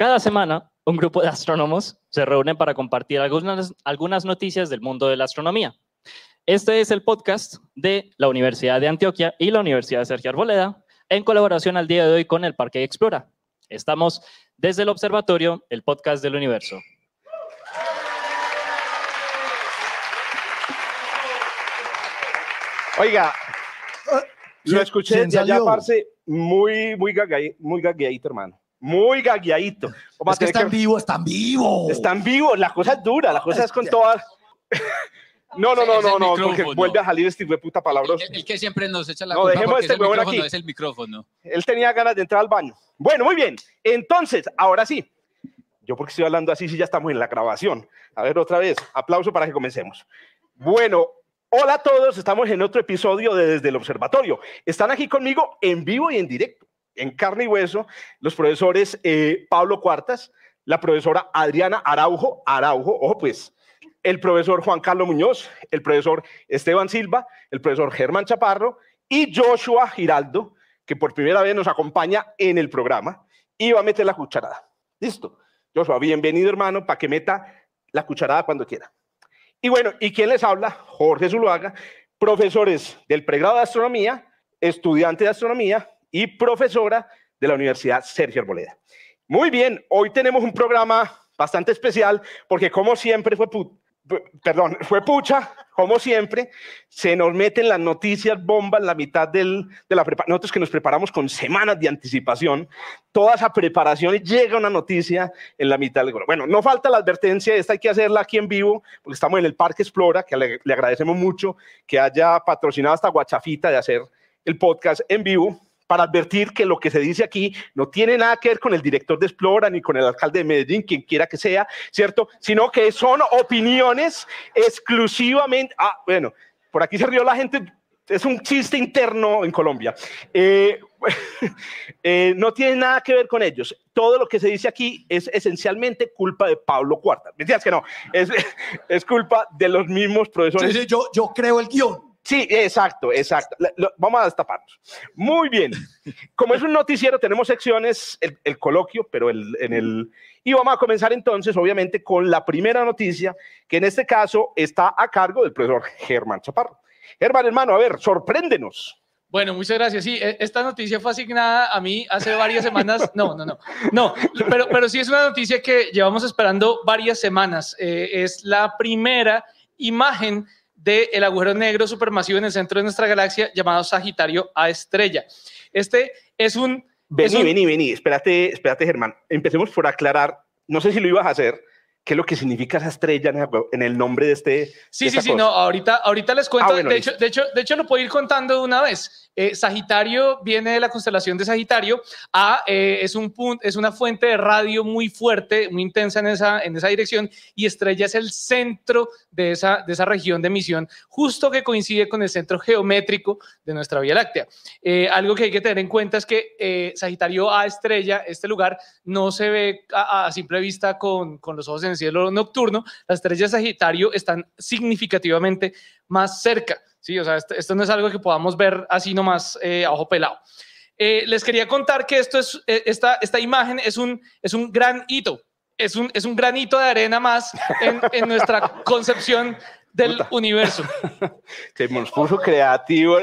Cada semana, un grupo de astrónomos se reúnen para compartir algunas, algunas noticias del mundo de la astronomía. Este es el podcast de la Universidad de Antioquia y la Universidad de Sergio Arboleda, en colaboración al día de hoy con el Parque Explora. Estamos desde el Observatorio, el podcast del universo. Oiga, lo escuché de allá, parce, muy, muy, muy gagueadito, hermano. Muy gagueadito. Es que están vivos, están vivos. Están vivos, la cosa es dura, la cosa es con todas... No, no, no, no, no, porque vuelve a salir este de puta palabroso. El, que siempre nos echa la no, culpa dejemos este es, el aquí. es el micrófono. Él tenía ganas de entrar al baño. Bueno, muy bien. Entonces, ahora sí. Yo porque estoy hablando así, sí ya estamos en la grabación. A ver, otra vez. Aplauso para que comencemos. Bueno, hola a todos. Estamos en otro episodio de Desde el Observatorio. Están aquí conmigo en vivo y en directo, en carne y hueso, los profesores eh, Pablo Cuartas, la profesora Adriana Araujo. Araujo, ojo pues, el profesor Juan Carlos Muñoz, el profesor Esteban Silva, el profesor Germán Chaparro y Joshua Giraldo, que por primera vez nos acompaña en el programa y va a meter la cucharada. Listo. Joshua, bienvenido hermano, para que meta la cucharada cuando quiera. Y bueno, ¿y quién les habla? Jorge Zuluaga, profesores del pregrado de astronomía, estudiante de astronomía y profesora de la Universidad Sergio Arboleda. Muy bien, hoy tenemos un programa bastante especial porque como siempre fue perdón, fue pucha, como siempre, se nos meten las noticias bomba en la mitad del, de la preparación. Nosotros que nos preparamos con semanas de anticipación, toda esa preparación y llega una noticia en la mitad del Bueno, no falta la advertencia, esta hay que hacerla aquí en vivo, porque estamos en el Parque Explora, que le, le agradecemos mucho que haya patrocinado esta guachafita de hacer el podcast en vivo para advertir que lo que se dice aquí no tiene nada que ver con el director de Explora ni con el alcalde de Medellín, quien quiera que sea, ¿cierto? Sino que son opiniones exclusivamente. Ah, bueno, por aquí se rió la gente. Es un chiste interno en Colombia. Eh, eh, no tiene nada que ver con ellos. Todo lo que se dice aquí es esencialmente culpa de Pablo Cuarta. ¿Me que no? Es, es culpa de los mismos profesores. Sí, sí, yo, yo creo el guion. Sí, exacto, exacto. Lo- vamos a destaparnos. Muy bien. Como es un noticiero, tenemos secciones, el, el coloquio, pero el, en el... Y vamos a comenzar entonces, obviamente, con la primera noticia, que en este caso está a cargo del profesor Germán Chaparro. Germán, hermano, a ver, sorpréndenos. Bueno, muchas gracias. Sí, e- esta noticia fue asignada a mí hace varias semanas. No, no, no. No, pero, pero sí es una noticia que llevamos esperando varias semanas. Eh, es la primera imagen del agujero negro supermasivo en el centro de nuestra galaxia llamado Sagitario A estrella. Este es un... es Vení, un- vení, vení. Espérate, espérate, Germán. Empecemos por aclarar, no sé si lo ibas a hacer, qué es lo que significa esa estrella en el- nombre de este... Sí, de sí, sí, cosa. no, ahorita, ahorita les cuento. Ah, bueno, de, hecho, de, hecho, de hecho, lo puedo ir contando de una vez. Eh, Sagitario viene de la constelación de Sagitario. A eh, es, un es una fuente de radio muy fuerte, muy intensa en esa, en esa dirección. Y Estrella es el centro de esa, de esa región de emisión, justo que coincide con el centro geométrico de nuestra Vía Láctea. Eh, algo que hay que tener en cuenta es que Sagitario A estrella, este lugar, no se ve a, a simple vista con, con los ojos en el cielo nocturno. Las estrellas Sagitario están significativamente más cerca. Sí, o sea, esto, esto no es algo que podamos ver así nomás eh, a ojo pelado. Eh, les quería contar que esto es, eh, esta, esta imagen es un, es un gran hito. Es un, es un granito de arena más en nuestra concepción del Puta. universo. Se nos puso creativo.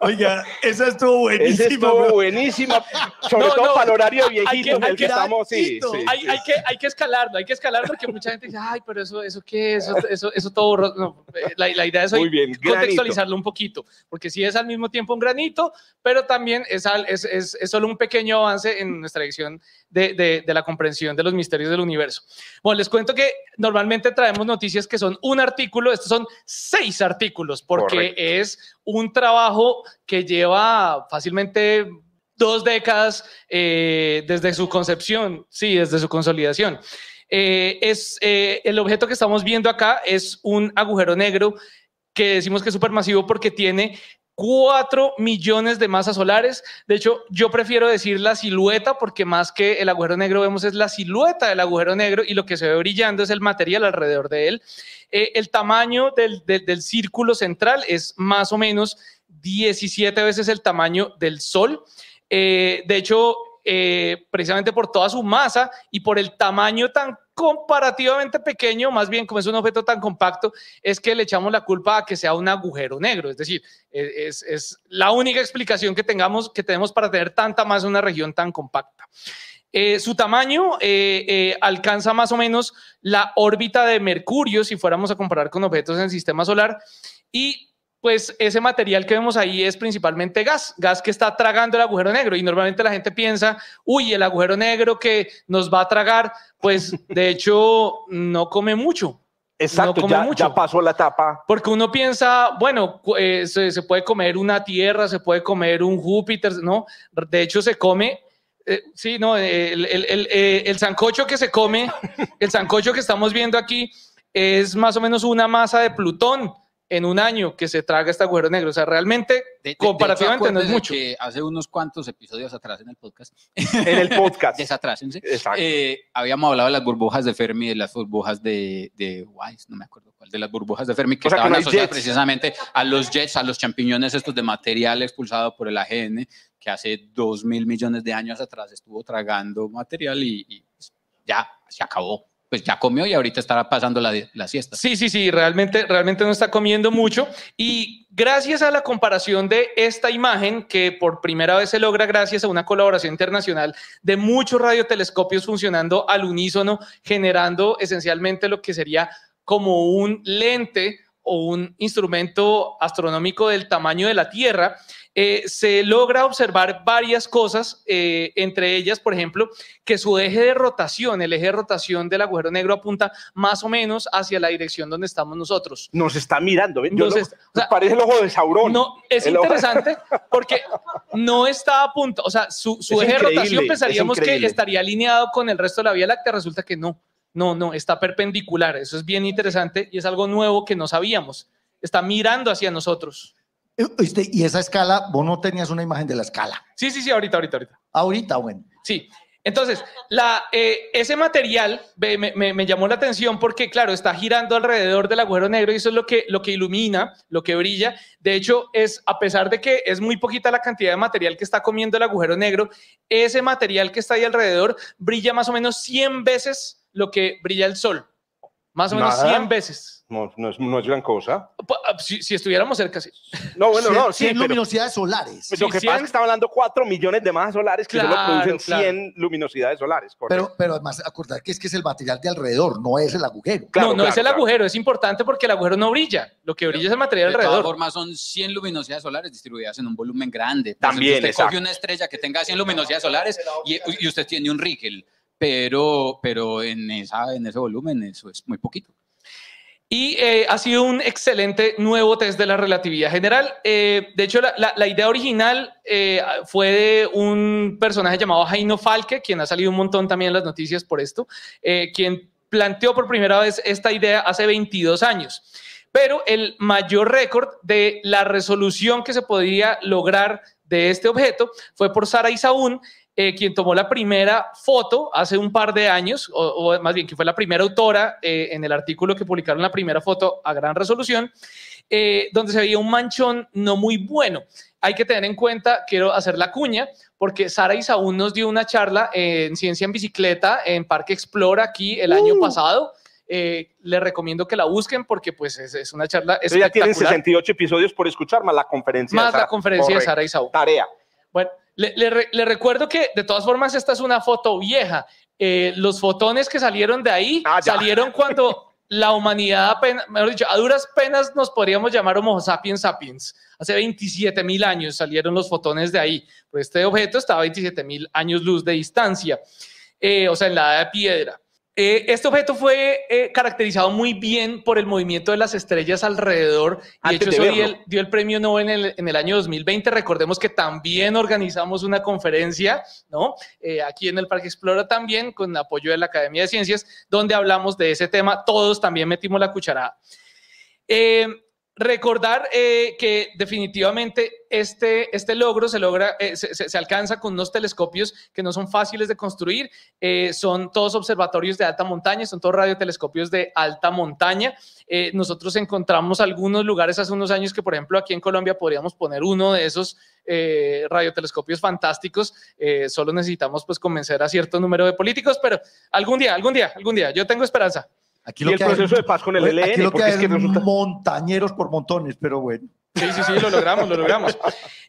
Oiga, esa estuvo buenísima. estuvo bro. buenísima, sobre No, todo no, para el horario hay que- viejito en hay el que estamos. Sí, sí, hay, sí. hay que, hay que escalarlo, hay que escalarlo porque mucha gente dice, ay, pero eso, eso qué es, eso, eso, eso todo. borroso". No, eh, la, la idea es Muy bien, granito. contextualizarlo un poquito, porque sí es al mismo tiempo un granito, pero también es, al- es, es, es solo un pequeño avance en nuestra dirección de, de, de la comprensión de los misterios del universo. Bueno, les cuento que normalmente traemos noticias que son un artículo, estos son seis artículos, porque Correcto. es un trabajo que lleva fácilmente dos décadas eh, desde su concepción, sí, desde su consolidación. Eh, es, eh, el objeto que estamos viendo acá es un agujero negro que decimos que es supermasivo porque tiene 4 millones de masas solares. De hecho, yo prefiero decir la silueta porque más que el agujero negro vemos es la silueta del agujero negro y lo que se ve brillando es el material alrededor de él. Eh, el tamaño del, círculo central es más o menos 17 veces el tamaño del Sol. Eh, de hecho, eh, precisamente por toda su masa y por el tamaño tan comparativamente pequeño, más bien como es un objeto tan compacto, es que le echamos la culpa a que sea un agujero negro. Es decir, e, es, la única explicación que, tengamos, que tenemos para tener tanta masa en una región tan compacta. Eh, su tamaño eh, alcanza más o menos la órbita de Mercurio, si fuéramos a comparar con objetos en el sistema solar, y pues ese material que vemos ahí es principalmente gas, gas que está tragando el agujero negro. Y normalmente la gente piensa, uy, el agujero negro que nos va a tragar, pues de hecho no come mucho. Exacto, ya, ya, pasó la etapa. Porque uno piensa, bueno, se, se, puede comer una Tierra, se puede comer un Júpiter, ¿no? De hecho, se come eh, sí, no, el, el, el, eh, el, sancocho que se come, el sancocho que estamos viendo aquí, es más o menos una masa de Plutón en un año que se traga este agujero negro. O sea, realmente, comparativamente, no es mucho. Que hace unos cuantos episodios atrás en el podcast. En el podcast. Desatrásense. Exacto. Eh, habíamos hablado de las burbujas de Fermi, de las burbujas de, de Weiss, no me acuerdo cuál, de las burbujas de Fermi que estaban asociadas precisamente a los jets, a los champiñones estos de material expulsado por el AGN, que hace dos mil millones de años atrás estuvo tragando material y, y ya se acabó pues ya comió y ahorita estará pasando la, la, siesta. Sí, sí, sí, realmente, realmente no está comiendo mucho. Y gracias a la comparación de esta imagen, que por primera vez se logra gracias a una colaboración internacional de muchos radiotelescopios funcionando al unísono, generando esencialmente lo que sería como un lente o un instrumento astronómico del tamaño de la Tierra, eh, se logra observar varias cosas, eh, entre ellas, por ejemplo, que su eje de rotación, el eje de rotación del agujero negro apunta más o menos hacia la dirección donde estamos nosotros. Nos está mirando, ¿ven? Nos, parece el ojo de Sauron. No, es interesante porque no está a punto, o sea, su, su eje de rotación pensaríamos que estaría alineado con el resto de la Vía Láctea, resulta que no. No, no, está perpendicular. Eso es bien interesante y es algo nuevo que no sabíamos. Está mirando hacia nosotros. Este, y esa escala, vos no tenías una imagen de la escala. Sí, sí, sí, ahorita, ahorita, ahorita. Ahorita, bueno. Sí. Entonces, la, eh, ese material me, me, me, llamó la atención porque, claro, está girando alrededor del agujero negro y eso es lo que, lo que ilumina, lo que brilla. De hecho, es a pesar de que es muy poquita la cantidad de material que está comiendo el agujero negro, ese material que está ahí alrededor brilla más o menos 100 veces lo que brilla el sol. Más o menos Nada. 100 veces. No, no, es, no es gran cosa. Ah, si, si, estuviéramos cerca, sí. No, bueno, no, sí. 100 pero, luminosidades solares. Pues lo que sí, pasa es que está hablando 4 millones de masas solares que Claro, solo producen claro. 100 luminosidades solares. correcto. Pero, pero además, acordar que es que es el material de alrededor, no es el agujero. Claro, no, no claro, es el claro. agujero, es importante porque el agujero no brilla. Lo que brilla es el material De todas alrededor. formas, son 100 luminosidades solares distribuidas en un volumen grande. Entonces, También, usted exacto. coge una estrella que tenga 100 luminosidades solares y, y usted tiene un Rigel, pero, pero en, esa, en ese volumen eso es muy poquito. Y eh, ha sido un excelente nuevo test de la relatividad general. Eh, de hecho, la, idea original eh, fue de un personaje llamado Heino Falke, quien ha salido un montón también en las noticias por esto, quien planteó por primera vez esta idea hace 22 años. Pero el mayor récord de la resolución que se podía lograr de este objeto fue por Sara Isaún, eh, quien tomó la primera foto hace un par de años, o, o más bien que fue la primera autora eh, en el artículo que publicaron la primera foto a gran resolución, eh, donde se veía un manchón no muy bueno. Hay que tener en cuenta, quiero hacer la cuña, porque Sara Isaún nos dio una charla en Ciencia en Bicicleta en Parque Explora aquí el año pasado. Eh, les recomiendo que la busquen porque pues es, es una charla Entonces ya tienen espectacular. 68 episodios por escuchar, más la conferencia. de Más la Sara. conferencia de. Sara Isaú. Tarea. Bueno, le, le re- le recuerdo que de todas formas esta es una foto vieja. Eh, los fotones que salieron de ahí Ah, salieron cuando la humanidad apenas, mejor dicho, a duras penas nos podríamos llamar Homo sapiens sapiens. Hace 27 mil años salieron los fotones de ahí. Pues este objeto está a 27 mil años luz de distancia, eh, o sea, en la edad de piedra. Eh, este objeto fue eh, caracterizado muy bien por el movimiento de las estrellas alrededor. Y de Antes hecho, de eso dio el, dio el premio Nobel en el, en el año 2020. Recordemos que también organizamos una conferencia, ¿no? Eh, aquí en el Parque Explora también, con apoyo de la Academia de Ciencias, donde hablamos de ese tema. Todos también metimos la cucharada. Eh, recordar eh, que definitivamente este, este logro se logra, eh, se, alcanza con unos telescopios que no son fáciles de construir, eh, son todos observatorios de alta montaña, son todos radiotelescopios de alta montaña. nosotros encontramos algunos lugares hace unos años que, por ejemplo, aquí en Colombia podríamos poner uno de esos radiotelescopios fantásticos. solo necesitamos pues convencer a cierto número de políticos, pero algún día, algún día, algún día, yo tengo esperanza. Aquí y el proceso de paz con el LN. Aquí lo que hay es montañeros por montones, pero bueno. Sí, sí, sí, lo logramos, lo logramos.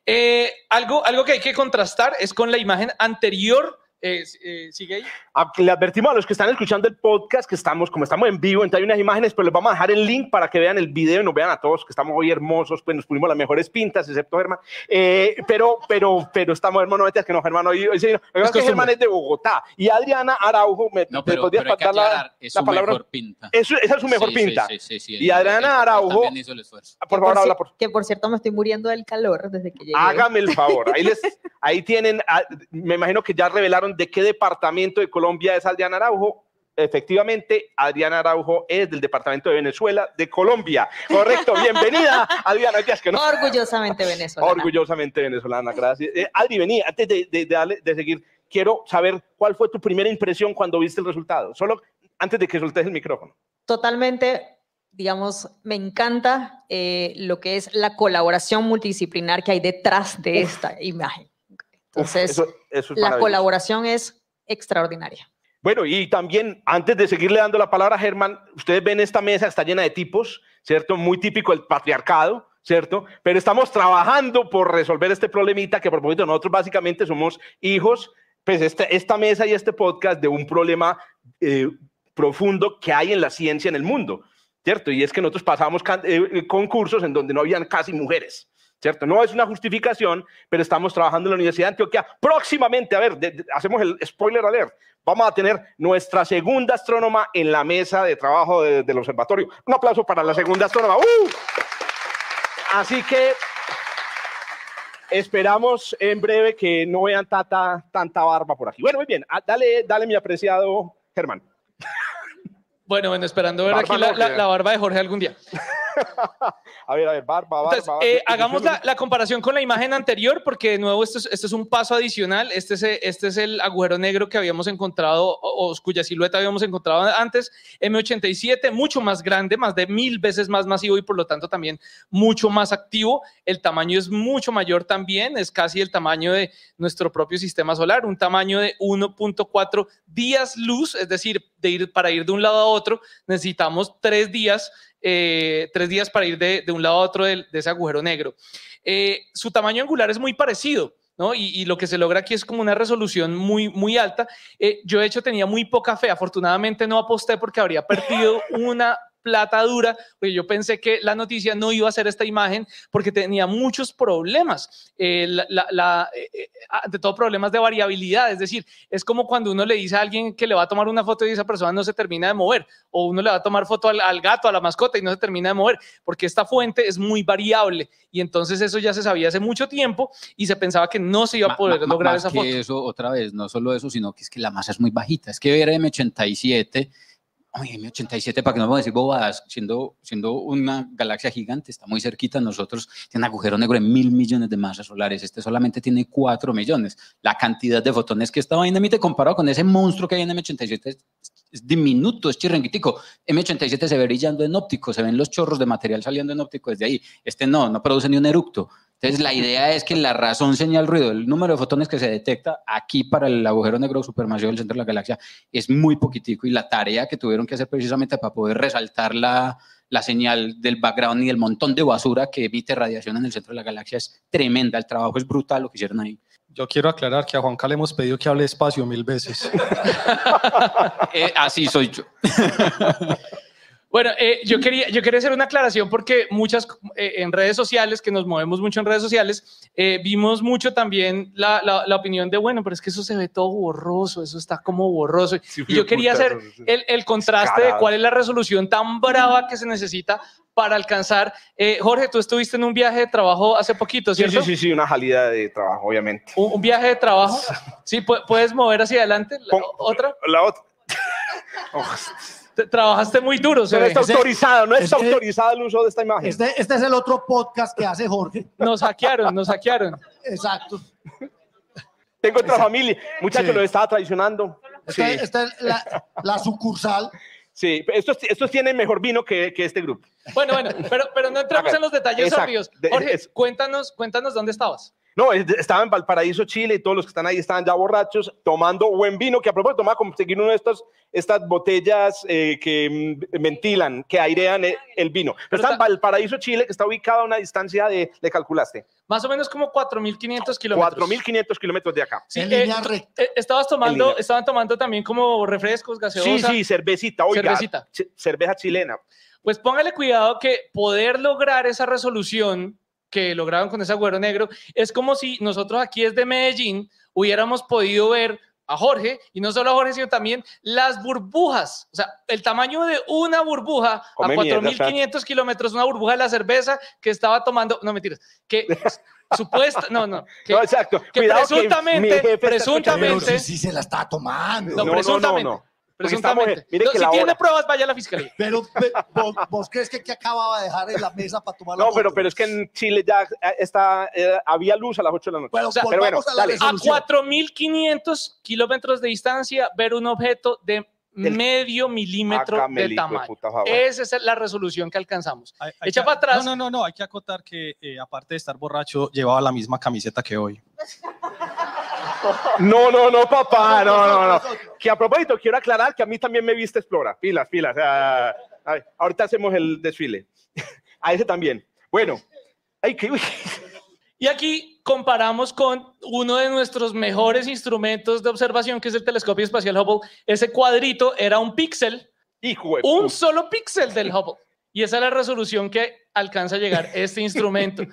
Eh, algo, algo que hay que contrastar es con la imagen anterior eh, eh, ¿Sigue ahí? Ah, le advertimos a los que están escuchando el podcast que estamos, como estamos en vivo, entonces hay unas imágenes, pero les vamos a dejar el link para que vean el video y nos vean a todos, que estamos hoy hermosos, pues nos pusimos las mejores pintas, excepto Germán. Eh, pero, pero, pero estamos hermanos, que no, Germán, hoy, hoy, es que Germán es de Bogotá y Adriana Araujo, me, no, pero, pero hay que la, es la palabra. Mejor pinta. Eso, esa es su mejor pinta. Sí, sí, y Adriana Araujo, hizo el esfuerzo. por favor, habla. Por... Que por cierto me estoy muriendo del calor desde que llegué. Hágame el favor, ahí, les, ahí tienen, ah, me imagino que ya revelaron de qué departamento de Colombia es Adriana Araujo. Efectivamente, Adriana Araujo es del departamento de Venezuela, de Colombia. Correcto, bienvenida, Adriana. Que no. Orgullosamente venezolana. Orgullosamente venezolana, gracias. Eh, Adri, vení, antes de, de, de seguir, quiero saber cuál fue tu primera impresión cuando viste el resultado. Solo antes de que soltes el micrófono. Totalmente digamos, me encanta eh, lo que es la colaboración multidisciplinar que hay detrás de esta imagen. Entonces, la colaboración es extraordinaria. Bueno, y también antes de seguirle dando la palabra a Germán, ustedes ven esta mesa, está llena de tipos, ¿cierto? Muy típico el patriarcado, ¿cierto? Pero estamos trabajando por resolver este problemita que por propósito nosotros básicamente somos hijos, pues este, esta mesa y este podcast de un problema eh, profundo que hay en la ciencia en el mundo, ¿cierto? Y es que nosotros pasamos eh, concursos en donde no habían casi mujeres. ¿Cierto? No es una justificación, pero estamos trabajando en la Universidad de Antioquia. Próximamente, a ver, hacemos el spoiler alert, vamos a tener nuestra segunda astrónoma en la mesa de trabajo del observatorio. Un aplauso para la segunda astrónoma. ¡Uh! Así que esperamos en breve que no vean tanta, tanta barba por aquí. Bueno, muy bien, ah, dale, dale mi apreciado Germán. Bueno, bueno, esperando ver aquí la, barba de Jorge algún día. a ver, a ver, barba, barba. Eh, hagamos la, comparación con la imagen anterior, porque de nuevo esto es, es un paso adicional. Este es, este es el agujero negro que habíamos encontrado, o, cuya silueta habíamos encontrado antes, M87, mucho más grande, más de mil veces más masivo y por lo tanto también mucho más activo. El tamaño es mucho mayor también, es casi el tamaño de nuestro propio sistema solar, un tamaño de 1.4 días luz, es decir, de ir, para ir de un lado a otro necesitamos tres días eh, tres días para ir de, un lado a otro de, ese agujero negro. Eh, su tamaño angular es muy parecido. ¿No? Y, lo que se logra aquí es como una resolución muy, muy alta. Eh, yo, de hecho, tenía muy poca fe. Afortunadamente no aposté porque habría perdido una plata dura, porque yo pensé que la noticia no iba a ser esta imagen porque tenía muchos problemas, eh, la, eh, eh, todo problemas de variabilidad, es decir, es como cuando uno le dice a alguien que le va a tomar una foto y esa persona no se termina de mover, o uno le va a tomar foto al, gato, a la mascota y no se termina de mover, porque esta fuente es muy variable. Y entonces eso ya se sabía hace mucho tiempo y se pensaba que no se iba a poder lograr esa foto. eso, otra vez, no solo eso, sino que es que la masa es muy bajita, es que ver M87 M87, para que no vamos a decir bobadas, siendo, siendo una galaxia gigante, está muy cerquita a nosotros, tiene un agujero negro de mil millones de masas solares, este solamente tiene cuatro millones. La cantidad de fotones que esta vaina emite comparado con ese monstruo que hay en M87 es, diminuto, es chirrenguitico. M87 se ve brillando en óptico, se ven los chorros de material saliendo en óptico desde ahí. Este no, no produce ni un eructo. Entonces, la idea es que la razón señal ruido, el número de fotones que se detecta aquí para el agujero negro supermasivo del centro de la galaxia es muy poquitico y la tarea que tuvieron que hacer precisamente para poder resaltar la, la señal del background y el montón de basura que emite radiación en el centro de la galaxia es tremenda. El trabajo es brutal lo que hicieron ahí. Yo quiero aclarar que a Juanca le hemos pedido que hable espacio mil veces. Eh, así soy yo. Bueno, eh, yo, quería, yo quería hacer una aclaración porque muchas eh, en redes sociales, que nos movemos mucho en redes sociales, eh, vimos mucho también la, la, opinión de, bueno, pero es que eso se ve todo borroso, eso está como borroso. y yo quería hacer el, el contraste de cuál es la resolución tan brava que se necesita para alcanzar. Jorge, tú estuviste en un viaje de trabajo hace poquito, ¿cierto? Sí, sí, sí, una salida de trabajo, obviamente. ¿Un, viaje de trabajo? Sí, ¿puedes mover hacia adelante? ¿La, ¿Otra? La otra. trabajaste muy duro. No está autorizado, no está autorizado el uso de esta imagen. Este, este, es el otro podcast que hace Jorge. Nos hackearon, nos hackearon. Exacto. Tengo otra familia. Muchachos, lo estaba traicionando. Esta, esta es la, la, sucursal. Sí, estos, estos tienen mejor vino que, que este grupo. Bueno, bueno, pero, pero no entramos en los detalles obvios. Jorge, cuéntanos, cuéntanos dónde estabas. No, estaba en Valparaíso, Chile, y todos los que están ahí estaban ya borrachos, tomando buen vino, que a propósito, toma conseguir una de estas, estas botellas eh, que ventilan, que airean el, vino. Pero, está en Valparaíso, Chile, que está ubicado a una distancia de, ¿le calculaste? Más o menos como 4.500 kilómetros. 4.500 kilómetros de acá. Sí, eh, eh, estabas tomando, estaban tomando también como refrescos, gaseosa. Sí, sí, cervecita, oiga, cervecita. cerveza chilena. Pues póngale cuidado que poder lograr esa resolución que lograron con ese agüero negro, es como si nosotros aquí desde Medellín hubiéramos podido ver a Jorge, y no solo a Jorge, sino también las burbujas, o sea, el tamaño de una burbuja a 4.500 kilómetros, una burbuja de la cerveza que estaba tomando, no mentiras, que supuesta, no, no, que, no, exacto. que presuntamente, presuntamente, si, se la está tomando. No, presuntamente, no, Presuntamente. mire que si tiene pruebas, vaya a la fiscalía. Pero, ¿vos, crees que, acababa de dejar en la mesa para tomar la No, pero, pero es que en Chile ya eh, está, eh, había luz a las 8 de la noche. Pero, bueno, a, a 4.500 kilómetros de distancia, ver un objeto de medio milímetro de tamaño. Esa es la resolución que alcanzamos. Echa para atrás. No, no, no, hay que acotar que eh, aparte de estar borracho, llevaba la misma camiseta que hoy. No, no, no, papá, no, no, no. Que a propósito, quiero aclarar que a mí también me viste Explora. Pilas, pilas. ahorita hacemos el desfile. A ese también. Bueno. Ay, qué... Y aquí comparamos con uno de nuestros mejores instrumentos de observación, que es el telescopio espacial Hubble. Ese cuadrito era un píxel, un solo píxel del Hubble. Y esa es la resolución que alcanza a llegar este instrumento.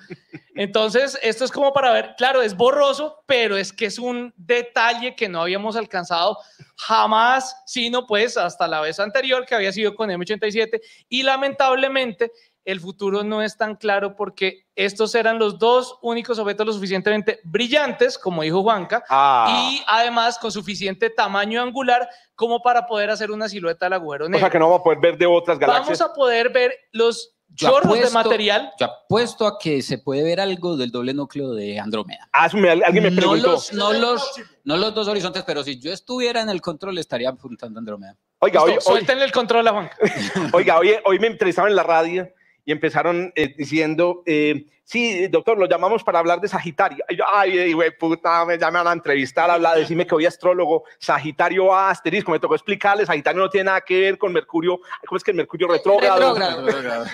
Entonces, esto es como para ver, claro, es borroso, pero es que es un detalle que no habíamos alcanzado jamás, sino pues hasta la vez anterior que había sido con M87. Y lamentablemente, el futuro no es tan claro porque estos eran los dos únicos objetos lo suficientemente brillantes, como dijo Juanca, ah. y además con suficiente tamaño angular como para poder hacer una silueta del agujero negro. O sea que no vamos a poder ver de otras galaxias. Vamos a poder ver los chorros de material. Yo apuesto a que se puede ver algo del doble núcleo de Andrómeda. Hazme, alguien me preguntó. No los, no, los, no los dos horizontes, pero si yo estuviera en el control estaría apuntando a Andrómeda. Oiga, hoy, suéltenle el control a Juan. Oiga, hoy, hoy me entrevistaban en la radio y empezaron eh, diciendo, eh, sí, doctor, lo llamamos para hablar de Sagitario. Y yo, ay, güey, puta, me llaman a entrevistar, a hablar, decirme que hoy astrólogo, Sagitario A, asterisco, me tocó explicarle, Sagitario no tiene nada que ver con Mercurio, ¿cómo es que el Mercurio retrógrado?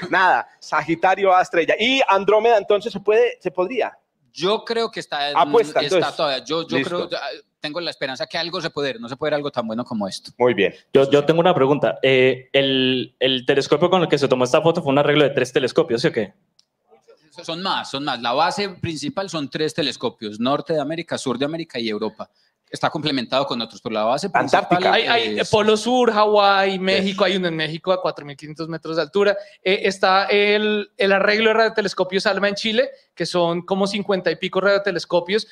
nada, Sagitario A, estrella. Y Andrómeda, entonces, ¿se puede, se podría? Yo creo que está, Apuesta, está todavía. Yo, yo creo, tengo la esperanza que algo se puede, no se puede ver algo tan bueno como esto. Muy bien. Yo, yo tengo una pregunta. Eh, el, el, telescopio con el que se tomó esta foto fue un arreglo de tres telescopios, ¿sí o qué? Son más, son más. La base principal son tres telescopios, norte de América, sur de América y Europa está complementado con otros, por la base Antártica. Hay, hay Polo Sur, Hawái, México, hay uno en México a 4.500 metros de altura. Eh, está el, el, arreglo de radiotelescopios Alma en Chile, que son como 50 y pico radiotelescopios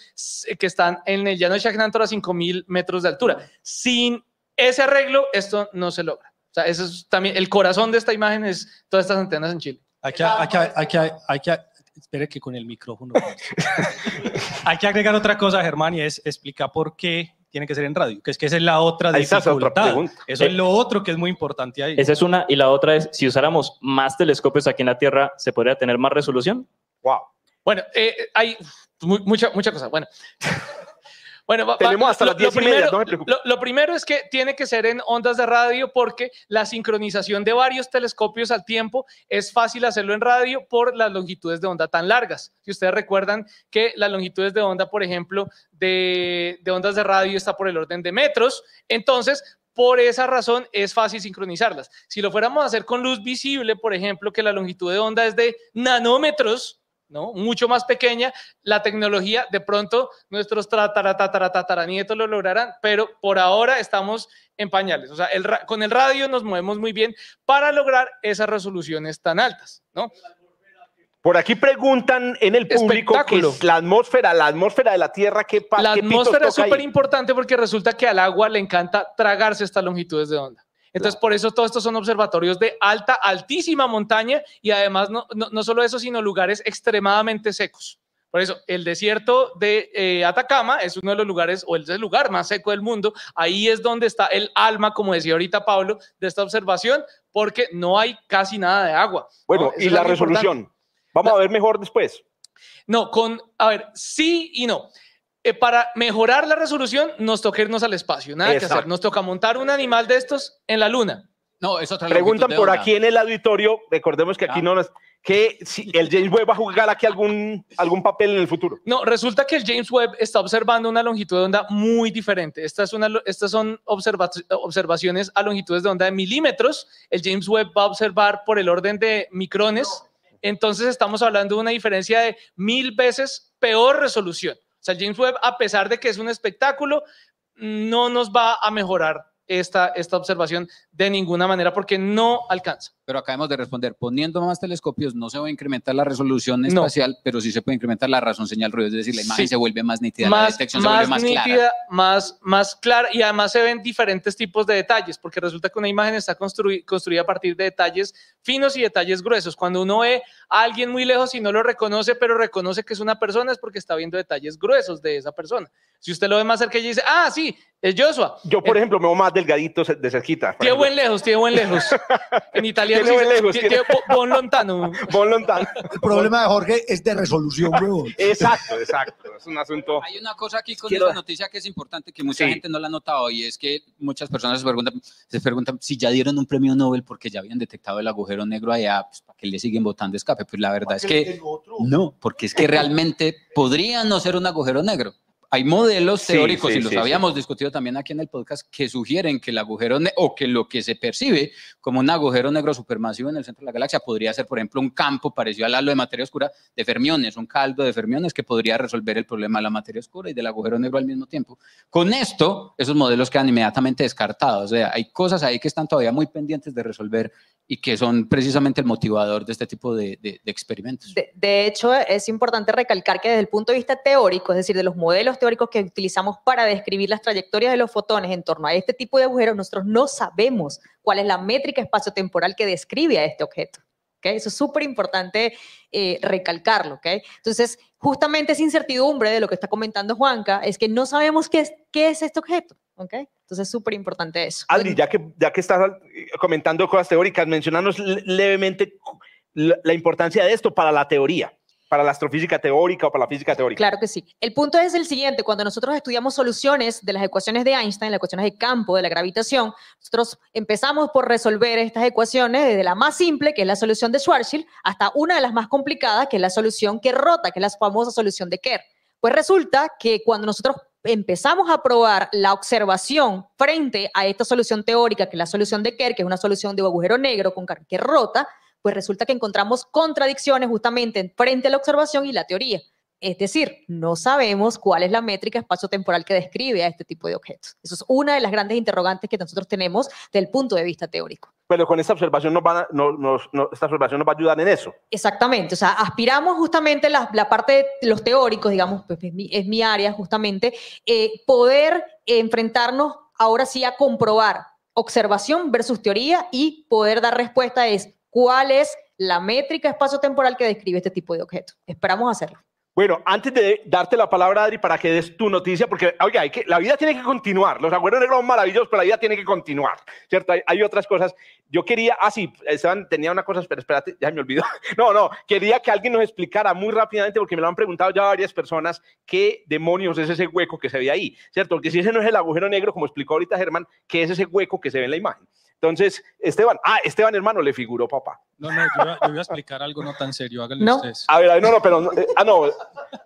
que están en el llano de Chacnantor a 5.000 metros de altura. Sin ese arreglo, esto no se logra. O sea, eso es también el corazón de esta imagen es todas estas antenas en Chile. Hay que, hay que, espere que con el micrófono. Hay que agregar otra cosa, Germán, y es explicar por qué tiene que ser en radio, que es que esa es la otra dificultad. Eso es lo otro que es muy importante ahí. Esa es una, y la otra es, si usáramos más telescopios aquí en la Tierra, ¿se podría tener más resolución? Wow. Bueno, eh, hay mucha, mucha cosa. Bueno. Bueno, tenemos hasta las 10 y media, no me lo, lo, primero es que tiene que ser en ondas de radio porque la sincronización de varios telescopios al tiempo es fácil hacerlo en radio por las longitudes de onda tan largas. Si ustedes recuerdan que las longitudes de onda, por ejemplo, de, de ondas de radio está por el orden de metros, entonces por esa razón es fácil sincronizarlas. Si lo fuéramos a hacer con luz visible, por ejemplo, que la longitud de onda es de nanómetros, ¿no? Mucho más pequeña, la tecnología, de pronto nuestros tataratataratataranietos lo lograrán, pero por ahora estamos en pañales. O sea, con el radio nos movemos muy bien para lograr esas resoluciones tan altas, ¿no? Por aquí preguntan en el público que la atmósfera, la atmósfera de la Tierra, ¿qué La atmósfera es súper importante porque resulta que al agua le encanta tragarse estas longitudes de onda. Entonces, por eso todos estos son observatorios de alta, altísima montaña y además no, no, solo eso, sino lugares extremadamente secos. Por eso, el desierto de eh, Atacama es uno de los lugares, o el lugar más seco del mundo. Ahí es donde está el alma, como decía ahorita Pablo, de esta observación, porque no hay casi nada de agua. Bueno, y la resolución. Vamos a ver mejor después. No, con, a ver, sí y no. Eh, para mejorar la resolución, nos toca irnos al espacio. Nada que hacer. Nos toca montar un animal de estos en la luna. No, es otra Preguntan por aquí en el auditorio, recordemos que aquí no nos que si el James Webb va a jugar aquí algún, algún papel en el futuro. No, resulta que el James Webb está observando una longitud de onda muy diferente. Estas, una, estas son observaciones a longitudes de onda de milímetros. El James Webb va a observar por el orden de micrones. Entonces estamos hablando de una diferencia de mil veces peor resolución. O sea, el James Webb, a pesar de que es un espectáculo, no nos va a mejorar esta, esta observación de ninguna manera porque no alcanza. Pero acabamos de responder, poniendo más telescopios no se va a incrementar la resolución espacial, pero sí se puede incrementar la razón señal ruido, es decir, la imagen se vuelve más nítida, más, la detección se vuelve más nítida, clara. Más, más clara y además se ven diferentes tipos de detalles, porque resulta que una imagen está construida a partir de detalles finos y detalles gruesos. Cuando uno ve a alguien muy lejos y no lo reconoce, pero reconoce que es una persona, es porque está viendo detalles gruesos de esa persona. Si usted lo ve más cerca y dice, ah, sí, es Joshua. Yo, por eh, ejemplo, me veo más delgadito de cerquita. Tiene buen lejos, tiene buen lejos. En italiano tiene buen lejos. Tiene, bon lontano. Bon lontano. El problema de Jorge es de resolución, bro. Exacto, exacto. Es un asunto. Hay una cosa aquí con esta noticia que es importante, que mucha gente no la ha notado, y es que muchas personas se preguntan, se preguntan si ya dieron un premio Nobel porque ya habían detectado el agujero negro allá, pues, ¿para qué le siguen votando escape? Pues la verdad es que no, porque es que realmente podría no ser un agujero negro hay modelos teóricos, y los habíamos discutido también aquí en el podcast, que sugieren que el agujero o que lo que se percibe como un agujero negro supermasivo en el centro de la galaxia podría ser, por ejemplo, un campo parecido al halo de materia oscura de fermiones, un caldo de fermiones que podría resolver el problema de la materia oscura y del agujero negro al mismo tiempo. Con esto, esos modelos quedan inmediatamente descartados. O sea, hay cosas ahí que están todavía muy pendientes de resolver y que son precisamente el motivador de este tipo de, experimentos. De, hecho, es importante recalcar que desde el punto de vista teórico, es decir, de los modelos teóricos que utilizamos para describir las trayectorias de los fotones en torno a este tipo de agujeros, nosotros no sabemos cuál es la métrica espacio-temporal que describe a este objeto. ¿okay? Eso es súper importante eh, recalcarlo. ¿okay? Entonces, justamente esa incertidumbre de lo que está comentando Juanca es que no sabemos qué es, qué es este objeto. ¿okay? Entonces es súper importante eso. Adri, ya que, ya que estás eh, comentando cosas teóricas, mencionanos levemente la, importancia de esto para la teoría para la astrofísica teórica o para la física teórica. Claro que sí. El punto es el siguiente, cuando nosotros estudiamos soluciones de las ecuaciones de Einstein, las ecuaciones de campo, de la gravitación, nosotros empezamos por resolver estas ecuaciones desde la más simple, que es la solución de Schwarzschild, hasta una de las más complicadas, que es la solución que rota, que es la famosa solución de Kerr. Pues resulta que cuando nosotros empezamos a probar la observación frente a esta solución teórica, que es la solución de Kerr, que es una solución de agujero negro con que rota, pues resulta que encontramos contradicciones justamente frente a la observación y la teoría. Es decir, no sabemos cuál es la métrica espacio-temporal que describe a este tipo de objetos. Eso es una de las grandes interrogantes que nosotros tenemos desde el punto de vista teórico. Pero con esta observación nos, va esta observación nos va a ayudar en eso. Exactamente, o sea, aspiramos justamente la, la parte de los teóricos, digamos, pues es, mi, es mi área justamente, eh, poder enfrentarnos ahora sí a comprobar observación versus teoría y poder dar respuesta es cuál es la métrica espacio-temporal que describe este tipo de objetos. Esperamos hacerlo. Bueno, antes de darte la palabra, Adri, para que des tu noticia, porque, oiga, hay que, la vida tiene que continuar. Los agujeros negros son maravillosos, pero la vida tiene que continuar, ¿cierto? Hay, otras cosas. Yo quería, ah, sí, Esteban tenía una cosa, pero espérate, ya me olvidó. No, no, quería que alguien nos explicara muy rápidamente, porque me lo han preguntado ya varias personas, qué demonios es ese hueco que se ve ahí, ¿cierto? Porque si ese no es el agujero negro, como explicó ahorita Germán, ¿qué es ese hueco que se ve en la imagen? Entonces, Esteban, ah, Esteban hermano, le figuró papá. No, no, yo, voy a explicar algo no tan serio, háganle no. ustedes. A ver, no, no, pero, eh, ah, no,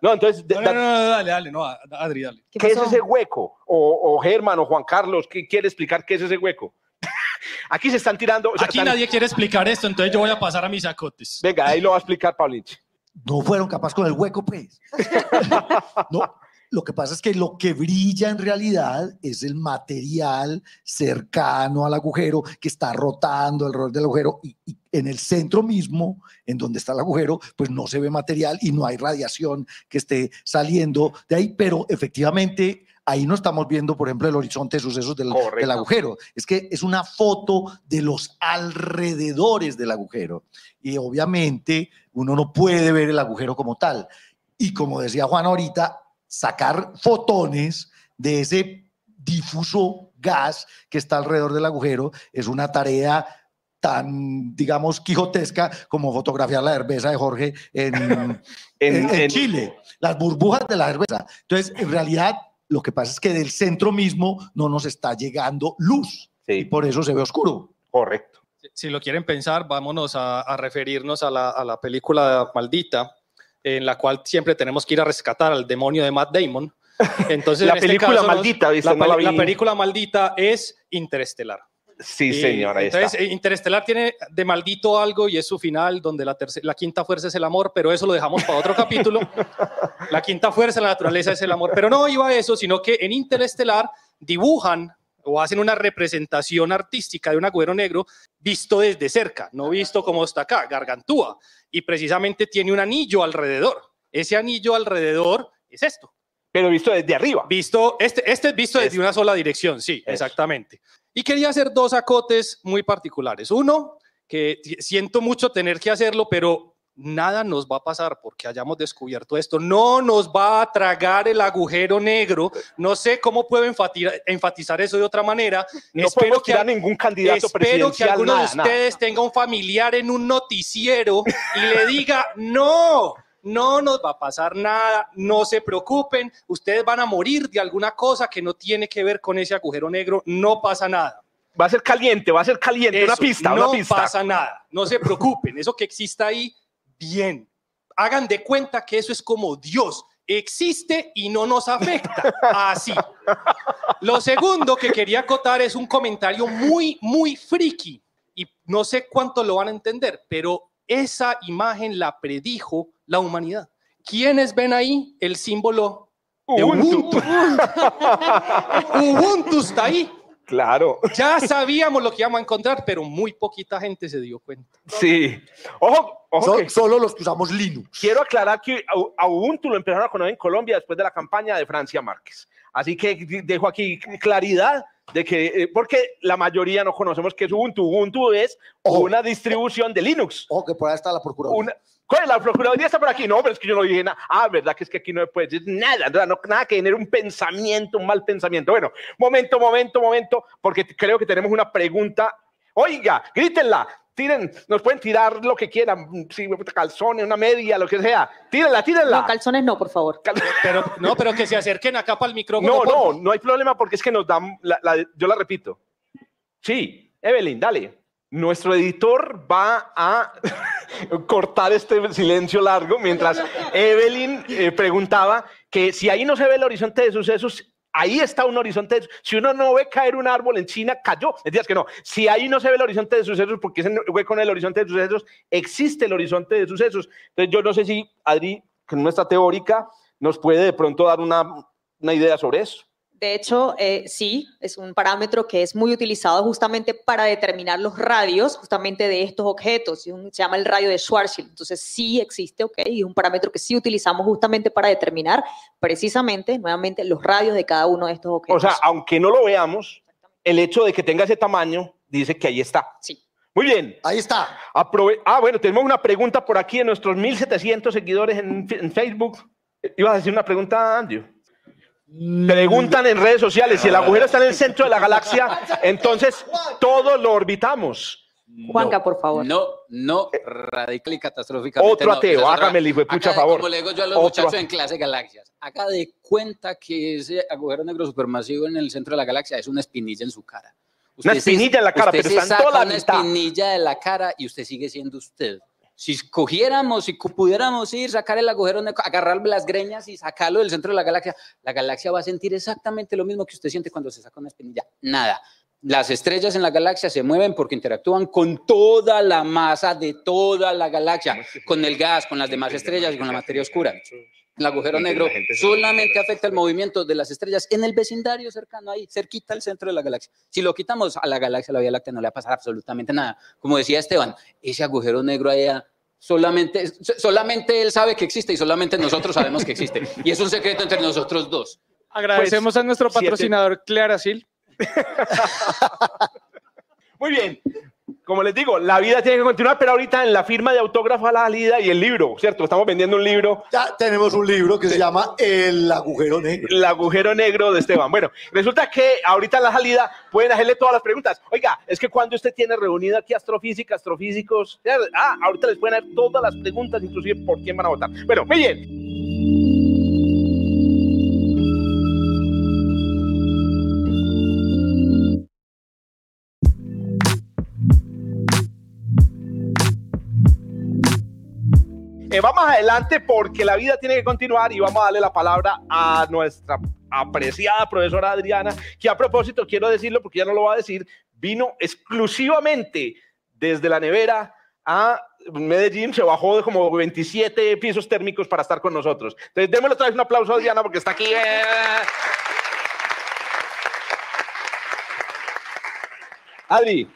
no, entonces. No, no, no, dale, dale, no, Adri, dale. ¿Qué, es ese hueco? O, o Germán o Juan Carlos, ¿qué quiere explicar qué es ese hueco? Aquí se están tirando. Aquí nadie quiere explicar esto, entonces yo voy a pasar a mis acotes. Venga, ahí lo va a explicar Paulich. No fueron capaces con el hueco, pues. no, lo que pasa es que lo que brilla en realidad es el material cercano al agujero que está rotando alrededor del agujero y, en el centro mismo, en donde está el agujero, pues no se ve material y no hay radiación que esté saliendo de ahí, pero efectivamente ahí no estamos viendo, por ejemplo, el horizonte de sucesos del, del, agujero. Es que es una foto de los alrededores del agujero. Y obviamente uno no puede ver el agujero como tal. Y como decía Juan ahorita, sacar fotones de ese difuso gas que está alrededor del agujero es una tarea tan, digamos, quijotesca como fotografiar la cerveza de Jorge en, en, Chile, las burbujas de la cerveza. Entonces, en realidad, lo que pasa es que del centro mismo no nos está llegando luz y por eso se ve oscuro. Correcto. Si lo quieren pensar, vámonos a, referirnos a la, a la película Maldita, en la cual siempre tenemos que ir a rescatar al demonio de Matt Damon. Entonces, la este película maldita, la, la, película maldita es Interestelar. Sí, señora. Entonces, eh, Interestelar tiene de maldito algo y es su final, donde la, la quinta fuerza es el amor, pero eso lo dejamos para otro capítulo. La quinta fuerza la naturaleza es el amor, pero no iba a eso, sino que en Interestelar dibujan o hacen una representación artística de un agujero negro visto desde cerca, no visto como está acá, gargantúa, y precisamente tiene un anillo alrededor. Ese anillo alrededor es esto. Pero visto desde arriba. Visto, este, este es visto desde una sola dirección, sí, exactamente. Y quería hacer dos acotes muy particulares. Uno, que siento mucho tener que hacerlo, pero nada nos va a pasar porque hayamos descubierto esto. No nos va a tragar el agujero negro. No sé cómo puedo enfatizar eso de otra manera. No espero que a ningún candidato espero que alguno de ustedes tenga un familiar en un noticiero y le diga, no, no nos va a pasar nada, no se preocupen, ustedes van a morir de alguna cosa que no tiene que ver con ese agujero negro, no pasa nada. Va a ser caliente, va a ser caliente, una pista, no una pista. pasa nada, no se preocupen, eso que exista ahí, bien. Hagan de cuenta que eso es como Dios, existe y no nos afecta, así. Lo segundo que quería acotar es un comentario muy, muy friki, y no sé cuánto lo van a entender, pero esa imagen la predijo la humanidad. ¿Quiénes ven ahí el símbolo de Ubuntu? Ubuntu está ahí. Claro. Ya sabíamos lo que íbamos a encontrar, pero muy poquita gente se dio cuenta. Sí. Ojo, ojo solo los que usamos Linux. Quiero aclarar que a Ubuntu lo empezaron a conocer en Colombia después de la campaña de Francia Márquez. Así que dejo aquí claridad de que, eh, porque la mayoría no conocemos qué es Ubuntu. Ubuntu es una distribución de Linux. Ojo, que por ahí está la Procuraduría. ¿Cuál es la Procuraduría? Está por aquí. No, pero es que yo no dije nada. Ah, ¿verdad? Que es que aquí no puede decir nada, no, nada que tener un pensamiento, un mal pensamiento. Bueno, momento, momento, momento, porque creo que tenemos una pregunta. Oiga, grítenla tiren, nos pueden tirar lo que quieran, si calzones, una media, lo que sea. Tírenla, tírenla. No, calzones no, por favor. pero, no, pero que se acerquen acá para el micrófono. No, no, no hay problema porque es que nos dan, yo la repito. Sí, Evelyn, dale. Nuestro editor va a cortar este silencio largo mientras Evelyn eh, preguntaba que si ahí no se ve el horizonte de sucesos, ahí está un horizonte. si uno no ve caer un árbol en China, cayó. Decías que no. Si ahí no se ve el horizonte de sucesos, porque ese hueco en el horizonte de sucesos, existe el horizonte de sucesos. Entonces, yo no sé si Adri, que nuestra teórica, nos puede de pronto dar una, una idea sobre eso. De hecho, eh, sí, es un parámetro que es muy utilizado justamente para determinar los radios justamente de estos objetos. Se llama el radio de Schwarzschild. Entonces, sí existe, ¿ok? Y es un parámetro que sí utilizamos justamente para determinar precisamente, nuevamente, los radios de cada uno de estos objetos. O sea, aunque no lo veamos, el hecho de que tenga ese tamaño dice que ahí está. Sí. Muy bien. Ahí está. ah, bueno, tenemos una pregunta por aquí de nuestros 1700 seguidores en, en Facebook. ¿Ibas a decir una pregunta, Andrew? Preguntan en redes sociales si el agujero está en el centro de la galaxia, entonces todo lo orbitamos. Juanca, por favor. No, no, radical y catastróficamente. Otro ateo, hágame el hijo de pucha favor. Como le digo yo a los muchachos en clase galaxias, haga de cuenta que ese agujero negro supermasivo en el centro de la galaxia es una espinilla en su cara. una espinilla en la cara, pero está en toda la una espinilla de la cara y usted sigue siendo usted si cogiéramos, si pudiéramos ir, sacar el agujero, agarrar las greñas y sacarlo del centro de la galaxia, la galaxia va a sentir exactamente lo mismo que usted siente cuando se saca una espinilla. Nada. Las estrellas en la galaxia se mueven porque interactúan con toda la masa de toda la galaxia, con el gas, con las demás estrellas y con la materia oscura. El agujero negro solamente afecta el movimiento de las estrellas en el vecindario cercano ahí, cerquita al centro de la galaxia. Si lo quitamos a la galaxia, a la Vía Láctea, no le va a pasar absolutamente nada. Como decía Esteban, ese agujero negro allá Solamente, solamente él sabe que existe y solamente nosotros sabemos que existe. Y es un secreto entre nosotros dos. Agradecemos pues, a nuestro patrocinador Sil. Muy bien. Como les digo, la vida tiene que continuar, pero ahorita en la firma de autógrafo a la salida y el libro, ¿cierto? Estamos vendiendo un libro. Ya tenemos un libro que se llama El agujero negro. El agujero negro de Esteban. Bueno, resulta que ahorita en la salida pueden hacerle todas las preguntas. Oiga, es que cuando usted tiene reunido aquí astrofísica, astrofísicos, ah, ahorita les pueden hacer todas las preguntas, inclusive por quién van a votar. Bueno, muy bien. Eh, vamos adelante porque la vida tiene que continuar y vamos a darle la palabra a nuestra apreciada profesora Adriana, que a propósito quiero decirlo porque ya no lo va a decir, vino exclusivamente desde la nevera a Medellín, se bajó de como 27 pisos térmicos para estar con nosotros. Entonces, démosle otra vez un aplauso a Adriana porque está aquí. Adri,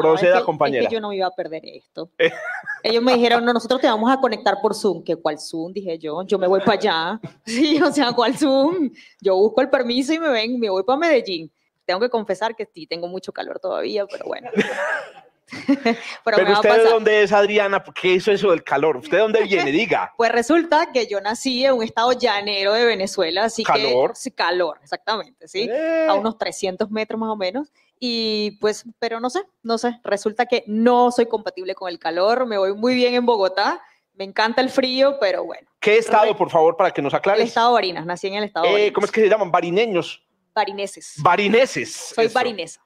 Proceda, compañera. yo no iba a perder esto. Ellos me dijeron, no, nosotros te vamos a conectar por Zoom. ¿Qué cuál Zoom? Dije yo, yo me voy para allá. Sí, o sea, ¿cuál Zoom? Yo busco el permiso y me ven, me voy para Medellín. Tengo que confesar que sí, tengo mucho calor todavía, pero bueno. pero, usted de dónde es, Adriana? ¿Qué es eso del calor? ¿Usted de dónde viene? Diga. Pues resulta que yo nací en un estado llanero de Venezuela, así ¿Calor? que... Sí, calor, exactamente, ¿sí? Eh. A unos 300 metros más o menos. Y pues, pero no sé, no sé, resulta que no soy compatible con el calor, me voy muy bien en Bogotá, me encanta el frío, pero bueno. ¿Qué estado, por favor, para que nos aclares? El estado de Barinas, nací en el estado de eh, Barinas. ¿Cómo es que se llaman? ¿Barineños? Barineses. Barineses. Soy barinesa.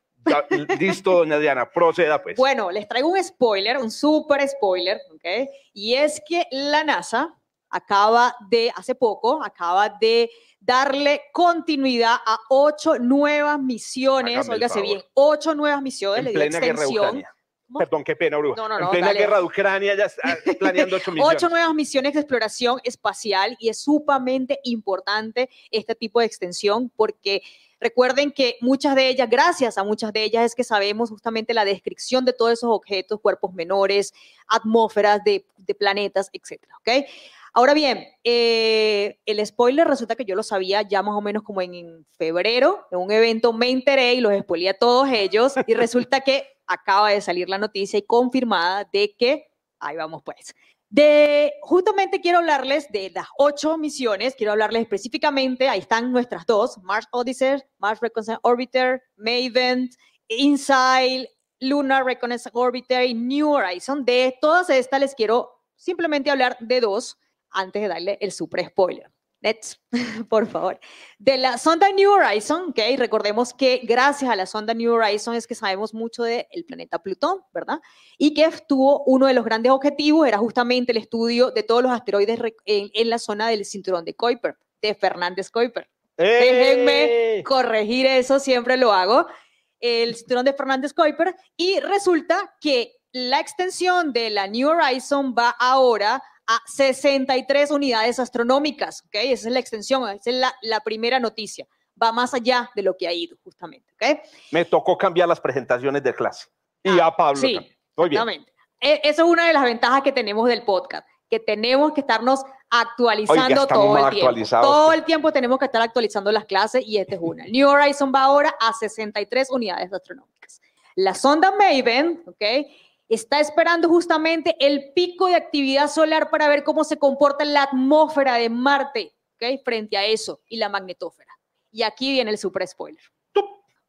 Listo, doña Diana, proceda pues. Bueno, les traigo un spoiler, un super spoiler, ¿ok? Y es que la NASA acaba de, hace poco, acaba de darle continuidad a ocho nuevas misiones, óigase bien, ocho nuevas misiones en plena Guerra de Ucrania. Perdón, qué pena, Bruja. No, no, no, en plena guerra de Ucrania ya está planeando ocho misiones. Ocho nuevas misiones de exploración espacial y es sumamente importante este tipo de extensión porque recuerden que muchas de ellas, gracias a muchas de ellas, es que sabemos justamente la descripción de todos esos objetos, cuerpos menores, atmósferas de, planetas, etcétera, ¿ok? Ahora bien, eh, el spoiler resulta que yo lo sabía ya más o menos como en, febrero, en un evento me enteré y los spoileé a todos ellos y resulta que acaba de salir la noticia y confirmada de que, ahí vamos pues, de, justamente quiero hablarles de las ocho misiones, quiero hablarles específicamente, ahí están nuestras dos, Mars Odyssey, Mars Reconnaissance Orbiter, Maven, InSight, Lunar Reconnaissance Orbiter y New Horizon. De todas estas les quiero simplemente hablar de dos antes de darle el super spoiler. Let's, por favor. De la sonda New Horizon, ¿ok? Recordemos que gracias a la sonda New Horizon es que sabemos mucho del planeta Plutón, ¿verdad? Y que tuvo uno de los grandes objetivos, era justamente el estudio de todos los asteroides en, la zona del cinturón de Kuiper, de Fernández Kuiper. Déjenme corregir eso, siempre lo hago. El cinturón de Fernández Kuiper. Y resulta que la extensión de la New Horizon va ahora a 63 unidades astronómicas, ¿ok? Esa es la extensión, esa es la, primera noticia. Va más allá de lo que ha ido, justamente, ¿ok? Me tocó cambiar las presentaciones de clase. Y a Pablo. Sí, Muy bien. exactamente. E, esa es una de las ventajas que tenemos del podcast, que tenemos que estarnos actualizando todo el tiempo. Todo el tiempo tenemos que estar actualizando las clases y esta es una. New Horizon va ahora a 63 unidades astronómicas. La sonda Maven, ¿ok? Está esperando justamente el pico de actividad solar para ver cómo se comporta la atmósfera de Marte, ¿okay? Frente a eso y la magnetósfera. Y aquí viene el super spoiler.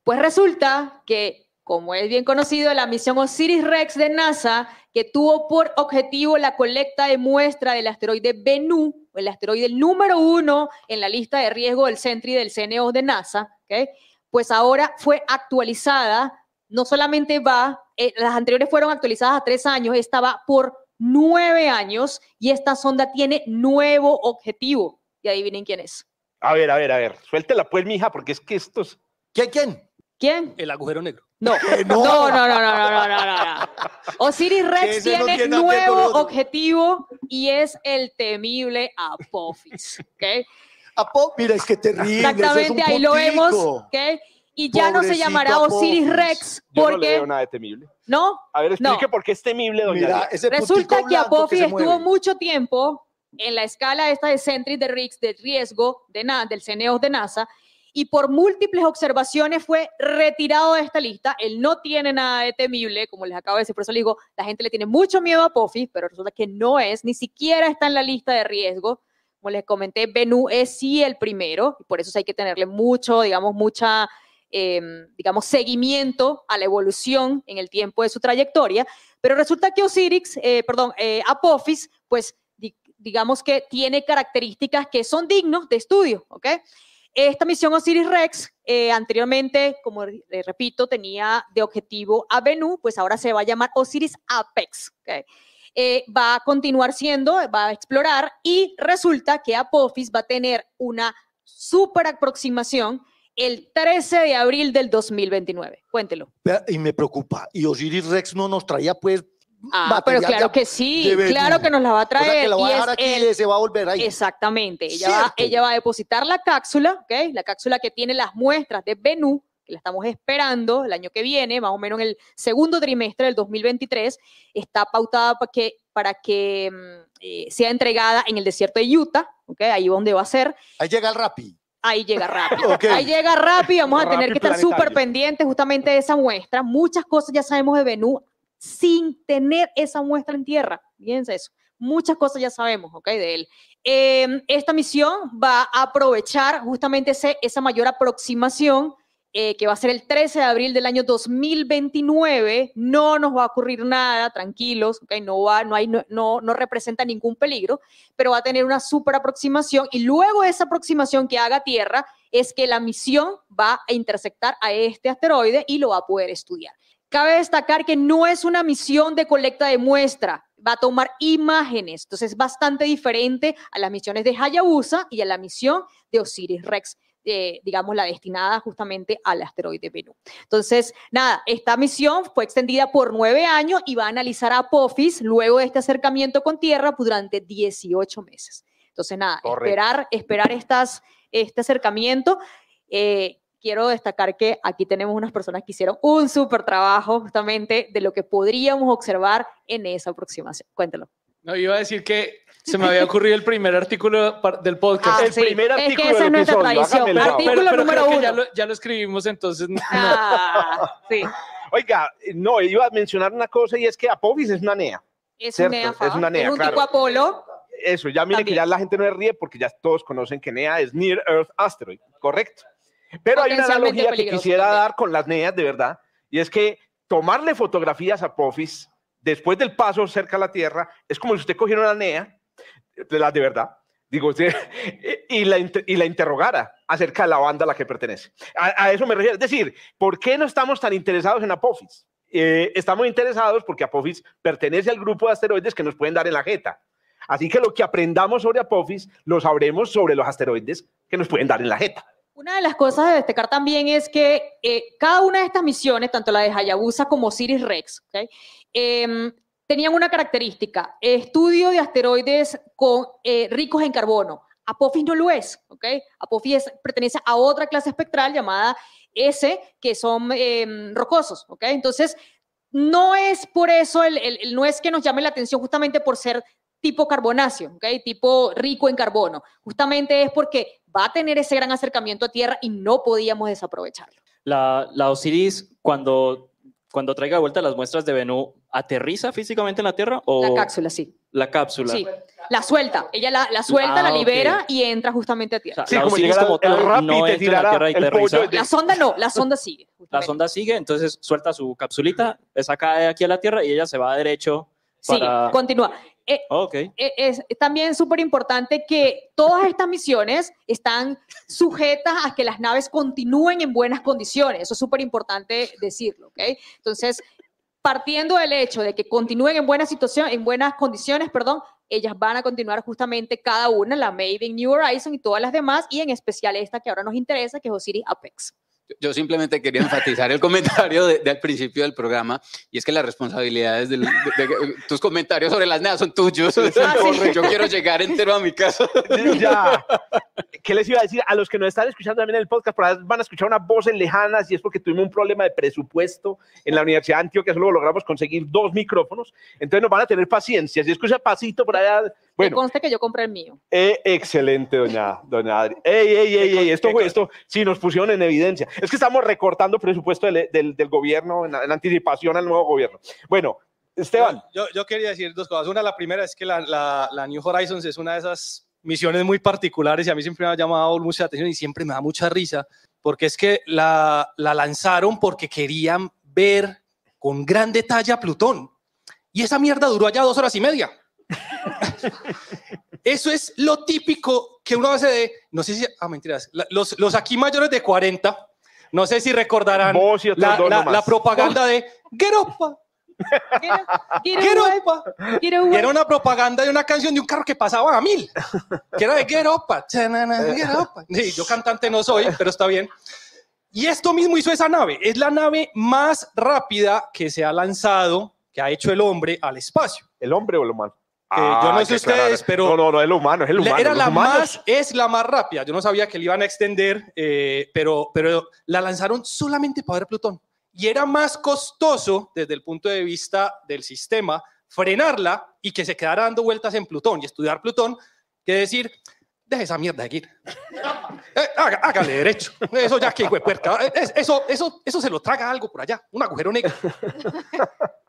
Pues resulta que, como es bien conocido, la misión Osiris-Rex de NASA, que tuvo por objetivo la colecta de muestra del asteroide Bennu, el asteroide número uno en la lista de riesgo del Sentry del CNO de NASA, ¿okay? pues ahora fue actualizada no solamente va, eh, las anteriores fueron actualizadas a tres años, esta va por nueve años y esta sonda tiene nuevo objetivo. Y adivinen quién es. A ver, a ver, a ver, suéltela pues, mija, porque es que estos... ¿Quién, quién? ¿Quién? El agujero negro. No, no, no, no, no, no, no, no, no. Osiris Rex tiene, nuevo objetivo y es el temible Apophis, ¿ok? Apophis, mira, es que terrible. Exactamente, ahí lo vemos, ¿ok? Y ya no se llamará Osiris Rex porque... Yo no le veo nada de temible. ¿No? A ver, explique por qué es temible, doña Resulta que Apophis estuvo mucho tiempo en la escala esta de Centric de Riggs de riesgo de del CNEOS de NASA y por múltiples observaciones fue retirado de esta lista. Él no tiene nada de temible, como les acabo de decir, por eso le digo, la gente le tiene mucho miedo a Apophis, pero resulta que no es, ni siquiera está en la lista de riesgo. Como les comenté, Benú es sí el primero, y por eso hay que tenerle mucho, digamos, mucha, em, digamos, seguimiento a la evolución en el tiempo de su trayectoria. Pero resulta que Osiris, eh, perdón, eh, Apophis, pues digamos que tiene características que son dignos de estudio, ¿ok? Esta misión Osiris Rex, eh, anteriormente, como repito, tenía de objetivo a Bennu, pues ahora se va a llamar Osiris Apex. ¿okay? Eh, va a continuar siendo, va a explorar y resulta que Apophis va a tener una super aproximación el 13 de abril del 2029. Cuéntelo. Y me preocupa. Y Osiris Rex no nos traía pues Ah, pero claro que sí, claro que nos la va a traer. O sea, que y se va a volver ahí. Exactamente. Ella va, ella va, a depositar la cápsula, ¿ok? La cápsula que tiene las muestras de Benú, que la estamos esperando el año que viene, más o menos en el segundo trimestre del 2023, está pautada para que, para que mm, eh, sea entregada en el desierto de Utah, ¿ok? Ahí donde va a ser. Ahí llega el Rappi. Ahí llega rápido. Ahí llega rápido. Vamos a tener que estar súper pendientes justamente de esa muestra. Muchas cosas ya sabemos de Benú sin tener esa muestra en tierra. Fíjense eso. Muchas cosas ya sabemos, ¿ok? De él. Em, esta misión va a aprovechar justamente ese, esa mayor aproximación eh, que va a ser el 13 de abril del año 2029. No nos va a ocurrir nada, tranquilos, ¿ok? No, va, no, hay, no, no, no representa ningún peligro, pero va a tener una super aproximación y luego esa aproximación que haga Tierra es que la misión va a intersectar a este asteroide y lo va a poder estudiar. Cabe destacar que no es una misión de colecta de muestra, va a tomar imágenes, entonces es bastante diferente a las misiones de Hayabusa y a la misión de Osiris Rex. Eh, digamos, la destinada justamente al asteroide Bennu. Entonces, nada, esta misión fue extendida por nueve años y va a analizar a Apophis luego de este acercamiento con Tierra durante 18 meses. Entonces, nada, esperar, esperar estas, este acercamiento. Eh, quiero destacar que aquí tenemos unas personas que hicieron un súper trabajo justamente de lo que podríamos observar en esa aproximación. Cuéntelo. No, iba a decir que se me había ocurrido el primer artículo del podcast. Ah, el primer artículo es que esa es nuestra tradición. Artículo número uno. Ya lo, ya lo, escribimos, entonces. Ah, sí. Oiga, no, iba a mencionar una cosa y es que Apophis es una NEA. Es, una NEA, es una NEA. Es un tipo Apolo. Eso, ya mire que ya la gente no ríe porque ya todos conocen que NEA es Near Earth Asteroid, ¿correcto? Pero hay una analogía que quisiera dar con las NEAs de verdad, y es que tomarle fotografías a Pofis después del paso cerca a la Tierra es como si usted cogiera una NEA, de las de verdad, digo, y la, y la interrogara acerca de la banda a la que pertenece. A, eso me refiero. Es decir, ¿por qué no estamos tan interesados en Apophis? Eh, estamos interesados porque Apophis pertenece al grupo de asteroides que nos pueden dar en la jeta. Así que lo que aprendamos sobre Apophis lo sabremos sobre los asteroides que nos pueden dar en la jeta. Una de las cosas de destacar también es que eh, cada una de estas misiones, tanto la de Hayabusa como Osiris Rex, em, tenían una característica, estudio de asteroides con, eh, ricos en carbono. Apophis no lo es, ¿ok? Apophis pertenece a otra clase espectral llamada S, que son em, rocosos, ¿ok? Entonces, no es por eso, el, no es que nos llame la atención justamente por ser tipo carbonáceo, ¿ok? Tipo rico en carbono. Justamente es porque va a tener ese gran acercamiento a Tierra y no podíamos desaprovecharlo. La, la Osiris, cuando, cuando traiga de vuelta las muestras de Venú, ¿aterriza físicamente en la Tierra? O... La cápsula, sí. La cápsula. Sí, la suelta. Ella la, la suelta, la ah, libera y entra justamente a Tierra. sí, como llega como tal, no entra la Tierra y aterriza. La sonda no, la sonda sigue. La sonda sigue, entonces suelta su capsulita, saca de aquí a la Tierra y ella se va derecho para... Sí, continúa. Eh, okay. Eh, es, también súper importante que todas estas misiones están sujetas a que las naves continúen en buenas condiciones. Eso es súper importante decirlo. ¿okay? Entonces, partiendo del hecho de que continúen en buena situación, en buenas condiciones, perdón, ellas van a continuar justamente cada una, la Maven New Horizon y todas las demás, y en especial esta que ahora nos interesa, que es Osiris Apex. Yo simplemente quería enfatizar el comentario de, al principio del programa y es que las responsabilidades de, tus comentarios sobre las NEA son tuyos. Ah, Yo quiero llegar entero a mi casa. Ya. ¿Qué les iba a decir? A los que nos están escuchando también en el podcast, por ahí van a escuchar unas voces lejanas y es porque tuvimos un problema de presupuesto en la Universidad de Antioquia, solo logramos conseguir dos micrófonos, entonces nos van a tener paciencia. Si escucha pasito por allá Bueno, conste que yo compré el mío. Eh, excelente, doña, doña Adri. Ey, ey, ey, ey, esto esto, sí, nos pusieron en evidencia. Es que estamos recortando presupuesto del, del, gobierno en, anticipación al nuevo gobierno. Bueno, Esteban. Yo, yo, quería decir dos cosas. Una, la primera es que la, la, la New Horizons es una de esas misiones muy particulares y a mí siempre me ha llamado mucha atención y siempre me da mucha risa, porque es que la, la lanzaron porque querían ver con gran detalle a Plutón. Y esa mierda duró allá dos horas y media. Eso es lo típico que uno hace de, no sé si, ah, mentiras, los, los aquí mayores de 40, no sé si recordarán la, propaganda de Geropa. Geropa. Era una propaganda de una canción de un carro que pasaba a mil, que era de Geropa. Yo cantante no soy, pero está bien. Y esto mismo hizo esa nave. Es la nave más rápida que se ha lanzado, que ha hecho el hombre al espacio. ¿El hombre o humano? yo no sé ustedes, pero. No, no, no, es el humano, es el humano. Era la más, es la más rápida. Yo no sabía que le iban a extender, eh, pero, pero la lanzaron solamente para ver Plutón. Y era más costoso desde el punto de vista del sistema frenarla y que se quedara dando vueltas en Plutón y estudiar Plutón que decir, deje esa mierda de aquí. Eh, hágale derecho. Eso ya que puerca. Eso, eso, eso se lo traga algo por allá, un agujero negro.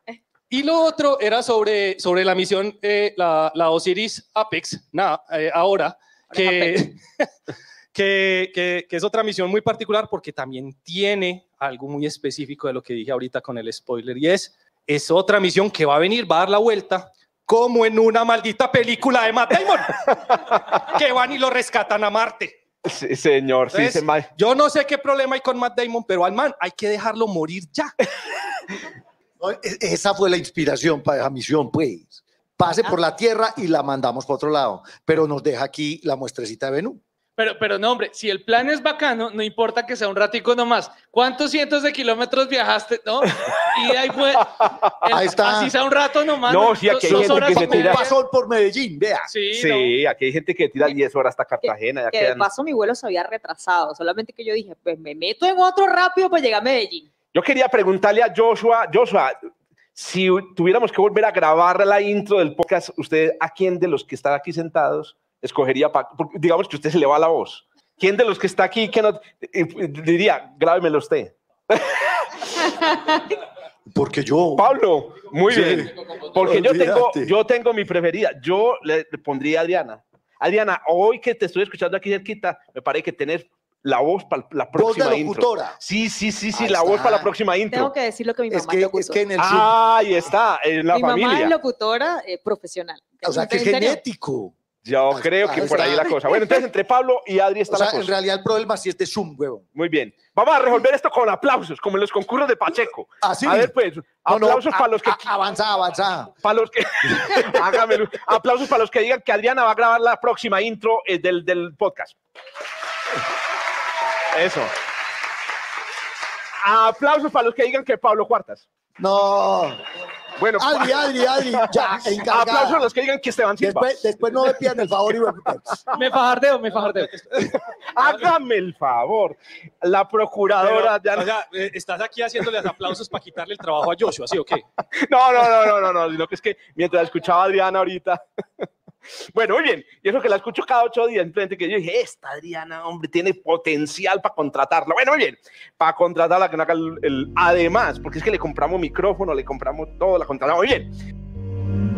Y lo otro era sobre, sobre la misión, eh, la, la, Osiris Apex, nada, eh, ahora, que, que, que, que, es otra misión muy particular porque también tiene algo muy específico de lo que dije ahorita con el spoiler, y es, es otra misión que va a venir, va a dar la vuelta, como en una maldita película de Matt Damon, que van y lo rescatan a Marte. Sí, señor, sí, se Yo no sé qué problema hay con Matt Damon, pero al man hay que dejarlo morir ya. E, esa fue la inspiración para esa misión, pues. Pase por la Tierra y la mandamos para otro lado, pero nos deja aquí la muestrecita de Venus. Pero, pero no, hombre, si el plan es bacano, no importa que sea un ratico nomás. ¿Cuántos cientos de kilómetros viajaste? ¿No? Y ahí fue. ahí está. Así sea un rato nomás. No, sí, aquí hay gente que se tira. pasó por Medellín, vea. Sí, sí aquí hay gente que tira 10 horas hasta Cartagena. Que, de paso mi vuelo se había retrasado. Solamente que yo dije, pues me meto en otro rápido para llegar a Medellín. Yo quería preguntarle a Joshua, Joshua, si tuviéramos que volver a grabar la intro del podcast, ¿usted a quién de los que están aquí sentados escogería? digamos que usted se le va la voz. ¿Quién de los que está aquí que no, eh, diría, grábemelo usted? Porque yo. Pablo, muy bien. Porque yo tengo, yo tengo mi preferida. Yo le pondría a Adriana. Adriana, hoy que te estoy escuchando aquí cerquita, me parece que tenés la voz para la próxima intro. Sí, sí, sí, sí, la voz para la próxima intro. Tengo que decir lo que mi mamá es que, es que en el ah, ahí está, en la familia. Mi mamá es locutora eh, profesional. O sea, que es genético. Yo creo que por ahí la cosa. Bueno, entonces entre Pablo y Adri está o sea, la cosa. En realidad el problema sí es de Zoom, huevo. Muy bien. Vamos a resolver esto con aplausos, como en los concursos de Pacheco. Así. A ver, pues, aplausos para los que. Avanza, avanza. Para los que. Hágamelo. Aplausos para los que digan que Adriana va a grabar la próxima intro eh, del, del podcast. Eso. Aplausos para los que digan que Pablo Cuartas. No. Bueno, Adri, Adri, Adri, ya, encargada. Aplausos a los que digan que Esteban Silva. Después, después no me pidan el favor y me fajardeo, me fajardeo. Hágame el favor. La procuradora ya... Eh, estás aquí haciéndole aplausos para quitarle el trabajo a Joshua, ¿sí o qué? No, no, no, no, no, no, sino que es que mientras escuchaba a Adriana ahorita... Bueno, muy bien. Y eso que la escucho cada ocho días, frente que yo dije, esta Adriana, hombre, tiene potencial para contratarla. Bueno, muy bien. Para contratarla, que no haga el, Además, porque es que le compramos micrófono, le compramos todo, la contratamos. Muy bien.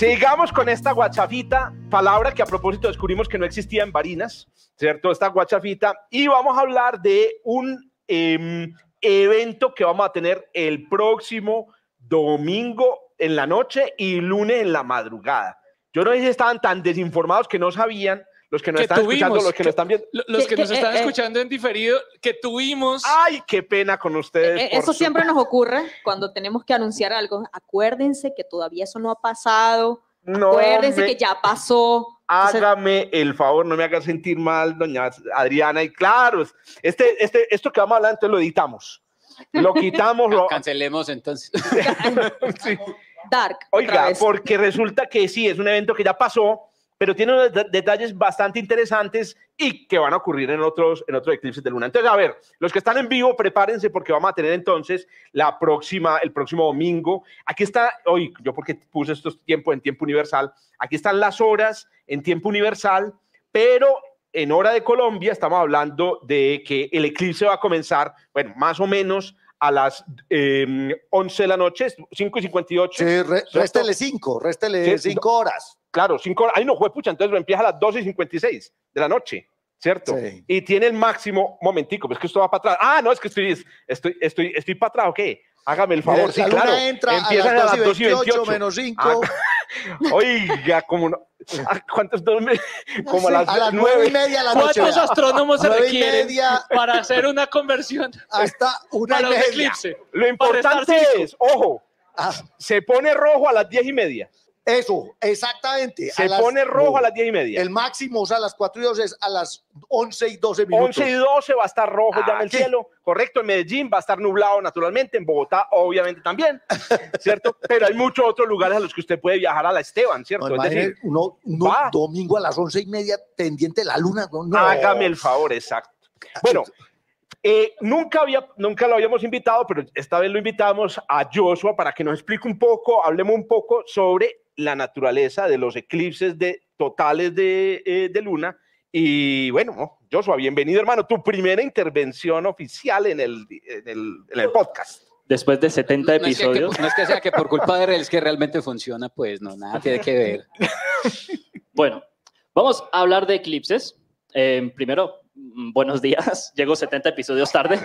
Sigamos con esta guachafita, palabra que a propósito descubrimos que no existía en Barinas, ¿cierto? Esta guachafita. Y vamos a hablar de un em, evento que vamos a tener el próximo domingo en la noche y lunes en la madrugada. Yo no sé si estaban tan desinformados que no sabían los que nos están escuchando, los que, nos están viendo. Los que, nos están eh, eh. escuchando en diferido, que tuvimos. Ay, qué pena con ustedes. Eh, eso siempre nos ocurre cuando tenemos que anunciar algo. Acuérdense que todavía eso no ha pasado. Acuérdense que ya pasó. Hágame el favor, no me haga sentir mal, doña Adriana. Y claro, este, este, esto que vamos a hablar, entonces lo editamos. Lo quitamos. lo... Cancelemos entonces. Dark. Oiga, porque resulta que sí, es un evento que ya pasó pero tiene unos detalles bastante interesantes y que van a ocurrir en otros, en otros eclipses de luna. Entonces, a ver, los que están en vivo, prepárense porque vamos a tener entonces la próxima, el próximo domingo. Aquí está, hoy, yo porque puse estos tiempos en tiempo universal, aquí están las horas en tiempo universal, pero en hora de Colombia estamos hablando de que el eclipse va a comenzar, bueno, más o menos a las 11 em, de la noche, 5 y 58. Sí, réstele 5, réstele 5 horas. Claro, cinco horas. Ay, no, fue pucha, entonces empieza a las 12 y 56 de la noche, ¿cierto? Y tiene el máximo momentico, pues que esto va para atrás. Ah, no, es que estoy, estoy, estoy, estoy para atrás, ¿o qué? Hágame el favor, sí, claro. Entra empieza a las 2 y 28, menos 5. Ah, oiga, como no, ah, ¿cuántos duermen? Como a las, 9 y media de la noche. ¿Cuántos astrónomos se requieren para hacer una conversión? Hasta una para y media. eclipse. Lo importante es, ojo, ah. se pone rojo a las 10 y media. Eso, exactamente. Se pone rojo a las 10 y media. El máximo, o sea, a las 4 y 12 es a las 11 y 12 minutos. 11 y 12 va a estar rojo ya en el cielo, correcto. En Medellín va a estar nublado naturalmente, en Bogotá obviamente también, ¿cierto? Pero hay muchos otros lugares a los que usted puede viajar a la Esteban, ¿cierto? es decir, uno, domingo a las 11 y media pendiente la luna. Hágame el favor, exacto. Bueno, eh, nunca, había, nunca lo habíamos invitado, pero esta vez lo invitamos a Joshua para que nos explique un poco, hablemos un poco sobre la naturaleza de los eclipses de, totales de, eh, de luna. Y bueno, Joshua, bienvenido hermano, tu primera intervención oficial en el, en el, en el podcast. Después de 70 episodios. no es que sea que por culpa de él es que realmente funciona, pues no, nada tiene que ver. bueno, vamos a hablar de eclipses. Eh, primero, mm, buenos días. Llego 70 episodios tarde.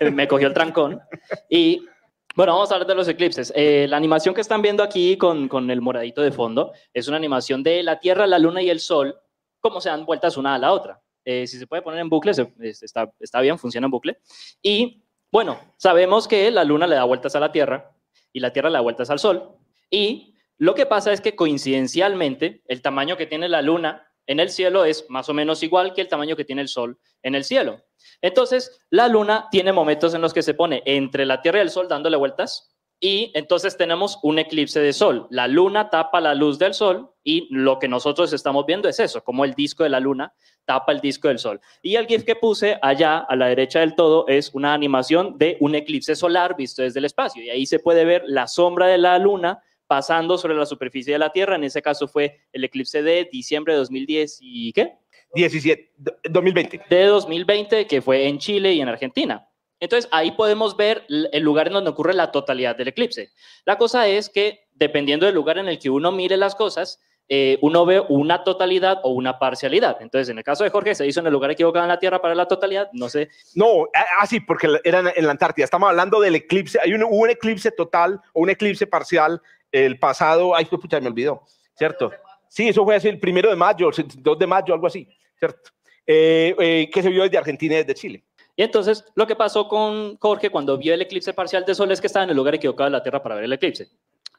Me cogió el trancón. Y bueno, vamos a hablar de los eclipses. Eh, la animación que están viendo aquí con, con, el moradito de fondo es una animación de la Tierra, la Luna y el Sol, cómo se dan vueltas una a la otra. Eh, si se puede poner en bucle, está, está bien, funciona en bucle. Y bueno, sabemos que la Luna le da vueltas a la Tierra y la Tierra le da vueltas al Sol. Y lo que pasa es que coincidencialmente el tamaño que tiene la Luna en el cielo es más o menos igual que el tamaño que tiene el Sol en el cielo. Entonces, la luna tiene momentos en los que se pone entre la Tierra y el Sol dándole vueltas y entonces tenemos un eclipse de Sol. La luna tapa la luz del Sol y lo que nosotros estamos viendo es eso, como el disco de la luna tapa el disco del Sol. Y el GIF que puse allá a la derecha del todo es una animación de un eclipse solar visto desde el espacio y ahí se puede ver la sombra de la luna pasando sobre la superficie de la Tierra. En ese caso fue el eclipse de diciembre de 2010 y ¿qué? 17, 2020. De 2020, que fue en Chile y en Argentina. Entonces, ahí podemos ver el lugar en donde ocurre la totalidad del eclipse. La cosa es que, dependiendo del lugar en el que uno mire las cosas, eh, uno ve una totalidad o una parcialidad. Entonces, en el caso de Jorge, se hizo en el lugar equivocado en la Tierra para la totalidad, no sé. No, ah, sí, porque era en la Antártida. Estamos hablando del eclipse. Hay un, un eclipse total o un eclipse parcial el pasado, ay, pucha, me olvidó, ¿cierto? Sí, eso fue el primero de mayo, el 2 de mayo, algo así. ¿cierto? Eh, eh, que se vio desde Argentina y desde Chile. Y entonces lo que pasó con Jorge cuando vio el eclipse parcial de Sol es que estaba en el lugar equivocado de la Tierra para ver el eclipse.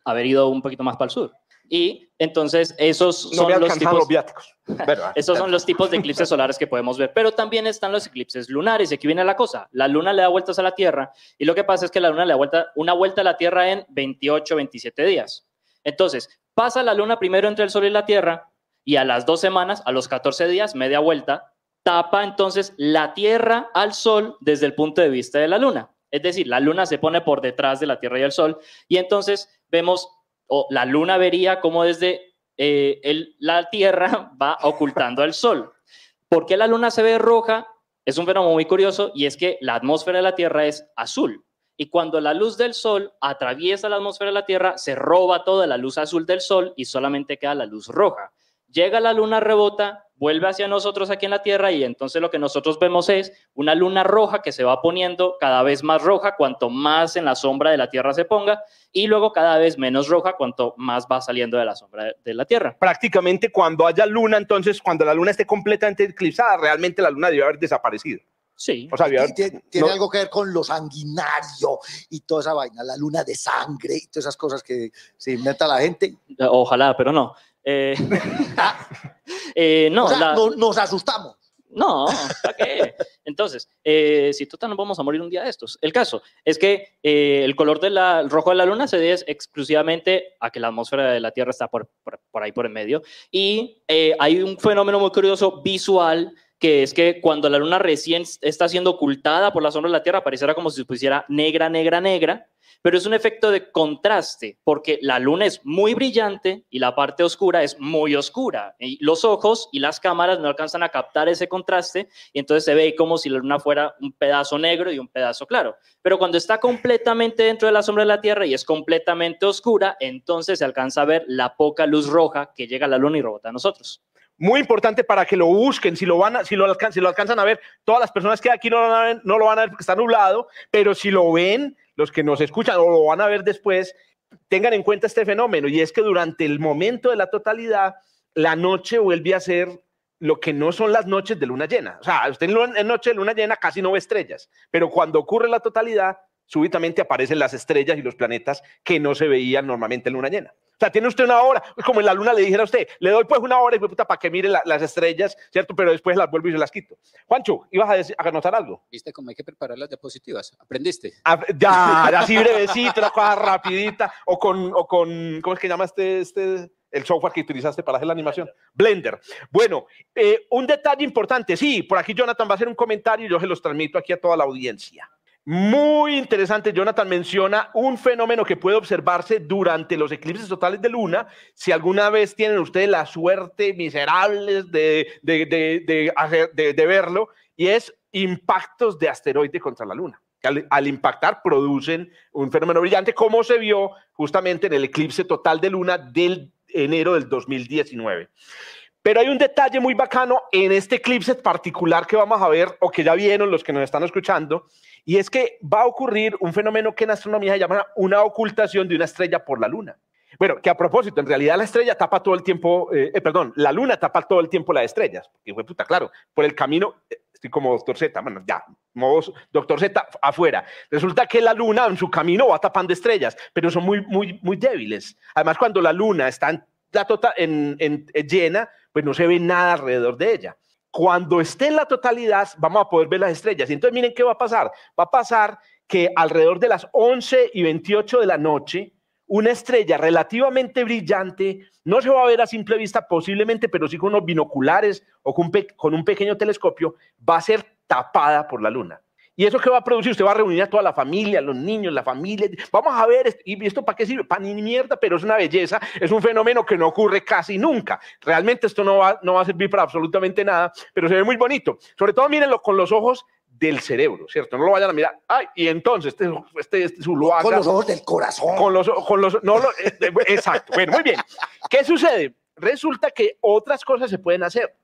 Haber ido un poquito más para el sur. Y entonces esos son los tipos, esos son los tipos de eclipses solares que podemos ver. Pero también están los eclipses lunares. Y aquí viene la cosa. La luna le da vueltas a la Tierra y lo que pasa es que la luna le da vuelta, una vuelta a la Tierra en 28, 27 días. Entonces, pasa la luna primero entre el Sol y la Tierra, y a las dos semanas, a los 14 días, media vuelta, tapa entonces la Tierra al Sol desde el punto de vista de la Luna. Es decir, la Luna se pone por detrás de la Tierra y el Sol y entonces vemos, o la Luna vería como desde eh, la Tierra va ocultando al Sol. ¿Por qué la Luna se ve roja? Es un fenómeno muy curioso y es que la atmósfera de la Tierra es azul. Y cuando la luz del Sol atraviesa la atmósfera de la Tierra, se roba toda la luz azul del Sol y solamente queda la luz roja llega la luna, rebota, vuelve hacia nosotros aquí en la Tierra y entonces lo que nosotros vemos es una luna roja que se va poniendo cada vez más roja cuanto más en la sombra de la Tierra se ponga y luego cada vez menos roja cuanto más va saliendo de la sombra de la Tierra. Prácticamente cuando haya luna, entonces cuando la luna esté completamente eclipsada, realmente la luna debe haber desaparecido. Sí. O sea, tiene, algo que ver con lo sanguinario y toda esa vaina, la luna de sangre y todas esas cosas que se inventa la gente. Ojalá, pero no. Eh, eh, no, nos asustamos. No, ¿para qué? Entonces, eh, si total nos vamos a morir un día de estos. El caso es que eh, el color del rojo de la luna se debe exclusivamente a que la atmósfera de la Tierra está por, por, ahí por en medio. Y eh, hay un fenómeno muy curioso visual que es que cuando la luna recién está siendo ocultada por la sombra de la Tierra, pareciera como si se pusiera negra, negra, negra, pero es un efecto de contraste, porque la luna es muy brillante y la parte oscura es muy oscura. Y los ojos y las cámaras no alcanzan a captar ese contraste y entonces se ve como si la luna fuera un pedazo negro y un pedazo claro. Pero cuando está completamente dentro de la sombra de la Tierra y es completamente oscura, entonces se alcanza a ver la poca luz roja que llega a la luna y rebota a nosotros. Muy importante para que lo busquen, si lo, van a, si lo, alcanzan, si lo alcanzan a ver, todas las personas que aquí no lo, van a no lo van a ver porque está nublado, pero si lo ven, los que nos escuchan o lo van a ver después, tengan en cuenta este fenómeno y es que durante el momento de la totalidad, la noche vuelve a ser lo que no son las noches de luna llena. O sea, usted en noche de luna llena casi no ve estrellas, pero cuando ocurre la totalidad, súbitamente aparecen las estrellas y los planetas que no se veían normalmente en luna llena. O sea, tiene usted una hora, como en la luna le dijera a usted, le doy pues una hora y puta para que mire las estrellas, ¿cierto? Pero después las vuelvo y se las quito. Juancho, ¿ibas a, decir, a anotar algo? ¿Viste cómo hay que preparar las diapositivas? ¿Aprendiste? Ah, ya, así brevecito, la cosa rapidita, o con, o con, ¿cómo es que llama este, este, el software que utilizaste para hacer la animación? Blender. Bueno, eh, un detalle importante, sí, por aquí Jonathan va a hacer un comentario y yo se los transmito aquí a toda la audiencia. Muy interesante, Jonathan menciona un fenómeno que puede observarse durante los eclipses totales de luna. Si alguna vez tienen ustedes la suerte miserables de, de, verlo, y es impactos de asteroide contra la luna. Al, al, impactar producen un fenómeno brillante, como se vio justamente en el eclipse total de luna del enero del 2019. Pero hay un detalle muy bacano en este eclipse particular que vamos a ver, o que ya vieron los que nos están escuchando, y es que va a ocurrir un fenómeno que en astronomía se llama una ocultación de una estrella por la luna. Bueno, que a propósito, en realidad la estrella tapa todo el tiempo, eh, eh, perdón, la luna tapa todo el tiempo las estrellas, porque fue puta, claro, por el camino, eh, estoy como doctor Z, bueno, ya, doctor Z afuera. Resulta que la luna en su camino va tapando estrellas, pero son muy, muy, muy débiles. Además, cuando la luna está en, tota, en llena, pues no se ve nada alrededor de ella cuando esté en la totalidad, vamos a poder ver las estrellas. Y entonces miren qué va a pasar. Va a pasar que alrededor de las 11 y 28 de la noche, una estrella relativamente brillante, no se va a ver a simple vista posiblemente, pero sí con unos binoculares o con, con un pequeño telescopio, va a ser tapada por la luna. ¿Y eso qué va a producir? Usted va a reunir a toda la familia, los niños, la familia. Vamos a ver, ¿y esto para qué sirve? Para ni mierda, pero es una belleza, es un fenómeno que no ocurre casi nunca. Realmente esto no va, no va a servir para absolutamente nada, pero se ve muy bonito. Sobre todo mírenlo con los ojos del cerebro, ¿cierto? No lo vayan a mirar. Ay, y entonces, este, este, este su Con los ojos del corazón. Con los, con los, no, eh, exacto. Bueno, muy bien. ¿Qué sucede? Resulta que otras cosas se pueden hacer.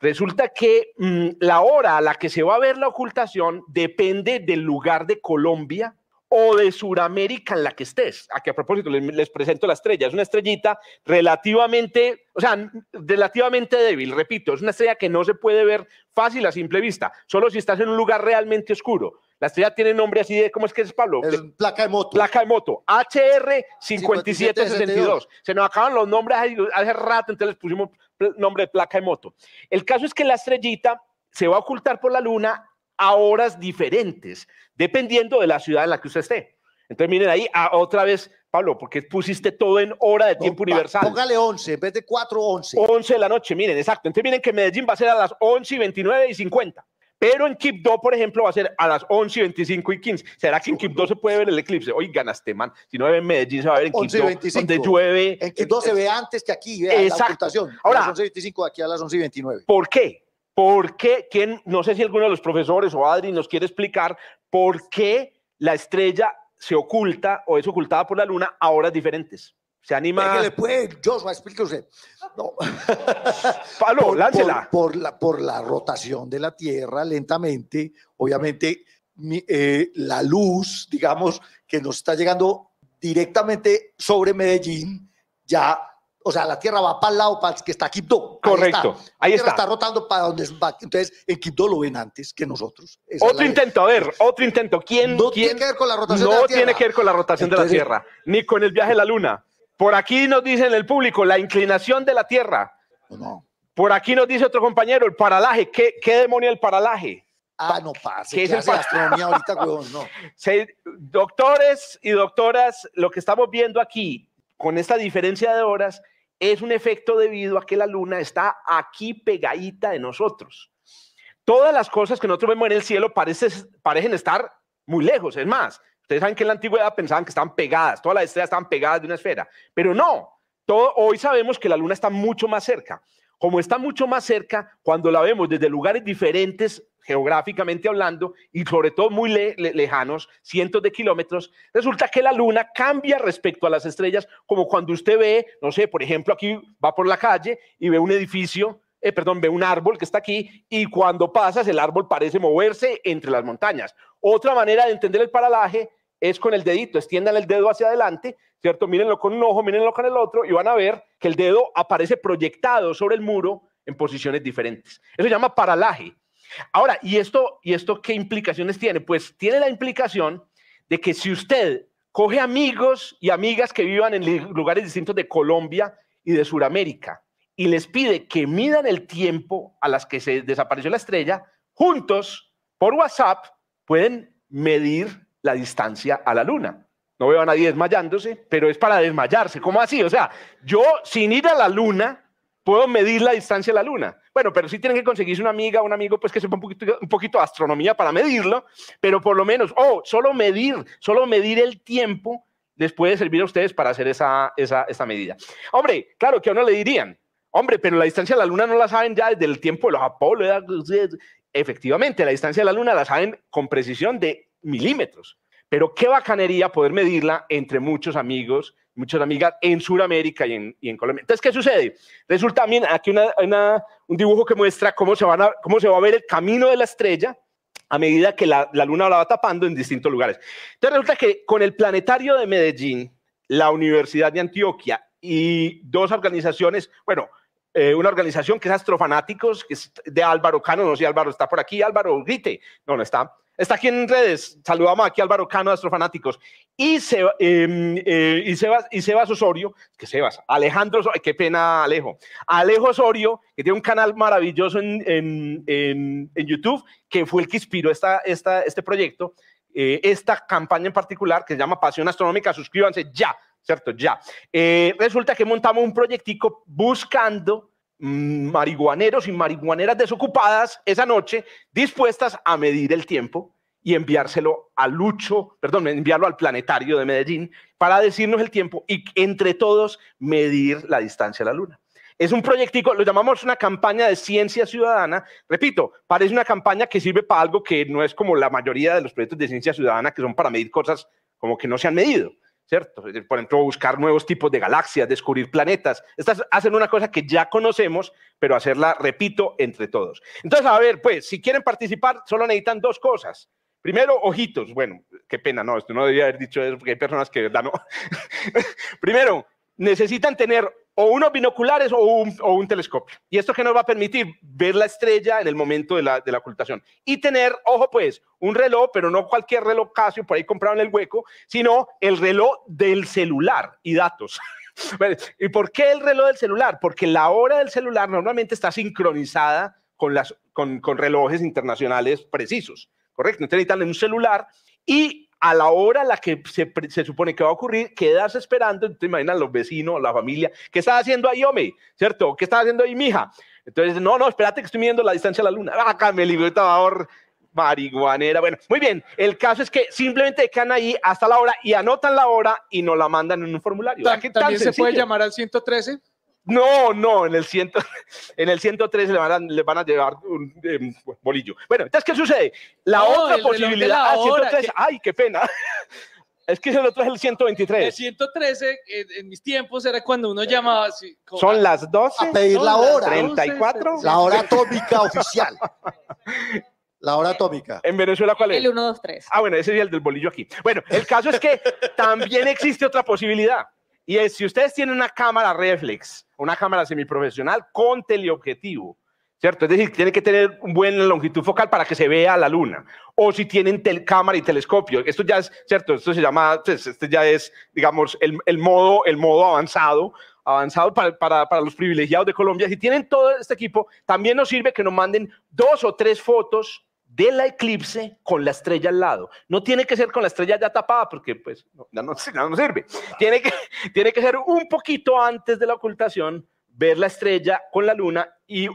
Resulta que mm, la hora a la que se va a ver la ocultación depende del lugar de Colombia o de Sudamérica en la que estés. Aquí a propósito les, presento la estrella. Es una estrellita relativamente, o sea, relativamente débil, repito, es una estrella que no se puede ver fácil a simple vista, solo si estás en un lugar realmente oscuro. La estrella tiene nombre así de, ¿cómo es que es, Pablo? Es placa de moto. Placa de moto, HR 5762. Se nos acaban los nombres hace rato, entonces les pusimos nombre de placa de moto. El caso es que la estrellita se va a ocultar por la luna a horas diferentes, dependiendo de la ciudad en la que usted esté. Entonces miren ahí, ah, otra vez, Pablo, porque pusiste todo en hora de tiempo universal. Póngale 11, en vez de 4, 11. 11 de la noche, miren, exacto. Entonces miren que Medellín va a ser a las 11 y 29 y 50. Pero en Quibdó, por ejemplo, va a ser a las 11 y 25 y 15. ¿Será que en Quibdó se puede ver el eclipse? Oigan, ganaste, man. Si no ve en Medellín, se va a ver en Quibdó, donde llueve. En Quibdó se ve antes que aquí, vea, Exacto. la Ahora, a las 11 y 25, aquí a las 11 y 29. ¿Por qué? ¿Por qué? ¿Quién? No sé si alguno de los profesores o Adri nos quiere explicar por qué la estrella se oculta o es ocultada por la luna a horas diferentes. Se anima. Que le puede, Joshua, explique usted. No. Pablo, por, láncela. Por, la, por la rotación de la Tierra lentamente, obviamente, eh, la luz, digamos, que nos está llegando directamente sobre Medellín, ya o sea, la Tierra va para el lado para el que está Quibdó. Correcto. Ahí está. está. rotando para donde va. Entonces, en Quibdó lo ven antes que nosotros. otro intento, a ver, otro intento. ¿Quién, no tiene que ver con la rotación de la Tierra. No tiene que ver con la rotación de la Tierra, ni con el viaje a la Luna. Por aquí nos dice en el público la inclinación de la Tierra. No. Por aquí nos dice otro compañero el paralaje. ¿Qué, qué demonio el paralaje? Ah, no pase. ¿Qué es el astronomía ahorita, huevón? No. doctores y doctoras, lo que estamos viendo aquí, con esta diferencia de horas, es un efecto debido a que la luna está aquí pegadita de nosotros. Todas las cosas que nosotros vemos en el cielo parecen estar muy lejos. Es más, ustedes saben que en la antigüedad pensaban que estaban pegadas, todas las estrellas estaban pegadas de una esfera, pero no. Todo, hoy sabemos que la luna está mucho más cerca. Como está mucho más cerca, cuando la vemos desde lugares diferentes geográficamente hablando y sobre todo muy lejanos, cientos de kilómetros, resulta que la luna cambia respecto a las estrellas, como cuando usted ve, no sé, por ejemplo, aquí va por la calle y ve un edificio, eh, perdón, ve un árbol que está aquí y cuando pasas el árbol parece moverse entre las montañas. Otra manera de entender el paralaje es con el dedito, extiendan el dedo hacia adelante, ¿cierto? Mírenlo con un ojo, mírenlo con el otro y van a ver que el dedo aparece proyectado sobre el muro en posiciones diferentes. Eso se llama paralaje. Ahora, ¿y esto, ¿y esto qué implicaciones tiene? Pues tiene la implicación de que si usted coge amigos y amigas que vivan en lugares distintos de Colombia y de Sudamérica y les pide que midan el tiempo a las que se desapareció la estrella, juntos, por WhatsApp, pueden medir la distancia a la luna. No veo a nadie desmayándose, pero es para desmayarse. ¿Cómo así? O sea, yo sin ir a la luna puedo medir la distancia a la luna. Bueno, pero sí tienen que conseguirse una amiga, un amigo, pues que sepa un poquito, de astronomía para medirlo, pero por lo menos, oh, solo medir, solo medir el tiempo les puede servir a ustedes para hacer esa, esa, esa medida. Hombre, claro que a uno le dirían, hombre, pero la distancia a la luna no la saben ya desde el tiempo de los Apolo. Efectivamente, la distancia a la luna la saben con precisión de milímetros. Pero qué bacanería poder medirla entre muchos amigos, muchas amigas en Sudamérica y en, y en Colombia. Entonces, ¿qué sucede? Resulta también aquí una, un dibujo que muestra cómo se, van a, cómo se va a ver el camino de la estrella a medida que la, la luna la va tapando en distintos lugares. Entonces, resulta que con el planetario de Medellín, la Universidad de Antioquia y dos organizaciones, bueno, eh, una organización que es Astrofanáticos, que es de Álvaro Cano, no sé si Álvaro está por aquí, Álvaro, grite, no, no está, Está aquí en redes. Saludamos aquí a Álvaro Cano de Astrofanáticos. Y, em, eh, y, Sebas, y Sebas Osorio, que Sebas, Alejandro, qué pena Alejo. Alejo Osorio, que tiene un canal maravilloso en, YouTube, que fue el que inspiró esta, este proyecto, eh, esta campaña en particular, que se llama Pasión Astronómica. Suscríbanse ya, ¿cierto? Ya. Eh, resulta que montamos un proyectico buscando marihuaneros y marihuaneras desocupadas esa noche, dispuestas a medir el tiempo y enviárselo a Lucho, perdón, enviarlo al planetario de Medellín para decirnos el tiempo y entre todos medir la distancia a la Luna. Es un proyectico, lo llamamos una campaña de ciencia ciudadana. Repito, parece una campaña que sirve para algo que no es como la mayoría de los proyectos de ciencia ciudadana, que son para medir cosas como que no se han medido. ¿Cierto? Por ejemplo, buscar nuevos tipos de galaxias, descubrir planetas. Estas hacen una cosa que ya conocemos, pero hacerla, repito, entre todos. Entonces, a ver, pues, si quieren participar, solo necesitan dos cosas. Primero, ojitos. Bueno, qué pena, no, esto no debería haber dicho eso porque hay personas que, ¿verdad? No. Primero, necesitan tener o unos binoculares o un, telescopio. Y esto que nos va a permitir ver la estrella en el momento de la, ocultación. Y tener, ojo pues, un reloj, pero no cualquier reloj Casio por ahí comprado en el hueco, sino el reloj del celular y datos. ¿Y por qué el reloj del celular? Porque la hora del celular normalmente está sincronizada con, las, con, con relojes internacionales precisos, ¿correcto? Entonces necesitan un celular y a la hora a la que se, se, supone que va a ocurrir, quedas esperando, te imaginas los vecinos, la familia, ¿qué está haciendo ahí, hombre? ¿Cierto? ¿Qué está haciendo ahí, mija? Entonces, no, no, espérate que estoy midiendo la distancia a la luna. Acá me libertador marihuanera. Bueno, muy bien. El caso es que simplemente quedan ahí hasta la hora y anotan la hora y nos la mandan en un formulario. ¿También se puede llamar al 113? No, no, en el, ciento, en el 103 le van a, le van a llevar un em, bolillo. Bueno, entonces, ¿qué sucede? La otra posibilidad. Ah, 103, ay, qué pena. Es que el otro es el 123. El 113, en, mis tiempos, era cuando uno llamaba. Son las 12. A pedir la hora. 34. La hora atómica oficial. La hora atómica. ¿En Venezuela cuál es? El 1, 2, 3. Ah, bueno, ese es el del bolillo aquí. Bueno, el caso es que también existe otra posibilidad. Y es, si ustedes tienen una cámara reflex, una cámara semiprofesional con teleobjetivo, ¿cierto? Es decir, tiene que tener un buen longitud focal para que se vea la luna. O si tienen cámara y telescopio. Esto ya es, ¿cierto? Esto se llama, pues, este ya es, digamos, el, el, modo, el modo avanzado avanzado para, para, para, los privilegiados de Colombia. Si tienen todo este equipo, también nos sirve que nos manden dos o tres fotos de la eclipse con la estrella al lado. No tiene que ser con la estrella ya tapada porque pues no, no, sirve. Tiene que, tiene que ser un poquito antes de la ocultación, ver la estrella con la luna y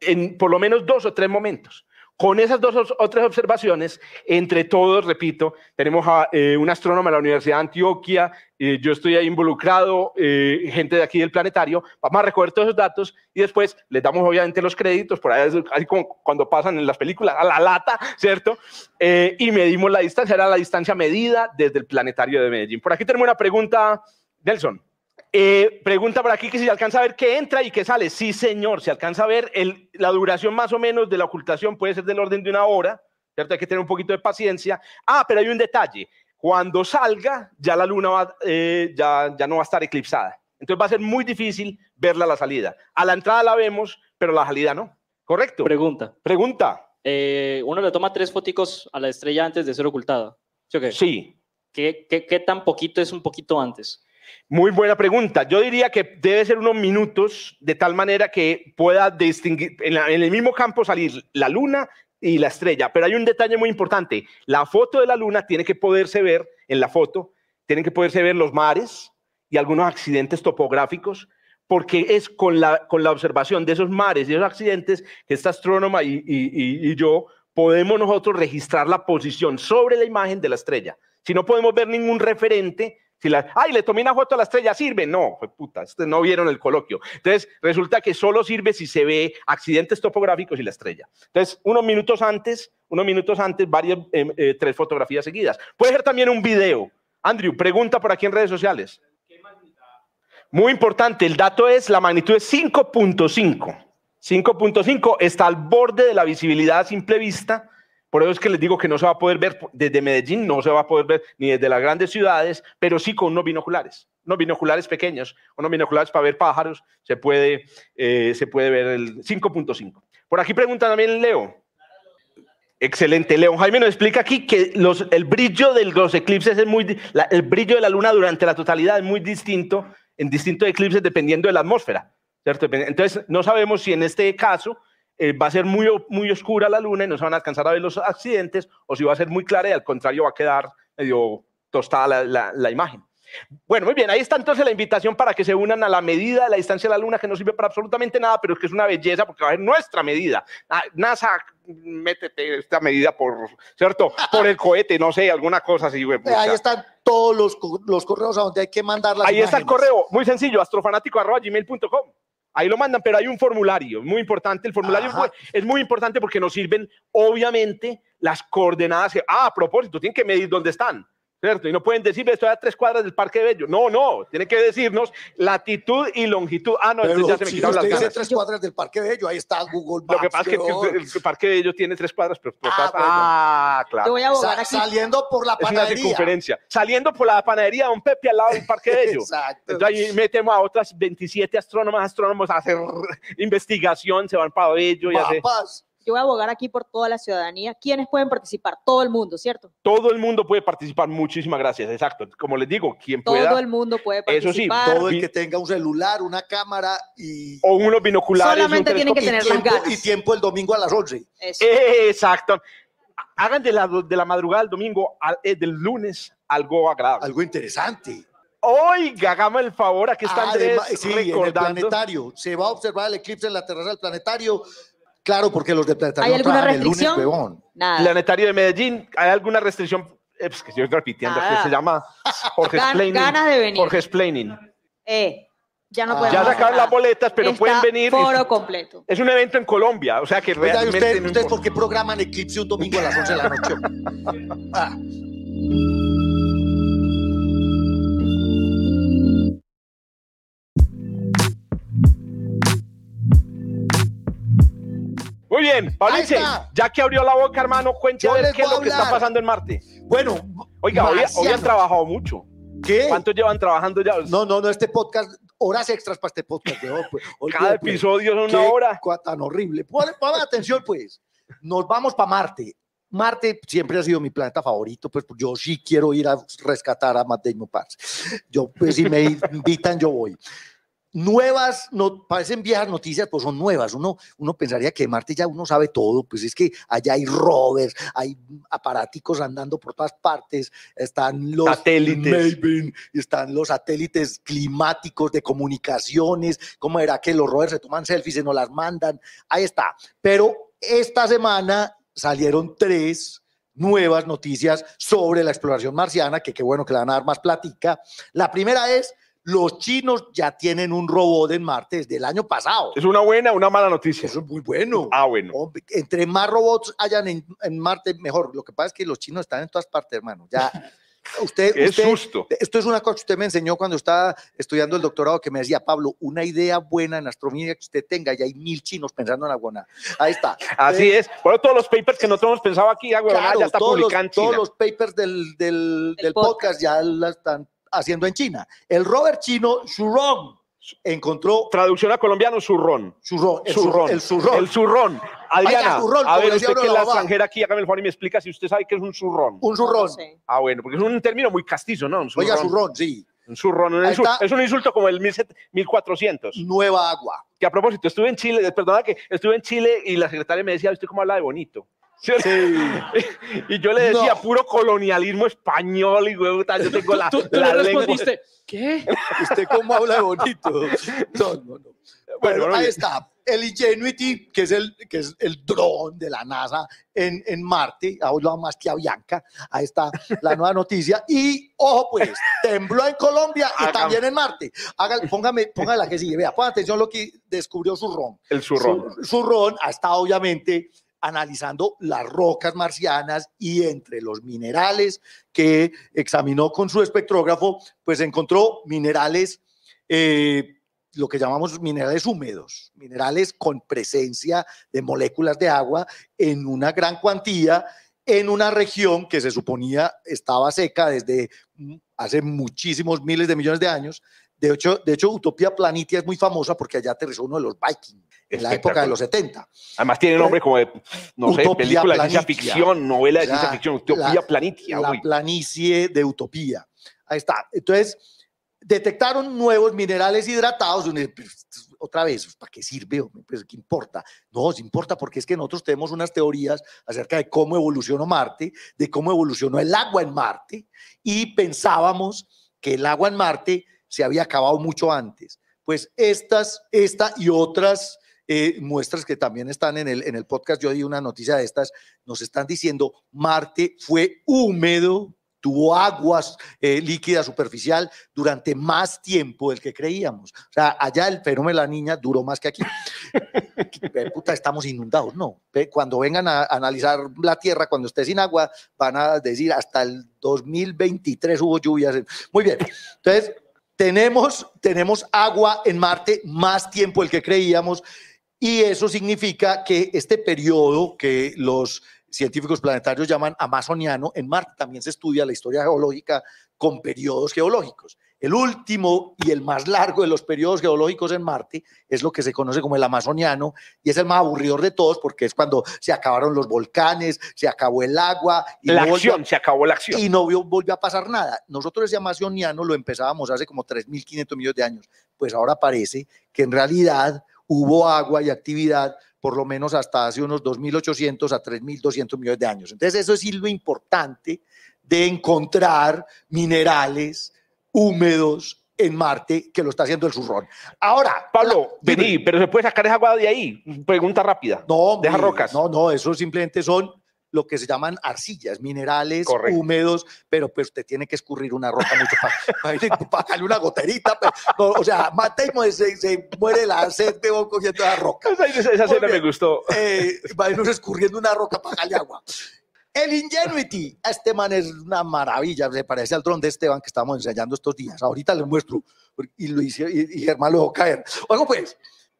en por lo menos dos o tres momentos. Con esas dos otras observaciones, entre todos, repito, tenemos a eh, un astrónomo de la Universidad de Antioquia, eh, yo estoy ahí involucrado, eh, gente de aquí del planetario, vamos a recoger todos esos datos y después les damos obviamente los créditos, por ahí así como cuando pasan en las películas, a la lata, ¿cierto? y medimos la distancia, era la distancia medida desde el planetario de Medellín. Por aquí tenemos una pregunta, Nelson. Eh, pregunta por aquí que si se alcanza a ver qué entra y qué sale. Sí, señor, se alcanza a ver el, la duración más o menos de la ocultación, puede ser del orden de una hora, ¿cierto? Hay que tener un poquito de paciencia. Ah, pero hay un detalle. Cuando salga, ya la luna eh, ya, ya no va a estar eclipsada. Entonces va a ser muy difícil verla a la salida. A la entrada la vemos, pero a la salida no. ¿Correcto? Pregunta. Pregunta. Eh, uno le toma tres foticos a la estrella antes de ser ocultada. ¿Sí? sí. ¿Qué, qué, qué tan poquito es un poquito antes? Muy buena pregunta. Yo diría que debe ser unos minutos de tal manera que pueda distinguir en, el mismo campo salir la luna y la estrella. Pero hay un detalle muy importante. La foto de la luna tiene que poderse ver en la foto, tienen que poderse ver los mares y algunos accidentes topográficos, porque es con la, con la observación de esos mares y esos accidentes que esta astrónoma y, y yo podemos nosotros registrar la posición sobre la imagen de la estrella. Si no podemos ver ningún referente, si la, ay, le tomé una foto a la estrella, ¿sirve? No, fue puta, este, no vieron el coloquio. Entonces, resulta que solo sirve si se ve accidentes topográficos y la estrella. Entonces, unos minutos antes, unos minutos antes, varias, em, eh, tres fotografías seguidas. Puede ser también un video. Andrew, pregunta por aquí en redes sociales. Muy importante, el dato es, la magnitud es 5.5. 5.5 está al borde de la visibilidad a simple vista por eso es que les digo que no se va a poder ver desde Medellín, no se va a poder ver ni desde las grandes ciudades, pero sí con unos binoculares, unos binoculares pequeños, unos binoculares para ver pájaros, se puede, eh, se puede ver el 5.5. Por aquí pregunta también Leo. Excelente, Leo. Jaime nos explica aquí que el brillo de los eclipses es muy, el brillo de la luna durante la totalidad es muy distinto en distintos eclipses dependiendo de la atmósfera, ¿cierto? Entonces, no sabemos si en este caso eh, va a ser muy, muy oscura la luna y no se van a alcanzar a ver los accidentes, o si va a ser muy clara y al contrario va a quedar medio tostada la, la, imagen. Bueno, muy bien, ahí está entonces la invitación para que se unan a la medida de la distancia de la Luna, que no sirve para absolutamente nada, pero es que es una belleza porque va a ser nuestra medida. Ah, NASA, métete esta medida por, ¿cierto? Por el cohete, no sé, alguna cosa así, güey. Ahí están todos los, los correos a donde hay que mandar las Ahí está el correo, muy sencillo, astrofanático.gmail.com. Ahí lo mandan, pero hay un formulario muy importante. El formulario es muy importante porque nos sirven, obviamente, las coordenadas. ah, a propósito, tienen que medir dónde están. ¿Cierto? Y no pueden decir, estoy a tres cuadras del Parque Bello. No, no, tiene que decirnos latitud y longitud. Ah, no, entonces ya se me quitaron las ganas. tres cuadras del Parque Bello, ahí está Google Maps. Lo que pasa es que el, Parque Bello tiene tres cuadras, pero... ah, ah, claro. Yo voy a abogar aquí. Saliendo por la panadería. Es una circunferencia. Saliendo por la panadería de Don Pepe al lado del Parque Bello. Exacto. Entonces ahí metemos a otras 27 astrónomas, astrónomos a hacer investigación, se van para Bello y hace yo voy a abogar aquí por toda la ciudadanía. ¿Quiénes pueden participar? Todo el mundo, ¿cierto? Todo el mundo puede participar. Muchísimas gracias. Exacto. Como les digo, quien pueda. Todo el mundo puede participar. Eso sí, todo el que tenga un celular, una cámara y. O unos binoculares. Solamente tienen que tener las ganas. Y tiempo el domingo a las 11. Exacto. Hagan de la, de la madrugada al domingo, eh, del lunes, algo agradable. Algo interesante. Oiga, hagamos el favor, aquí está Andrés sí, recordando. En el planetario. Se va a observar el eclipse en la terraza del planetario Claro, porque los de Planetario ¿Hay alguna restricción? El lunes, Nada. Planetario de Medellín, ¿hay alguna restricción? Eh, pues que estoy repitiendo, que se llama Jorge Explaining. Ganas de venir. Jorge Explaining. Eh, ya no ah. Ya sacaron las boletas, pero pueden venir. Foro completo. Es un evento en Colombia, o sea que realmente. Usted, ¿Ustedes por qué programan Eclipse un domingo a las 11 de la noche? ah. Muy bien, Pauliche, ya que abrió la boca, hermano, ver qué es lo que está pasando en Marte. Bueno, oiga, hoy, han trabajado mucho. ¿Qué? ¿Cuánto llevan trabajando ya? No, no, no, este podcast, horas extras para este podcast. Pues, Cada episodio es una hora. Tan horrible. Pongan atención, pues. Nos vamos para Marte. Marte siempre ha sido mi planeta favorito, pues yo sí quiero ir a rescatar a Matt Damon Parks. Yo, pues si me invitan, yo voy. Nuevas, no, parecen viejas noticias, pues son nuevas. Uno, uno pensaría que Marte ya uno sabe todo, pues es que allá hay rovers, hay aparáticos andando por todas partes, están los satélites, están los satélites climáticos de comunicaciones, cómo era que los rovers se toman selfies y no las mandan, ahí está. Pero esta semana salieron tres nuevas noticias sobre la exploración marciana, que qué bueno que le van a dar más platica. La primera es los chinos ya tienen un robot en Marte desde el año pasado. ¿Es una buena o una mala noticia? Eso es muy bueno. Ah, bueno. Entre más robots hayan en, Marte, mejor. Lo que pasa es que los chinos están en todas partes, hermano. Ya. Usted, es susto. Esto es una cosa que usted me enseñó cuando estaba estudiando el doctorado, que me decía, Pablo, una idea buena en astronomía que usted tenga, y hay mil chinos pensando en la Ahí está. Así es. Bueno, todos los papers que nosotros hemos pensado aquí, ya está todos publicando. todos los papers del, del, del podcast ya la están haciendo en China. El rover chino Shurong encontró. Traducción a colombiano, zurrón. Zurrón. El zurrón. El zurrón. El zurrón. Adriana, a ver, usted que es la extranjera aquí, hágame el favor y me explica si usted sabe qué es un zurrón. Un zurrón. Ah, bueno, porque es un término muy castizo, ¿no? Un zurrón. Oiga, zurrón, sí. Un zurrón, un insulto, es un insulto como el 1400. Nueva agua. Que a propósito, estuve en Chile, perdona que estuve en Chile y la secretaria me decía, ¿usted cómo habla de bonito? Sí. y yo le decía, puro colonialismo español y güey, yo tengo la. Tú, tú, le respondiste, ¿qué? ¿Usted cómo habla de bonito? No, no, no. Bueno, ahí está. El Ingenuity, que es el, que es el dron de la NASA en, en Marte, ahora más que a Bianca. Ahí está la nueva noticia. Y, ojo, pues, tembló en Colombia y también en Marte. póngame, póngame la que sigue. Vea, ponga atención a lo que descubrió Zurrón. El Zurrón. Su, Zurrón ha estado, obviamente, analizando las rocas marcianas y entre los minerales que examinó con su espectrógrafo, pues encontró minerales, eh, lo que llamamos minerales húmedos, minerales con presencia de moléculas de agua en una gran cuantía en una región que se suponía estaba seca desde hace muchísimos miles de millones de años. De hecho, de hecho Utopía Planitia es muy famosa porque allá aterrizó uno de los Vikings en la época de los 70. Además tiene nombre como de, no sé, película de ciencia ficción, novela de ciencia ficción, Utopía Planitia. La planicie de Utopía. Ahí está. Entonces, detectaron nuevos minerales hidratados. Otra vez, ¿para qué sirve? Pues, ¿Qué importa? No, se importa porque es que nosotros tenemos unas teorías acerca de cómo evolucionó Marte, de cómo evolucionó el agua en Marte, y pensábamos que el agua en Marte se había acabado mucho antes. Pues estas, esta y otras eh, muestras que también están en el, en el podcast, yo di una noticia de estas, nos están diciendo, Marte fue húmedo, tuvo aguas eh, líquida superficial durante más tiempo del que creíamos. O sea, allá el fenómeno de la niña duró más que aquí. Puta, estamos inundados, no. Cuando vengan a analizar la Tierra, cuando esté sin agua, van a decir hasta el 2023 hubo lluvias. Muy bien. Entonces, tenemos, tenemos agua en Marte más tiempo del que creíamos. Y eso significa que este periodo que los científicos planetarios llaman amazoniano, en Marte también se estudia la historia geológica con periodos geológicos. El último y el más largo de los periodos geológicos en Marte es lo que se conoce como el amazoniano y es el más aburridor de todos porque es cuando se acabaron los volcanes, se acabó el agua. Y la acción, se acabó la acción. Y no volvió a pasar nada. Nosotros ese amazoniano lo empezábamos hace como 3.500 millones de años. Pues ahora parece que en realidad hubo agua y actividad por lo menos hasta hace unos 2.800 a 3.200 millones de años. Entonces, eso es lo importante de encontrar minerales húmedos en Marte, que lo está haciendo el zurrón. Ahora, Pablo, vení, pero se puede sacar esa agua de ahí. Pregunta rápida. No, deja rocas. No, no, eso simplemente son lo que se llaman arcillas, minerales húmedos, pero pues usted tiene que escurrir una roca mucho para, darle una goterita. o sea, mate y se, se, muere la sed de cogiendo la roca. Esa, esa escena me gustó. Eh, va escurriendo una roca para darle agua. El Ingenuity, este man es una maravilla, se parece al dron de Esteban que estamos ensayando estos días. Ahorita les muestro y lo hice y, y Germán lo dejó caer. Oigo pues,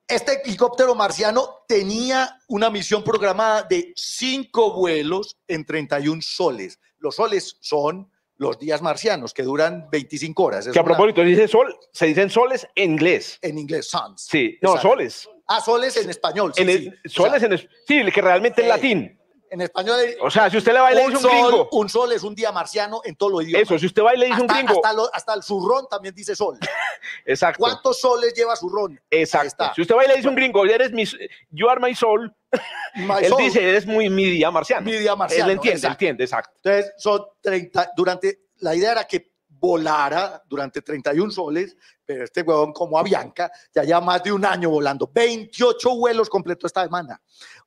este helicóptero marciano tenía una misión programada de cinco vuelos en 31 soles. Los soles son los días marcianos, que duran 25 horas. que a propósito, dice sol, se dicen soles en inglés. En inglés, suns. Sí, no, soles. Ah, soles en español. Sí, sí. Soles en sí, que realmente es latín. En español. O sea, si usted le y le dice un, gringo. Un sol es un día marciano en todo lo idiomas. Eso, si usted le dice un gringo. Hasta, el zurrón también dice sol. Exacto. ¿Cuántos soles lleva zurrón? Exacto. Si usted le dice un gringo, eres mi, you are my soul. él dice, eres muy mi día marciano. Mi día marciano. Él entiende, entiende, exacto. Entonces, son 30, durante, la idea era que volara durante 31 soles, pero este huevón como a Bianca ya lleva más de un año volando, 28 vuelos completos esta semana.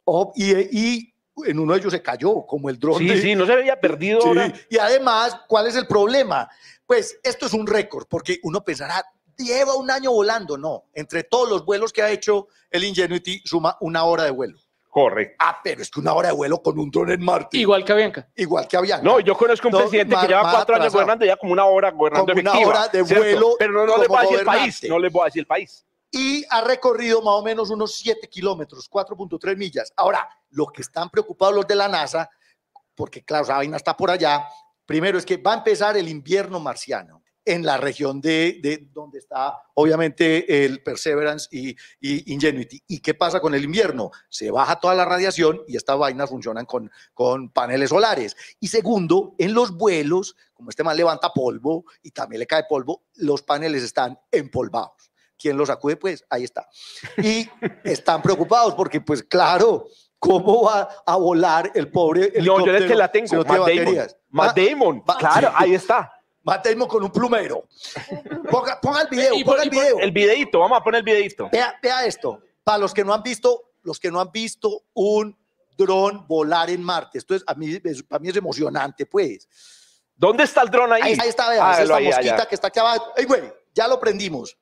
Oh, y, y, en uno de ellos se cayó, como el dron. Sí, sí, no se había perdido. Y además, ¿cuál es el problema? Pues esto es un récord, porque uno pensará, lleva un año volando. No, entre todos los vuelos que ha hecho el Ingenuity suma una hora de vuelo. Correcto. Ah, pero es que una hora de vuelo con un dron en Marte. Igual que Avianca. Igual que Avianca. No, yo conozco un presidente que lleva cuatro años gobernando ya como una hora gobernando como una hora de vuelo. Pero no, le voy a decir el país. No le voy a decir el país. Y ha recorrido más o menos unos 7 kilómetros, 4.3 millas. Ahora, lo que están preocupados los de la NASA, porque claro, esa vaina está por allá, primero es que va a empezar el invierno marciano en la región de, de, donde está obviamente el Perseverance y, Ingenuity. ¿Y qué pasa con el invierno? Se baja toda la radiación y estas vainas funcionan con, con paneles solares. Y segundo, en los vuelos, como este man levanta polvo y también le cae polvo, los paneles están empolvados. ¿Quién los sacude? Pues ahí está. Y están preocupados porque, pues claro, ¿cómo va a volar el pobre No, yo es que la tengo, Matt Damon. Matt ah, Damon, claro, ahí está. Matemos con un plumero. Ponga, ponga el video, ponga el video. El videito, vamos a poner el videito. Vea, vea esto. Para los que no han visto, los que no han visto un dron volar en Marte. Esto es, a mí, para mí es emocionante, pues. ¿Dónde está el dron ahí? Ahí, está, vea. Ah, esta mosquita que está aquí abajo. ¡Ey, güey! Ya lo prendimos.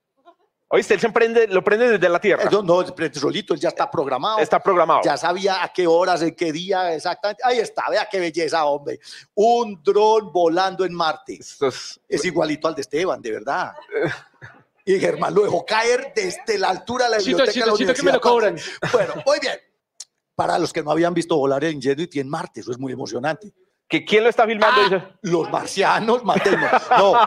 Oíste, él se prende, lo prende desde la Tierra. No, no, prende solito, él ya está programado. Está programado. Ya sabía a qué horas, en qué día exactamente. Ahí está, vea qué belleza, hombre. Un dron volando en Marte. es... igualito al de Esteban, de verdad. y Germán lo dejó caer desde la altura de la biblioteca chito, chito, que me lo cobran. Bueno, muy bien. Para los que no habían visto volar el Ingenuity en Marte, eso es muy emocionante. ¿Que ¿Quién lo está filmando? Ah, los marcianos, matemos. No,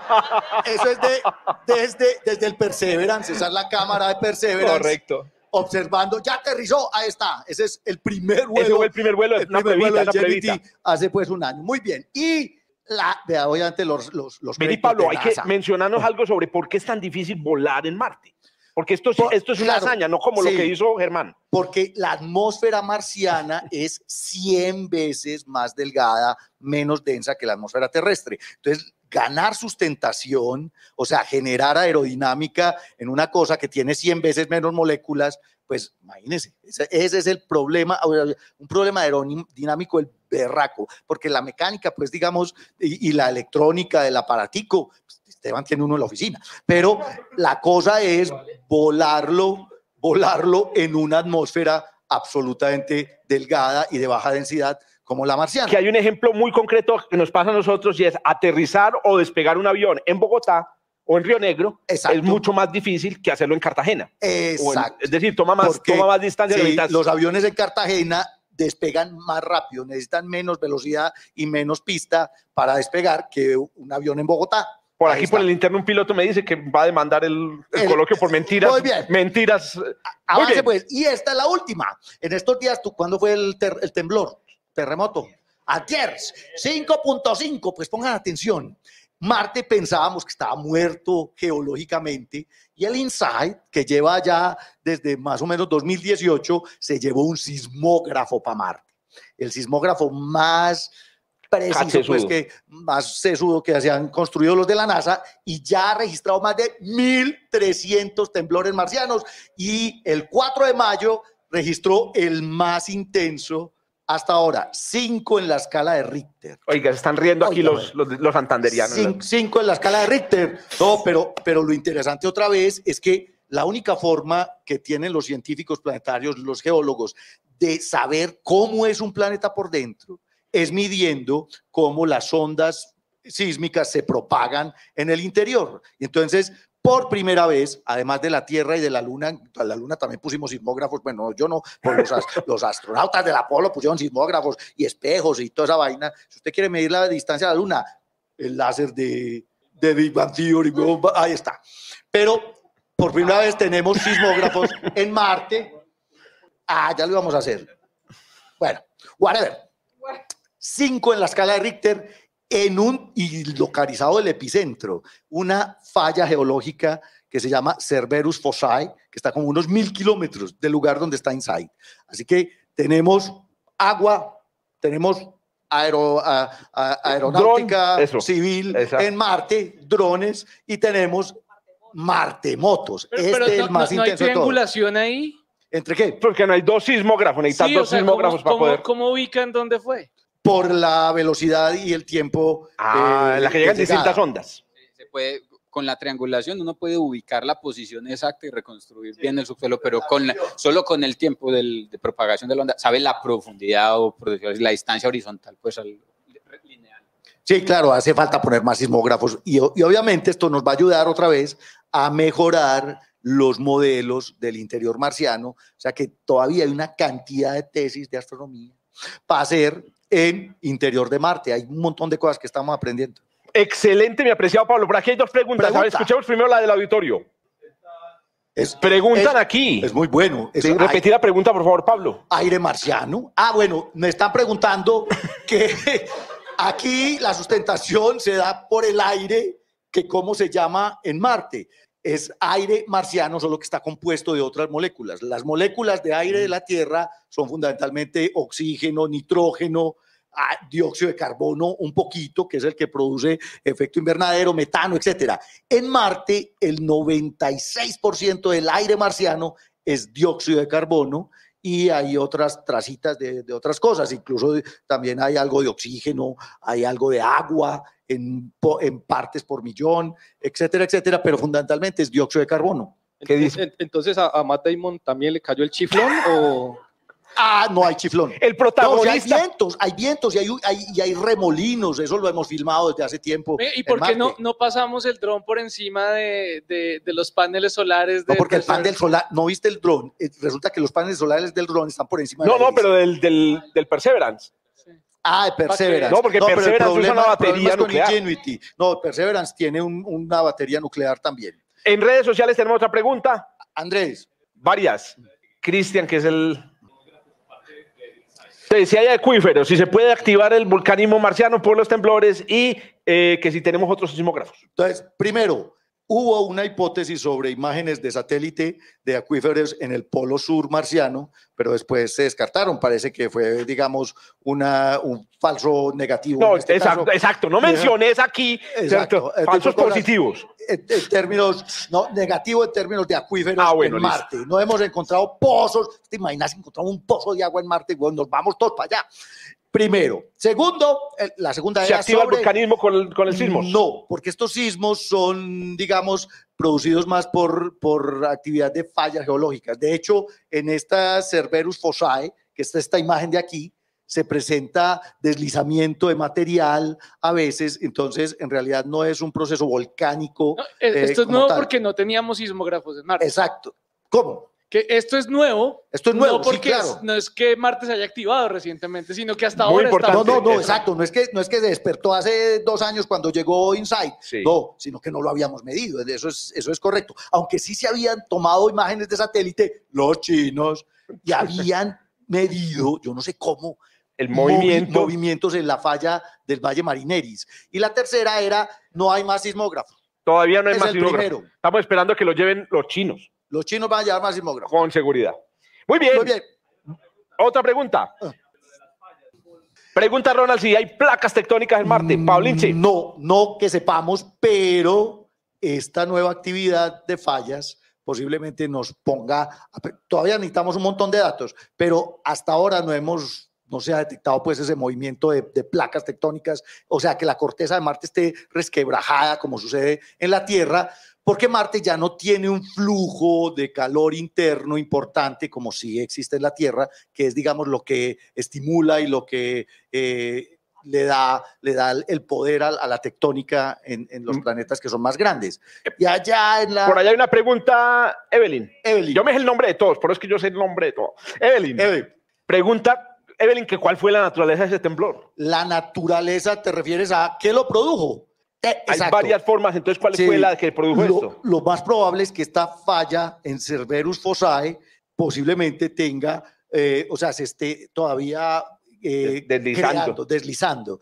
eso es de, desde, desde el Perseverance, esa es la cámara de Perseverance. Correcto. Observando, ya aterrizó, ahí está. Ese es el primer vuelo. Ese fue el primer vuelo, el primer vuelo de hace pues un año. Muy bien. Y la, vea, obviamente los... los, los Pablo, hay que mencionarnos algo sobre por qué es tan difícil volar en Marte. Porque esto, esto es una hazaña, no como lo que hizo Germán. Porque la atmósfera marciana es 100 veces más delgada, menos densa que la atmósfera terrestre. Entonces, ganar sustentación, o sea, generar aerodinámica en una cosa que tiene 100 veces menos moléculas, pues imagínense, ese, es el problema, un problema aerodinámico el berraco, porque la mecánica, pues digamos, y, la electrónica del aparatico, pues, Esteban tiene uno en la oficina, pero la cosa es volarlo, volarlo en una atmósfera absolutamente delgada y de baja densidad como la marciana. Que hay un ejemplo muy concreto que nos pasa a nosotros y es aterrizar o despegar un avión en Bogotá o en Río Negro es mucho más difícil que hacerlo en Cartagena. Exacto. es decir, toma más, toma más distancia. Sí, los aviones en Cartagena despegan más rápido, necesitan menos velocidad y menos pista para despegar que un avión en Bogotá. Por aquí, por el interno, un piloto me dice que va a demandar el, coloquio por mentiras. Muy bien. Mentiras. Avance, pues. Y esta es la última. En estos días, ¿tú, ¿cuándo fue el, el temblor? Terremoto. Ayer, 5.5. Pues pongan atención. Marte pensábamos que estaba muerto geológicamente y el InSight, que lleva ya desde más o menos 2018, se llevó un sismógrafo para Marte. El sismógrafo más preciso, pues que más sesudo que se han construido los de la NASA y ya ha registrado más de 1.300 temblores marcianos y el 4 de mayo registró el más intenso hasta ahora, 5 en la escala de Richter. Oiga, se están riendo aquí los, los, los, santanderianos. 5 en la escala de Richter. No, pero, pero lo interesante otra vez es que la única forma que tienen los científicos planetarios, los geólogos, de saber cómo es un planeta por dentro, es midiendo cómo las ondas sísmicas se propagan en el interior. Entonces, por primera vez, además de la Tierra y de la Luna, a la Luna también pusimos sismógrafos, bueno, yo no, pues los, los, astronautas del Apolo pusieron sismógrafos y espejos y toda esa vaina. Si usted quiere medir la distancia a la Luna, el láser de, de Big Bang Theory, ahí está. Pero por primera vez tenemos sismógrafos en Marte. Ah, ya lo vamos a hacer. Bueno, whatever. 5 en la escala de Richter en un y localizado el epicentro, una falla geológica que se llama Cerberus Fossae, que está como unos mil kilómetros del lugar donde está Insight. Así que tenemos agua, tenemos aeronáutica civil en Marte, drones, y tenemos Martemotos. este es el más no, intenso hay triangulación ahí? ¿Entre qué? Porque no hay dos sismógrafos, necesitas dos sismógrafos para poder. ¿Cómo ubican dónde fue? Por la velocidad y el tiempo. Ah, en la que llegan distintas ondas. Se puede, con la triangulación uno puede ubicar la posición exacta y reconstruir bien el subsuelo, pero con solo con el tiempo de propagación de la onda, sabe la profundidad o la distancia horizontal, pues al lineal. Sí, claro, hace falta poner más sismógrafos y, y obviamente esto nos va a ayudar otra vez a mejorar los modelos del interior marciano, o sea que todavía hay una cantidad de tesis de astronomía para hacer en interior de Marte, hay un montón de cosas que estamos aprendiendo. Excelente, mi apreciado Pablo. Por aquí hay dos preguntas. escuchemos primero la del auditorio. Preguntan aquí. Es muy bueno. repetir la pregunta, por favor, Pablo. Aire marciano. Ah, bueno, me están preguntando que aquí la sustentación se da por el aire, que cómo se llama en Marte. Es aire marciano, solo que está compuesto de otras moléculas. Las moléculas de aire de la Tierra son fundamentalmente oxígeno, nitrógeno, dióxido de carbono un poquito, que es el que produce efecto invernadero, metano, etcétera. En Marte, el 96% del aire marciano es dióxido de carbono y hay otras tracitas de, otras cosas, incluso también hay algo de oxígeno, hay algo de agua en, en partes por millón, etcétera, etcétera, pero fundamentalmente es dióxido de carbono. Entonces, ¿a, a Matt Damon también le cayó el chiflón o...? Ah, no hay chiflón. El protagonista. hay vientos, hay vientos y hay, y hay, remolinos, eso lo hemos filmado desde hace tiempo. ¿Y por qué no, no pasamos el dron por encima de, de, los paneles solares? no, porque el panel solar, no viste el dron, eh, resulta que los paneles solares del dron están por encima No, no, pero del, del, del Perseverance. Ah, de Perseverance. No, porque Perseverance es una batería nuclear. Ingenuity. No, Perseverance tiene una batería nuclear también. En redes sociales tenemos otra pregunta. Andrés. Varias. Cristian, que es el si hay acuíferos, si se puede activar el volcanismo marciano por los temblores y eh, que si tenemos otros sismógrafos. Entonces, primero, hubo una hipótesis sobre imágenes de satélite de acuíferos en el polo sur marciano, pero después se descartaron. Parece que fue, digamos, una, un falso negativo. No, este exacto, exacto. No menciones aquí falsos positivos. En, términos, no, negativo en términos de acuíferos ah, en Marte. No hemos encontrado pozos. ¿Te imaginas encontrar un pozo de agua en Marte? Bueno, nos vamos todos para allá. Primero. Segundo, la segunda ¿Se activa el volcanismo con el, con el sismo? No, porque estos sismos son, digamos, producidos más por, por actividad de fallas geológicas. De hecho, en esta Cerberus Fossae, que está esta imagen de aquí, se presenta deslizamiento de material a veces, entonces en realidad no es un proceso volcánico. Eh, esto es nuevo porque no teníamos sismógrafos en Marte. Exacto. ¿Cómo? Que esto es nuevo. Esto es nuevo, no porque claro. no es que Marte se haya activado recientemente, sino que hasta ahora está... No, no, no, exacto. No es, que, no es que despertó hace dos años cuando llegó Insight. No, sino que no lo habíamos medido. Eso es, eso es correcto. Aunque sí se habían tomado imágenes de satélite los chinos y habían medido, yo no sé cómo, el movimiento. movimientos en la falla del Valle Marineris. Y la tercera era, no hay más sismógrafos. Todavía no hay más sismógrafos. Estamos esperando que lo lleven los chinos. Los chinos van a llevar más sismógrafos. Con seguridad. Muy bien. Muy bien. Otra pregunta. Ah. Pregunta Ronald si hay placas tectónicas en Marte. Mm, Paulinche. No, no que sepamos, pero esta nueva actividad de fallas posiblemente nos ponga, todavía necesitamos un montón de datos, pero hasta ahora no hemos no se ha detectado pues ese movimiento de, de, placas tectónicas, o sea que la corteza de Marte esté resquebrajada como sucede en la Tierra, porque Marte ya no tiene un flujo de calor interno importante como sí existe en la Tierra, que es, digamos, lo que estimula y lo que eh, le, da, le da el poder a, la tectónica en, los mm. planetas que son más grandes. Y allá en la... Por allá hay una pregunta, Evelyn. Evelyn. Yo me sé el nombre de todos, por eso es que yo sé el nombre de todos. Evelyn. Evelyn. Pregunta, Evelyn, que ¿cuál fue la naturaleza de ese temblor? La naturaleza, ¿te refieres a qué lo produjo? Eh, Hay varias formas, entonces, ¿cuál fue la que produjo esto? Lo más probable es que esta falla en Cerberus fossae posiblemente tenga, eh, o sea, se esté todavía eh, deslizando. deslizando.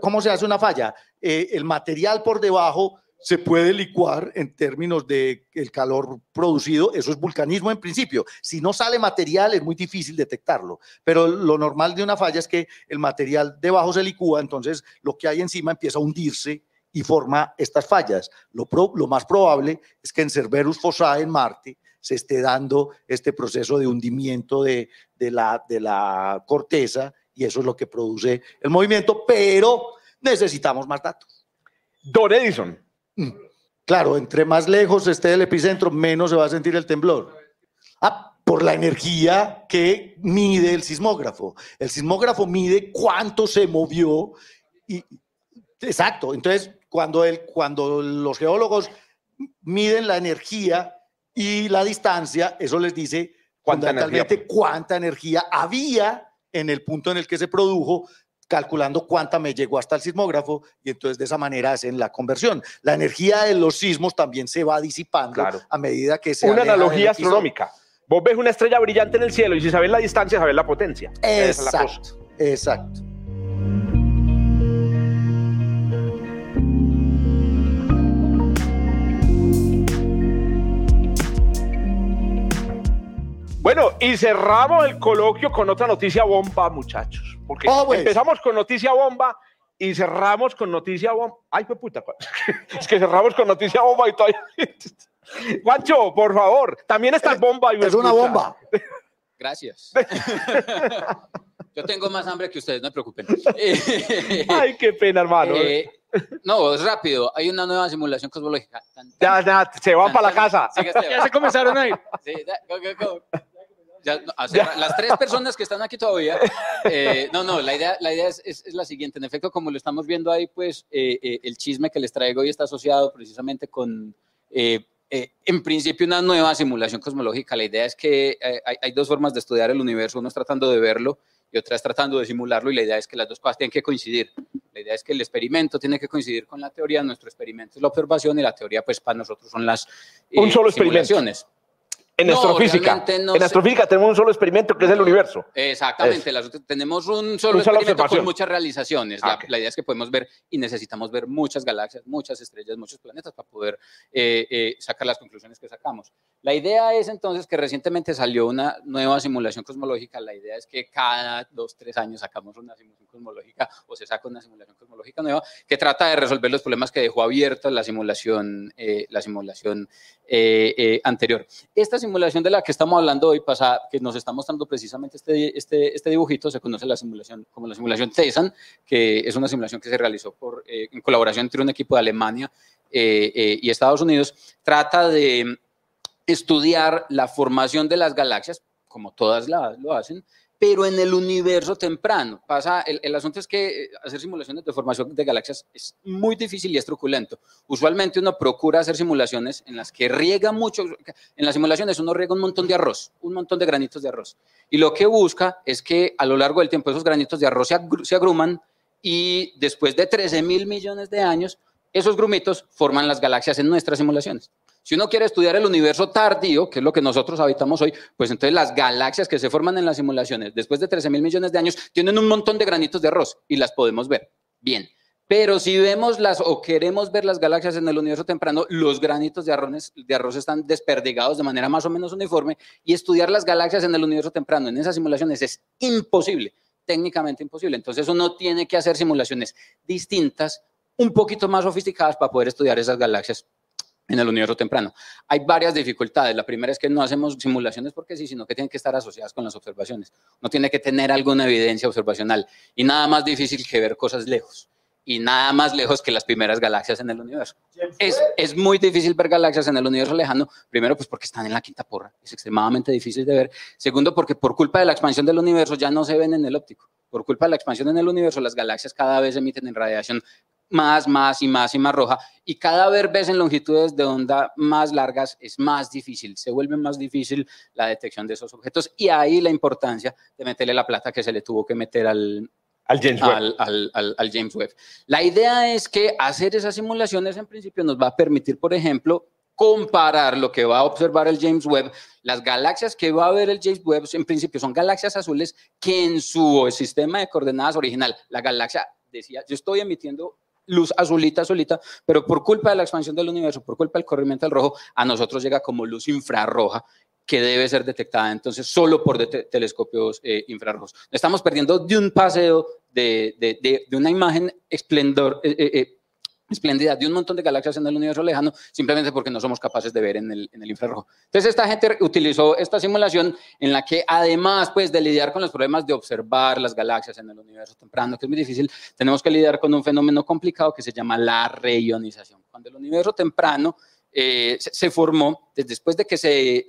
¿Cómo se hace una falla? Eh, el material por debajo se puede licuar en términos de el calor producido, eso es vulcanismo en principio. Si no sale material es muy difícil detectarlo, pero lo normal de una falla es que el material debajo se licúa, entonces lo que hay encima empieza a hundirse y forma estas fallas. Lo, lo más probable es que en Cerberus fossae en Marte se esté dando este proceso de hundimiento de, de, la, de la corteza y eso es lo que produce el movimiento, pero necesitamos más datos. Don Edison, Mm. Claro, entre más lejos esté el epicentro, menos se va a sentir el temblor. Ah, por la energía que mide el sismógrafo. El sismógrafo mide cuánto se movió y exacto. Entonces, cuando, el, cuando los geólogos miden la energía y la distancia, eso les dice fundamentalmente cuánta energía había en el punto en el que se produjo calculando cuánta me llegó hasta el sismógrafo y entonces de esa manera hacen la conversión. La energía de los sismos también se va disipando a medida que se... Una analogía astronómica. Vos ves una estrella brillante en el cielo y si sabes la distancia, sabes la potencia. Exacto, exacto. Bueno, y cerramos el coloquio con otra noticia bomba, muchachos. Porque oh, pues. empezamos con noticia bomba y cerramos con noticia bomba. Ay, qué puta. es que cerramos con noticia bomba y todavía. Juancho, por favor, también esta bomba. es una bomba. Gracias. Yo tengo más hambre que ustedes, no se preocupen. Ay, qué pena, hermano. Eh, no, es rápido. Hay una nueva simulación cosmológica. Ya, ya, se van para la casa. ya se comenzaron a ir. Sí, las tres personas que están aquí todavía, eh, no, no, la idea, la idea es, es, la siguiente. En efecto, como lo estamos viendo ahí, pues eh, eh, el chisme que les traigo hoy está asociado precisamente con, en principio, una nueva simulación cosmológica. La idea es que hay, hay, dos formas de estudiar el universo. Uno es tratando de verlo y otra es tratando de simularlo y la idea es que las dos cosas tienen que coincidir. La idea es que el experimento tiene que coincidir con la teoría. Nuestro experimento es la observación y la teoría, pues, para nosotros son las Un solo simulaciones. En astrofísica. en astrofísica tenemos un solo experimento que es el universo. Exactamente. tenemos un solo experimento con muchas realizaciones. La, la, idea es que podemos ver y necesitamos ver muchas galaxias, muchas estrellas, muchos planetas para poder eh, eh, sacar las conclusiones que sacamos. La idea es entonces que recientemente salió una nueva simulación cosmológica. La idea es que cada dos, tres años sacamos una simulación cosmológica o se saca una simulación cosmológica nueva que trata de resolver los problemas que dejó abierta la simulación, eh, la simulación anterior. Esta simulación de la que estamos hablando hoy, pasada, que nos está mostrando precisamente este, este, este dibujito, se conoce la simulación como la simulación TESAN, que es una simulación que se realizó por, eh, en colaboración entre un equipo de Alemania eh, eh, y Estados Unidos. Trata de estudiar la formación de las galaxias, como todas las lo hacen, pero en el universo temprano. Pasa, el, asunto es que eh, hacer simulaciones de formación de galaxias es muy difícil y es truculento. Usualmente uno procura hacer simulaciones en las que riega mucho, en las simulaciones uno riega un montón de arroz, un montón de granitos de arroz. Y lo que busca es que a lo largo del tiempo esos granitos de arroz se, agruman y después de 13 mil millones de años, esos grumitos forman las galaxias en nuestras simulaciones. Si uno quiere estudiar el universo tardío, que es lo que nosotros habitamos hoy, pues entonces las galaxias que se forman en las simulaciones después de 13 mil millones de años tienen un montón de granitos de arroz y las podemos ver. Bien. Pero si vemos las o queremos ver las galaxias en el universo temprano, los granitos de arroz, están desperdigados de manera más o menos uniforme y estudiar las galaxias en el universo temprano en esas simulaciones es imposible, técnicamente imposible. Entonces uno tiene que hacer simulaciones distintas, un poquito más sofisticadas para poder estudiar esas galaxias en el universo temprano. Hay varias dificultades. La primera es que no hacemos simulaciones porque sí, sino que tienen que estar asociadas con las observaciones. No tiene que tener alguna evidencia observacional. Y nada más difícil que ver cosas lejos. Y nada más lejos que las primeras galaxias en el universo. Es, es muy difícil ver galaxias en el universo lejano. Primero, pues porque están en la quinta porra. Es extremadamente difícil de ver. Segundo, porque por culpa de la expansión del universo ya no se ven en el óptico. Por culpa de la expansión en el universo, las galaxias cada vez emiten en radiación más, más y más y más roja. Y cada vez en longitudes de onda más largas es más difícil, se vuelve más difícil la detección de esos objetos. Y ahí la importancia de meterle la plata que se le tuvo que meter al, al James, Webb. Al, James Webb. La idea es que hacer esas simulaciones en principio nos va a permitir, por ejemplo, comparar lo que va a observar el James Webb, las galaxias que va a ver el James Webb en principio son galaxias azules que en su sistema de coordenadas original, la galaxia decía, yo estoy emitiendo luz azulita, azulita, pero por culpa de la expansión del universo, por culpa del corrimiento del rojo, a nosotros llega como luz infrarroja que debe ser detectada entonces solo por telescopios eh, infrarrojos. Estamos perdiendo de un paseo de, una imagen esplendor, eh, eh, espléndida de un montón de galaxias en el universo lejano, simplemente porque no somos capaces de ver en el, infrarrojo. Entonces, esta gente utilizó esta simulación en la que, además pues, de lidiar con los problemas de observar las galaxias en el universo temprano, que es muy difícil, tenemos que lidiar con un fenómeno complicado que se llama la reionización. Cuando el universo temprano eh, se, formó después de que se,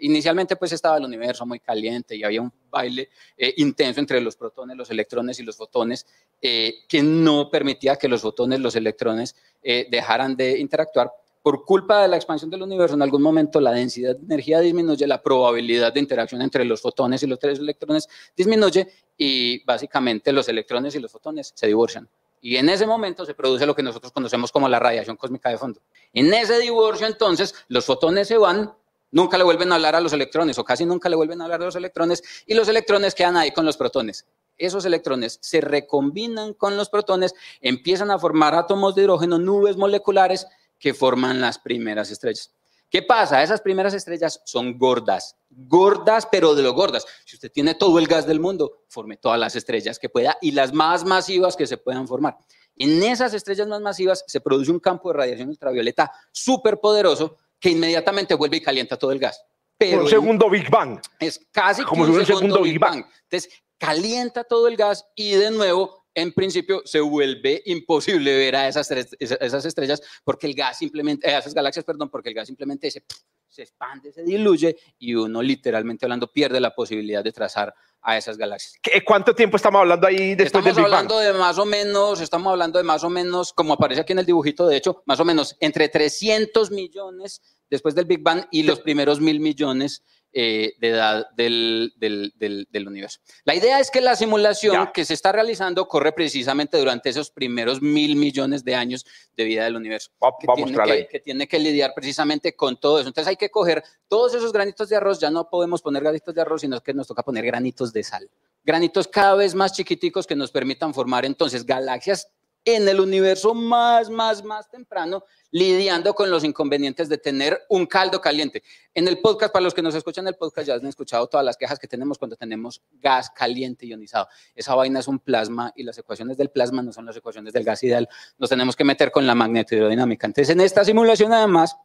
inicialmente pues estaba el universo muy caliente y había un baile eh, intenso entre los protones, los electrones y los fotones eh, que no permitía que los fotones, los electrones dejaran de interactuar. Por culpa de la expansión del universo, en algún momento la densidad de energía disminuye, la probabilidad de interacción entre los fotones y los tres electrones disminuye y básicamente los electrones y los fotones se divorcian. Y en ese momento se produce lo que nosotros conocemos como la radiación cósmica de fondo. En ese divorcio, entonces, los fotones se van, nunca le vuelven a hablar a los electrones, o casi nunca le vuelven a hablar a los electrones, y los electrones quedan ahí con los protones. Esos electrones se recombinan con los protones, empiezan a formar átomos de hidrógeno, nubes moleculares que forman las primeras estrellas. ¿Qué pasa? Esas primeras estrellas son gordas, gordas, pero de lo gordas. Si usted tiene todo el gas del mundo, forme todas las estrellas que pueda y las más masivas que se puedan formar. En esas estrellas más masivas se produce un campo de radiación ultravioleta súper poderoso que inmediatamente vuelve y calienta todo el gas. Pero un segundo Big Bang. Es casi como un, segundo, Big Bang. Entonces, calienta todo el gas y de nuevo en principio se vuelve imposible ver a esas, esas estrellas porque el gas simplemente, eh, esas galaxias, perdón, porque el gas simplemente se, se expande, se diluye y uno literalmente hablando pierde la posibilidad de trazar a esas galaxias. ¿Cuánto tiempo estamos hablando ahí después estamos hablando de más o menos, estamos hablando de más o menos, como aparece aquí en el dibujito, de hecho, más o menos entre 300 millones después del Big Bang y los primeros mil millones eh, de edad del, del, del, universo. La idea es que la simulación que se está realizando corre precisamente durante esos primeros mil millones de años de vida del universo, que, tiene que, tiene que, lidiar precisamente con todo eso. Entonces hay que coger todos esos granitos de arroz, ya no podemos poner granitos de arroz, sino que nos toca poner granitos de sal. Granitos cada vez más chiquiticos que nos permitan formar entonces galaxias en el universo más, más, más temprano, lidiando con los inconvenientes de tener un caldo caliente. En el podcast, para los que nos escuchan el podcast, ya han escuchado todas las quejas que tenemos cuando tenemos gas caliente ionizado. Esa vaina es un plasma y las ecuaciones del plasma no son las ecuaciones del gas ideal. Nos tenemos que meter con la magnetohidrodinámica. Entonces, en esta simulación, además,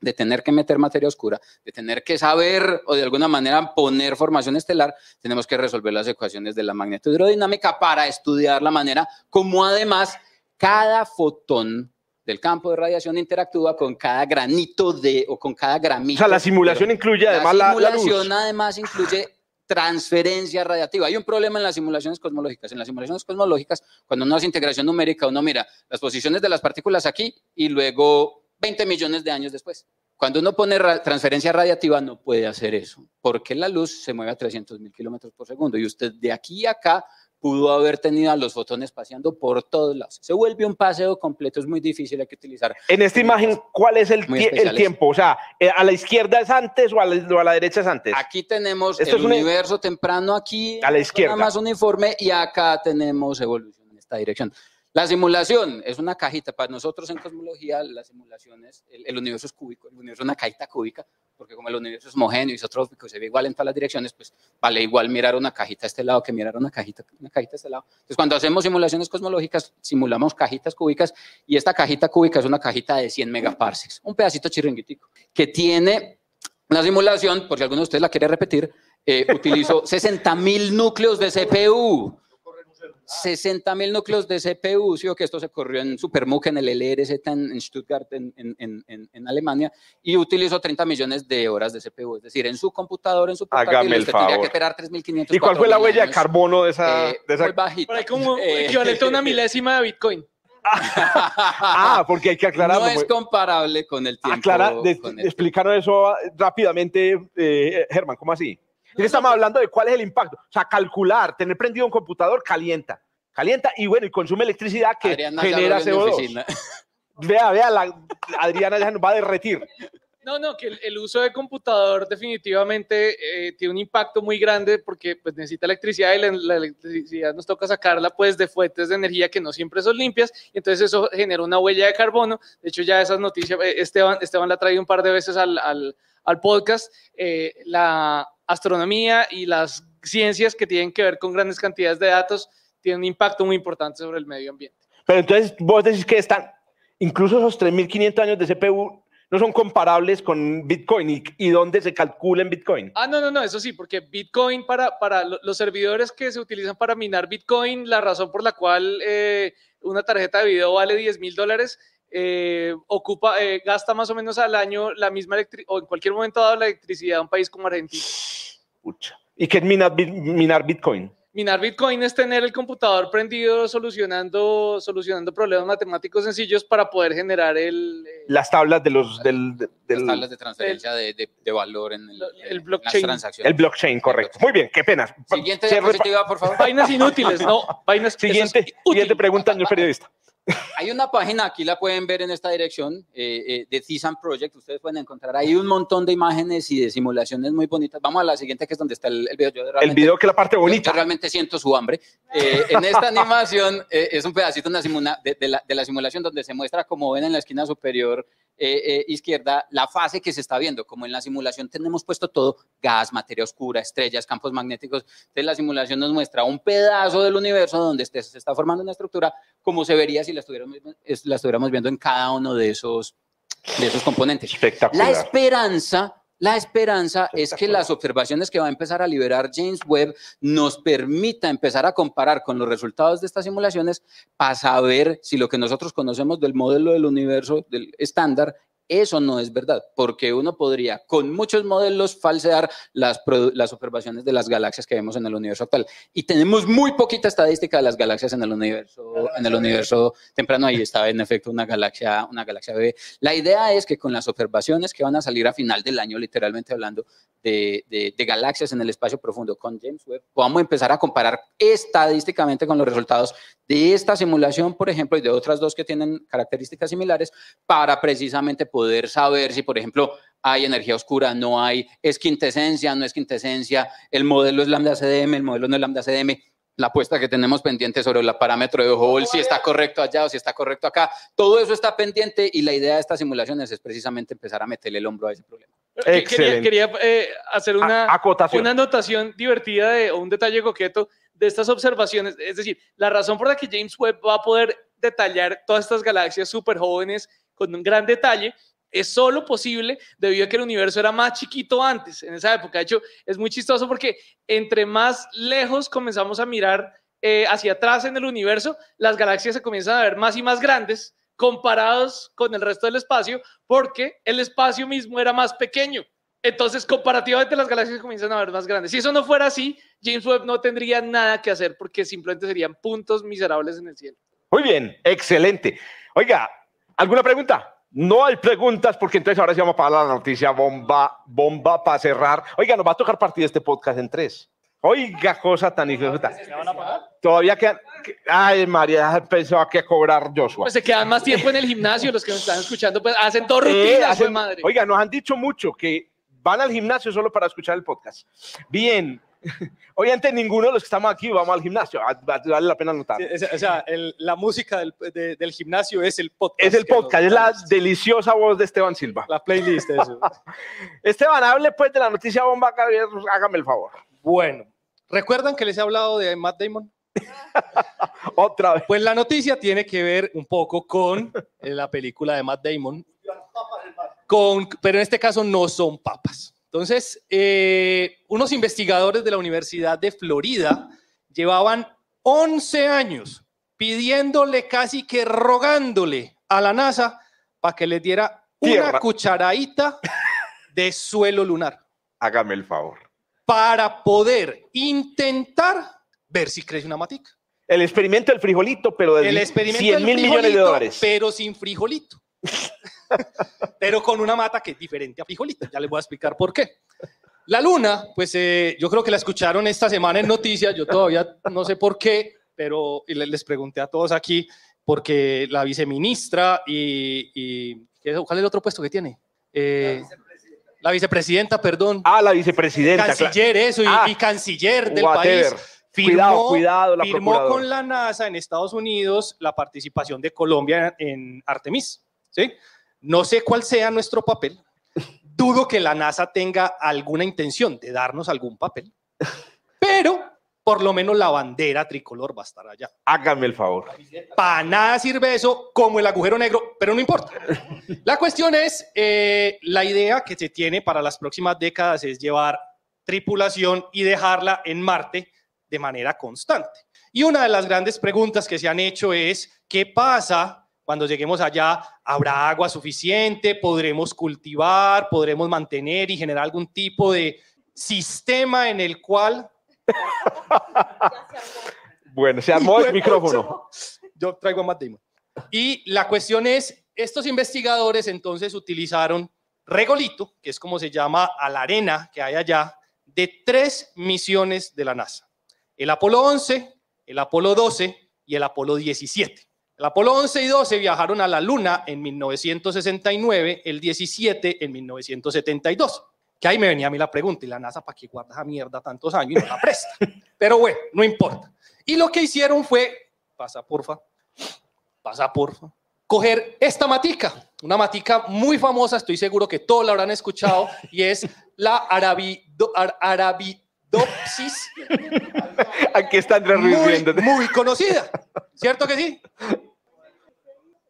de tener que meter materia oscura, de tener que saber o de alguna manera poner formación estelar, tenemos que resolver las ecuaciones de la magnetohidrodinámica para estudiar la manera como además cada fotón del campo de radiación interactúa con cada granito de o con cada gramito. O sea, la simulación incluye además la, la simulación además incluye transferencia radiativa. Hay un problema en las simulaciones cosmológicas. En las simulaciones cosmológicas, cuando uno hace integración numérica, uno mira las posiciones de las partículas aquí y luego 20 millones de años después. Cuando uno pone transferencia radiativa no puede hacer eso, porque la luz se mueve a 300 mil kilómetros por segundo y usted de aquí a acá pudo haber tenido a los fotones paseando por todos lados. Se vuelve un paseo completo, es muy difícil, hay que utilizar. En esta imagen, ¿cuál es el, el tiempo? O sea, eh, ¿a la izquierda es antes o a la, derecha es antes? Aquí tenemos el universo temprano aquí, a la izquierda. más uniforme, y acá tenemos evolución en esta dirección. La simulación es una cajita. Para nosotros en cosmología, la simulación es, el, universo es cúbico, el universo es una cajita cúbica, porque como el universo es homogéneo, isotrópico, se ve igual en todas las direcciones, pues vale igual mirar una cajita a este lado que mirar una cajita, una cajita a este lado. Entonces, cuando hacemos simulaciones cosmológicas, simulamos cajitas cúbicas, y esta cajita cúbica es una cajita de 100 megaparsecs, un pedacito chiringuitico, que tiene una simulación, por si alguno de ustedes la quiere repetir, eh, utilizo 60 mil núcleos de CPU 60 mil núcleos de CPU, ¿sí? que esto se corrió en Supermuc, en el LRZ en, Stuttgart, en, en, en, Alemania, y utilizó 30 millones de horas de CPU, es decir, en su computador, en su portátil, usted tendría que esperar 3.500. ¿Y cuál fue la huella de carbono de esa? Eh, de esa... Muy bajita. Por ahí como eh, equivalente a una milésima de Bitcoin. ah, porque hay que aclarar. No es comparable con el tiempo. Aclara, explicaron eso rápidamente, eh, Germán, ¿cómo así? Estamos hablando de cuál es el impacto. O sea, calcular, tener prendido un computador calienta. Calienta y bueno, y consume electricidad que genera CO2. Vea, vea, la, Adriana ya nos va a derretir. No, no, que el, uso de computador definitivamente eh, tiene un impacto muy grande porque pues, necesita electricidad y la, electricidad nos toca sacarla pues de fuentes de energía que no siempre son limpias y entonces eso genera una huella de carbono. De hecho ya esas noticias, eh, Esteban, Esteban la ha traído un par de veces al, al, al podcast, eh, la astronomía y las ciencias que tienen que ver con grandes cantidades de datos tienen un impacto muy importante sobre el medio ambiente. Pero entonces vos decís que están, incluso esos 3.500 años de CPU no son comparables con Bitcoin y, dónde se calcula en Bitcoin. Ah, no, no, no, eso sí, porque Bitcoin para, para los servidores que se utilizan para minar Bitcoin, la razón por la cual eh, una tarjeta de video vale 10 mil dólares, eh, ocupa, eh, gasta más o menos al año la misma electricidad, o en cualquier momento dado la electricidad de un país como Argentina. ¿Y qué es minar Bitcoin? Minar Bitcoin es tener el computador prendido solucionando, solucionando problemas matemáticos sencillos para poder generar el... Eh, las tablas de los... Del, Las tablas de transferencia de, de, valor en, el, blockchain. las transacciones. El blockchain, correcto. Muy bien, qué pena. Siguiente diapositiva, por favor. Vainas inútiles, no. Vainas, siguiente, siguiente pregunta, señor periodista. Hay una página, aquí la pueden ver en esta dirección, eh, eh, de CISAM Project. Ustedes pueden encontrar ahí un montón de imágenes y de simulaciones muy bonitas. Vamos a la siguiente, que es donde está el, video. el video que es la parte bonita. Yo realmente siento su hambre. Eh, en esta animación es un pedacito de, la, de la simulación donde se muestra, como ven en la esquina superior, eh, eh, izquierda la fase que se está viendo. Como en la simulación tenemos puesto todo, gas, materia oscura, estrellas, campos magnéticos. Entonces la simulación nos muestra un pedazo del universo donde este, se está formando una estructura como se vería si la estuviéramos, la estuviéramos viendo en cada uno de esos, de esos componentes. La esperanza la esperanza es que las observaciones que va a empezar a liberar James Webb nos permita empezar a comparar con los resultados de estas simulaciones para saber si lo que nosotros conocemos del modelo del universo del estándar eso no es verdad, porque uno podría con muchos modelos falsear las, las observaciones de las galaxias que vemos en el universo actual. Y tenemos muy poquita estadística de las galaxias en el universo, en el universo temprano. Ahí estaba en efecto una galaxia, una galaxia bebé. La idea es que con las observaciones que van a salir a final del año, literalmente hablando, de, de, galaxias en el espacio profundo con James Webb, podamos empezar a comparar estadísticamente con los resultados de esta simulación, por ejemplo, y de otras dos que tienen características similares, para precisamente poder saber si, por ejemplo, hay energía oscura, no hay, es quintesencia, no es quintesencia, el modelo es lambda CDM, el modelo no es lambda CDM, la apuesta que tenemos pendiente sobre el parámetro de Hubble, si está correcto allá o si está correcto acá, todo eso está pendiente y la idea de estas simulaciones es precisamente empezar a meterle el hombro a ese problema. Quería, quería eh, hacer una, una anotación divertida de, o un detalle coqueto de estas observaciones. Es decir, la razón por la que James Webb va a poder detallar todas estas galaxias súper jóvenes con un gran detalle es solo posible debido a que el universo era más chiquito antes, en esa época. De hecho, es muy chistoso porque entre más lejos comenzamos a mirar eh, hacia atrás en el universo, las galaxias se comienzan a ver más y más grandes comparados con el resto del espacio, porque el espacio mismo era más pequeño. Entonces, comparativamente, las galaxias comienzan a ver más grandes. Si eso no fuera así, James Webb no tendría nada que hacer porque simplemente serían puntos miserables en el cielo. Muy bien, excelente. Oiga, ¿alguna pregunta? No hay preguntas porque entonces ahora sí vamos para la noticia bomba, bomba para cerrar. Oiga, nos va a tocar partir este podcast en tres. Oiga, cosa tan injusta. Todavía quedan. Ay, María, pensaba que cobrar Joshua. Pues se quedan más tiempo en el gimnasio. Los que nos están escuchando, pues hacen todo rutinas, pues, madre. Oiga, nos han dicho mucho que van al gimnasio solo para escuchar el podcast. Bien. Obviamente ninguno de los que estamos aquí vamos al gimnasio, vale la pena notar. o sea, la música del, del, gimnasio es el podcast. Es el podcast, es la deliciosa voz de Esteban Silva. La playlist, eso. Esteban, hable pues de la noticia bomba, hágame el favor. Bueno, ¿recuerdan que les he hablado de Matt Damon? Otra vez. Pues la noticia tiene que ver un poco con eh, la película de Matt Damon, con, pero en este caso no son papas. Entonces, eh, unos investigadores de la Universidad de Florida llevaban 11 años pidiéndole, casi que rogándole a la NASA para que les diera una cucharadita de suelo lunar. Hágame el favor para poder intentar ver si crece una matica. El experimento del frijolito, pero de el 100 mil millones de dólares. Pero sin frijolito. Pero con una mata que es diferente a frijolito. Ya les voy a explicar por qué. La luna, pues eh, yo creo que la escucharon esta semana en noticias. Yo todavía no sé por qué, pero les pregunté a todos aquí porque la viceministra y, y ¿cuál es el otro puesto que tiene? Eh, la vicepresidenta, perdón. Ah, la vicepresidenta. Canciller, eso, y, ah, canciller del país. Firmó, cuidado, la firmó con la NASA en Estados Unidos la participación de Colombia en Artemis. ¿sí? No sé cuál sea nuestro papel. Dudo que la NASA tenga alguna intención de darnos algún papel. Pero por lo menos la bandera tricolor va a estar allá. Háganme el favor. Para nada sirve eso como el agujero negro, pero no importa. La cuestión es, eh, la idea que se tiene para las próximas décadas es llevar tripulación y dejarla en Marte de manera constante. Y una de las grandes preguntas que se han hecho es, ¿qué pasa cuando lleguemos allá? ¿Habrá agua suficiente? ¿Podremos cultivar? ¿Podremos mantener y generar algún tipo de sistema en el cual bueno, se armó el micrófono. Yo traigo a Matt Y la cuestión es, estos investigadores entonces utilizaron regolito, que es como se llama a la arena que hay allá, de tres misiones de la NASA. El Apolo 11, el Apolo 12 y el Apolo 17. El Apolo 11 y 12 viajaron a la Luna en 1969, el 17 en 1972. Que ahí me venía a mí la pregunta, ¿y la NASA para qué guarda esa mierda tantos años y no la presta? Pero bueno, no importa. Y lo que hicieron fue, pasa porfa, pasa porfa, coger esta matica, una matica muy famosa, estoy seguro que todos la habrán escuchado, y es la arabido, arabidopsis. Aquí está Andrés muy, muy conocida, ¿cierto que sí?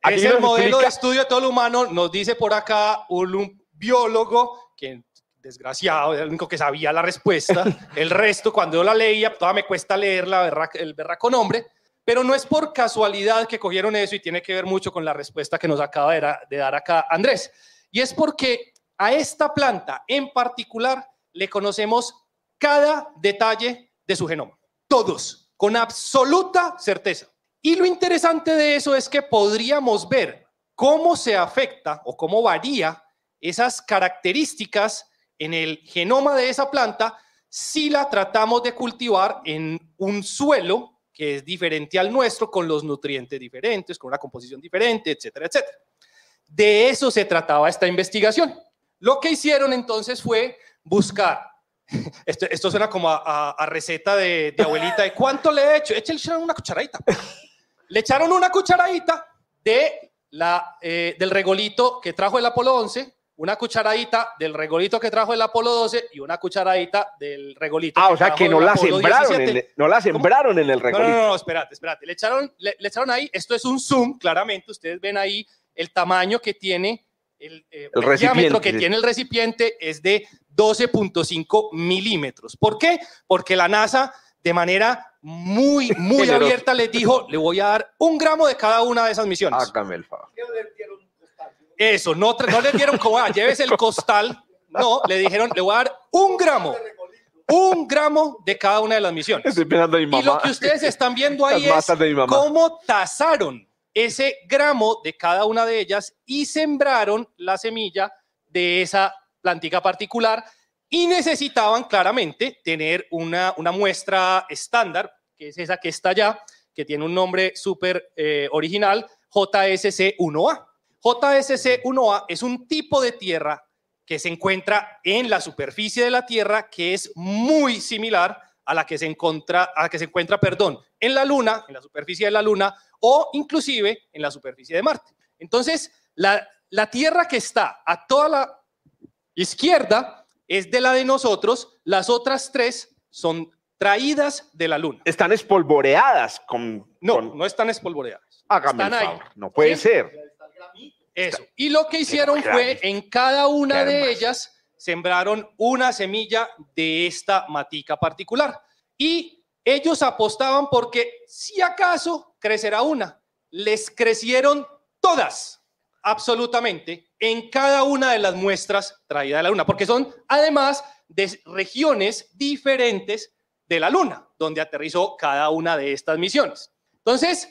Es el modelo de estudio de todo lo humano, nos dice por acá un biólogo que desgraciado, el único que sabía la respuesta. El resto, cuando yo la leía, todavía me cuesta leerla, el berraco nombre. Pero no es por casualidad que cogieron eso y tiene que ver mucho con la respuesta que nos acaba de dar acá Andrés. Y es porque a esta planta en particular le conocemos cada detalle de su genoma. Todos, con absoluta certeza. Y lo interesante de eso es que podríamos ver cómo se afecta o cómo varía esas características en el genoma de esa planta si la tratamos de cultivar en un suelo que es diferente al nuestro, con los nutrientes diferentes, con una composición diferente, etcétera, etcétera. De eso se trataba esta investigación. Lo que hicieron entonces fue buscar, esto, suena como a, receta de, abuelita, de cuánto le he hecho, echaron una cucharadita. Le echaron una cucharadita de la, eh, del regolito que trajo el Apolo 11 una cucharadita del regolito que trajo el Apolo 12 y una cucharadita del regolito. Ah, o sea que no la, sembraron en el, no la sembraron en el regolito. No, no, no, espérate, espérate. Le echaron, le, echaron ahí, esto es un zoom, claramente, ustedes ven ahí el tamaño que tiene, el, eh, diámetro que tiene el recipiente es de 12.5 milímetros. ¿Por qué? Porque la NASA de manera muy, muy abierta les dijo, le voy a dar un gramo de cada una de esas misiones. Hágame el favor. Eso, no, no le dieron como, ah, lleves el costal. No, le dijeron, le voy a dar un gramo. Un gramo de cada una de las misiones. Estoy pensando a mi mamá. Y lo que ustedes están viendo ahí es cómo tasaron ese gramo de cada una de ellas y sembraron la semilla de esa plantica particular y necesitaban claramente tener una, una muestra estándar, que es esa que está allá, que tiene un nombre súper eh, original, JSC1A. JSC1A es un tipo de tierra que se encuentra en la superficie de la Tierra que es muy similar a la que se encuentra, a la que se encuentra, perdón, en la Luna, en la superficie de la Luna o inclusive en la superficie de Marte. Entonces, la, la Tierra que está a toda la izquierda es de la de nosotros, las otras tres son traídas de la Luna. Están espolvoreadas con... No, no están espolvoreadas. Hágame están ahí. No puede ser. Eso. Y lo que hicieron fue en cada una de ellas sembraron una semilla de esta matica particular. Y ellos apostaban porque si acaso crecerá una, les crecieron todas, absolutamente, en cada una de las muestras traídas de la luna, porque son además de regiones diferentes de la luna, donde aterrizó cada una de estas misiones. Entonces,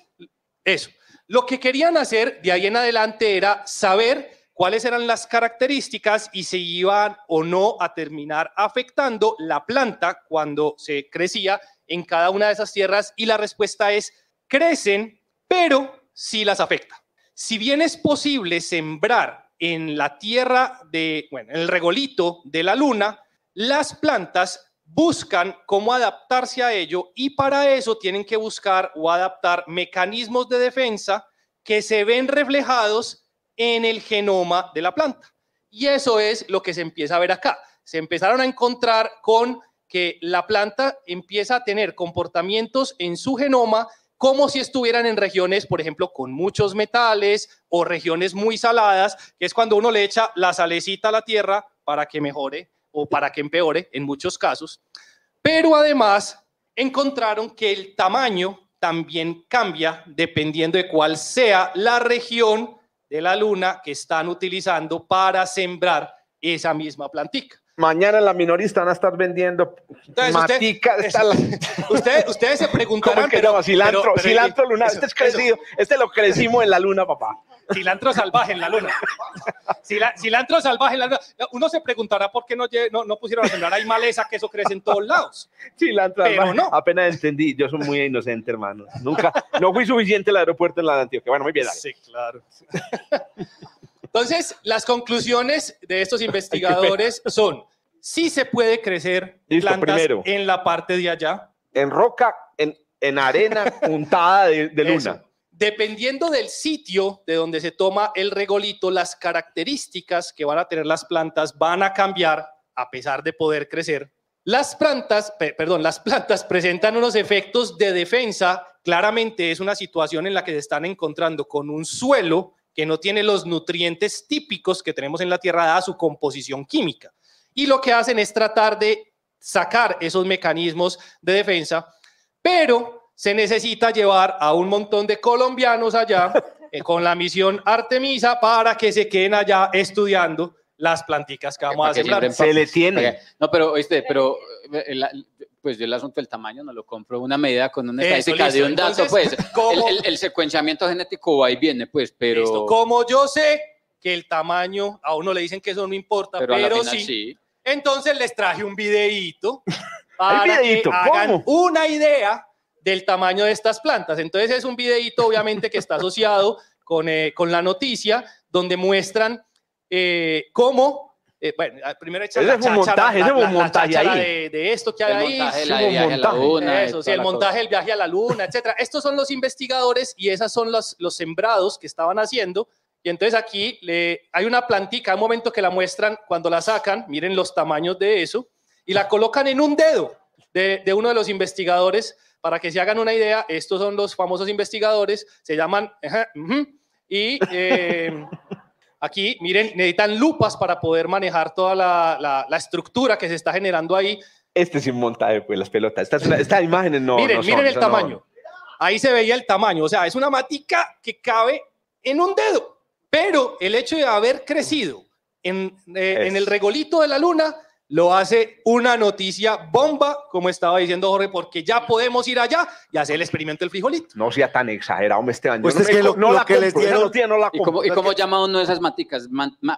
eso. Lo que querían hacer de ahí en adelante era saber cuáles eran las características y si iban o no a terminar afectando la planta cuando se crecía en cada una de esas tierras y la respuesta es crecen, pero sí las afecta. Si bien es posible sembrar en la tierra de, bueno, en el regolito de la luna, las plantas buscan cómo adaptarse a ello y para eso tienen que buscar o adaptar mecanismos de defensa que se ven reflejados en el genoma de la planta. Y eso es lo que se empieza a ver acá. Se empezaron a encontrar con que la planta empieza a tener comportamientos en su genoma como si estuvieran en regiones, por ejemplo, con muchos metales o regiones muy saladas, que es cuando uno le echa la salecita a la tierra para que mejore o para que empeore en muchos casos. Pero además encontraron que el tamaño también cambia dependiendo de cuál sea la región de la luna que están utilizando para sembrar esa misma plantica. Mañana en la minorista van a estar vendiendo matica. Usted, ustedes se preguntarán. pero, cilantro, cilantro lunar. este es crecido. Este lo crecimos en la luna, papá. Cilantro salvaje en la luna. cilantro salvaje en la luna. Uno se preguntará por qué no, no, pusieron a sembrar ahí maleza, que eso crece en todos lados. Cilantro Pero no. Apenas entendí. Yo soy muy inocente, hermano. Nunca, no fui suficiente el aeropuerto en la de Antioquia. Bueno, muy bien. Sí, claro. Entonces, las conclusiones de estos investigadores son, sí se puede crecer plantas en la parte de allá. En roca, en, en arena puntada de, luna. Dependiendo del sitio de donde se toma el regolito, las características que van a tener las plantas van a cambiar a pesar de poder crecer. Las plantas, perdón, las plantas presentan unos efectos de defensa. Claramente es una situación en la que se están encontrando con un suelo que no tiene los nutrientes típicos que tenemos en la Tierra dada su composición química. Y lo que hacen es tratar de sacar esos mecanismos de defensa, pero se necesita llevar a un montón de colombianos allá eh, con la misión Artemisa para que se queden allá estudiando las planticas que vamos a hacer. Se le tiene. No, pero, este, pero eh, pues yo el asunto del tamaño no lo compro una medida con una estadística de un dato, pues el, secuenciamiento genético va y viene, pues, pero... Como yo sé que el tamaño, a uno le dicen que eso no importa, pero, sí, entonces les traje un videíto para que hagan una idea del tamaño de estas plantas. Entonces es un videíto, obviamente, que está asociado con, eh, con la noticia, donde muestran eh, cómo eh, bueno, primero echar la un montaje, la, un montaje ahí. De, esto que hay ahí. el montaje, Eso, sí, el montaje viaje a la luna, etcétera. Estos son los investigadores y esas son los, los sembrados que estaban haciendo. Y entonces aquí le, hay una plantica, un momento que la muestran cuando la sacan, miren los tamaños de eso, y la colocan en un dedo de, de uno de los investigadores. Para que se hagan una idea, estos son los famosos investigadores, se llaman... y eh, Aquí, miren, necesitan lupas para poder manejar toda la, la, estructura que se está generando ahí. Este es un montaje, pues, las pelotas. Esta, esta imagen no. Miren, no miren el tamaño. Ahí se veía el tamaño. O sea, es una matica que cabe en un dedo. Pero el hecho de haber crecido en, eh, en el regolito de la luna lo hace una noticia bomba, como estaba diciendo Jorge, porque ya podemos ir allá y hacer el experimento del frijolito. No sea tan exagerado este año. Pues es que lo, la que les dieron... ¿Y cómo, y cómo llama uno de esas maticas?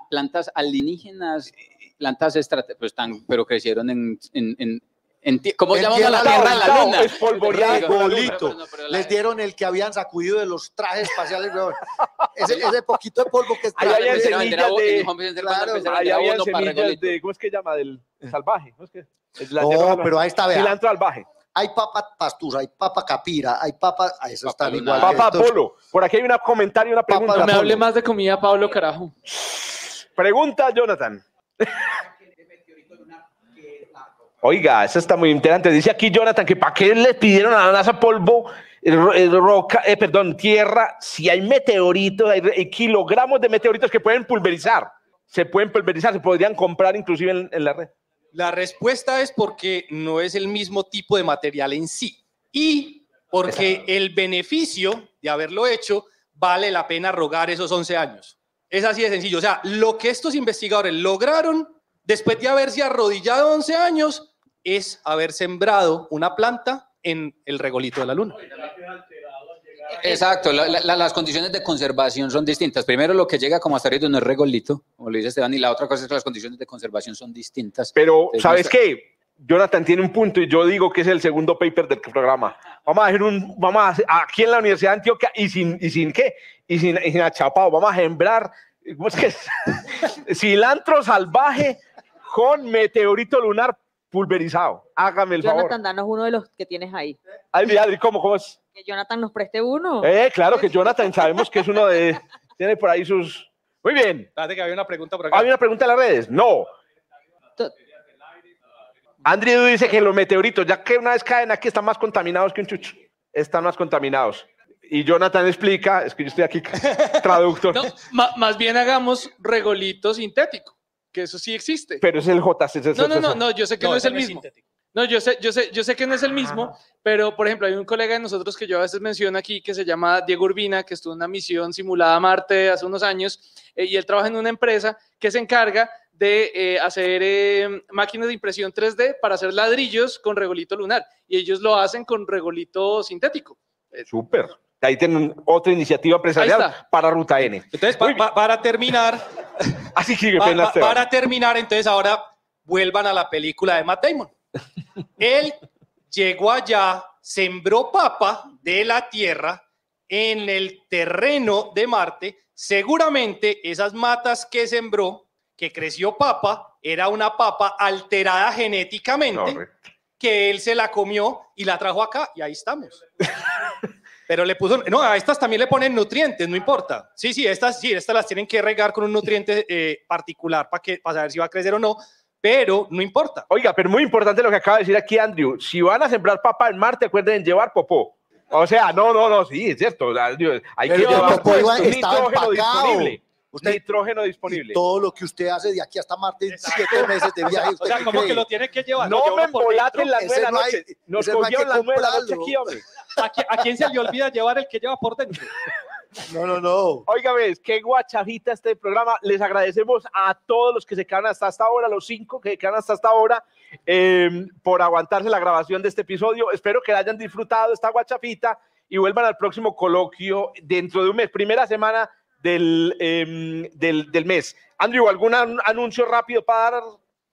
plantas alienígenas, plantas estratégicas, pues pero crecieron en, en, ¿Cómo llamamos a la Tierra la Luna? Es polvorito. Les dieron el que habían sacudido de los trajes espaciales. ese, ese, poquito de polvo que está. Ahí había semillas de... ahí había semillas de... ¿Cómo es que llama? Del salvaje. ¿Cómo es que? no, pero ahí está, vea. Cilantro salvaje. Hay papa pastura, hay papa capira, hay papa... Ah, eso está igual. Papa Polo. Por aquí hay un comentario, una pregunta. No me hable más de comida, Pablo, carajo. Pregunta, Jonathan. Oiga, eso está muy interesante. Dice aquí Jonathan que para qué le pidieron a la NASA polvo, roca, eh, perdón, tierra, si hay meteoritos, hay, kilogramos de meteoritos que pueden pulverizar. Se pueden pulverizar, se podrían comprar inclusive en, la red. La respuesta es porque no es el mismo tipo de material en sí y porque el beneficio de haberlo hecho vale la pena rogar esos 11 años. Es así de sencillo. O sea, lo que estos investigadores lograron después de haberse arrodillado 11 años es haber sembrado una planta en el regolito de la luna. Exacto, las condiciones de conservación son distintas. Primero, lo que llega como hasta ahorita no es regolito, como lo dice Esteban, y la otra cosa es que las condiciones de conservación son distintas. Pero, ¿sabes qué? Jonathan tiene un punto y yo digo que es el segundo paper del programa. Vamos a hacer un, vamos a hacer, aquí en la Universidad de Antioquia y sin, y sin qué, y sin, y sin achapado, vamos a sembrar, ¿cómo es que es? Cilantro salvaje con meteorito lunar pulverizado. Hágame el favor. Jonathan, danos uno de los que tienes ahí. Ay, Adri, ¿cómo, ¿cómo es? Que Jonathan nos preste uno. Eh, claro que Jonathan sabemos que es uno de, tiene por ahí sus... Muy bien. Espérate que había una pregunta por acá. ¿Había una pregunta en las redes? No. Andrew dice que los meteoritos, ya que una vez caen aquí, están más contaminados que un chucho. Están más contaminados. Y Jonathan explica, es que yo estoy aquí traductor. más bien hagamos regolito sintético, que eso sí existe. Pero es el JC. No, no, no, no, yo sé que no, es el mismo. No, yo sé, yo sé, yo sé que no es el mismo, pero por ejemplo, hay un colega de nosotros que yo a veces menciono aquí que se llama Diego Urbina, que estuvo en una misión simulada a Marte hace unos años, eh, y él trabaja en una empresa que se encarga de eh, hacer eh, máquinas de impresión 3D para hacer ladrillos con regolito lunar. Y ellos lo hacen con regolito sintético. Eh, Súper. Ahí tienen otra iniciativa empresarial para Ruta N. Entonces, para terminar, así que para terminar, entonces ahora vuelvan a la película de Matt Damon. Él llegó allá, sembró papa de la tierra en el terreno de Marte. Seguramente esas matas que sembró que creció papa era una papa alterada genéticamente, que él se la comió y la trajo acá y ahí estamos. Pero le puso, no, a estas también le ponen nutrientes, no importa. Sí, sí, estas sí, estas las tienen que regar con un nutriente eh, particular para que para saber si va a crecer o no, pero no importa. Oiga, pero muy importante lo que acaba de decir aquí Andrew. Si van a sembrar papa en Marte, acuerden llevar popó. O sea, no, no, no, sí, es cierto. Hay que llevar popó nitrógeno disponible. Usted, nitrógeno disponible. todo lo que usted hace de aquí hasta Marte, siete meses de viaje. o sea, como que lo tiene que llevar. No me embolaten las nueve de la noche. Nos cogió las nueve de la noche aquí, hombre. ¿A, quién se le olvida llevar el que lleva por dentro? No, no, no. Oiga, ves, qué guachajita este programa. Les agradecemos a todos los que se quedan hasta esta hora, los cinco que se quedan hasta esta hora, em, por aguantarse la grabación de este episodio. Espero que hayan disfrutado esta guachafita y vuelvan al próximo coloquio dentro de un mes, primera semana Em, del, del, mes. Andrew, ¿algún anuncio rápido para dar?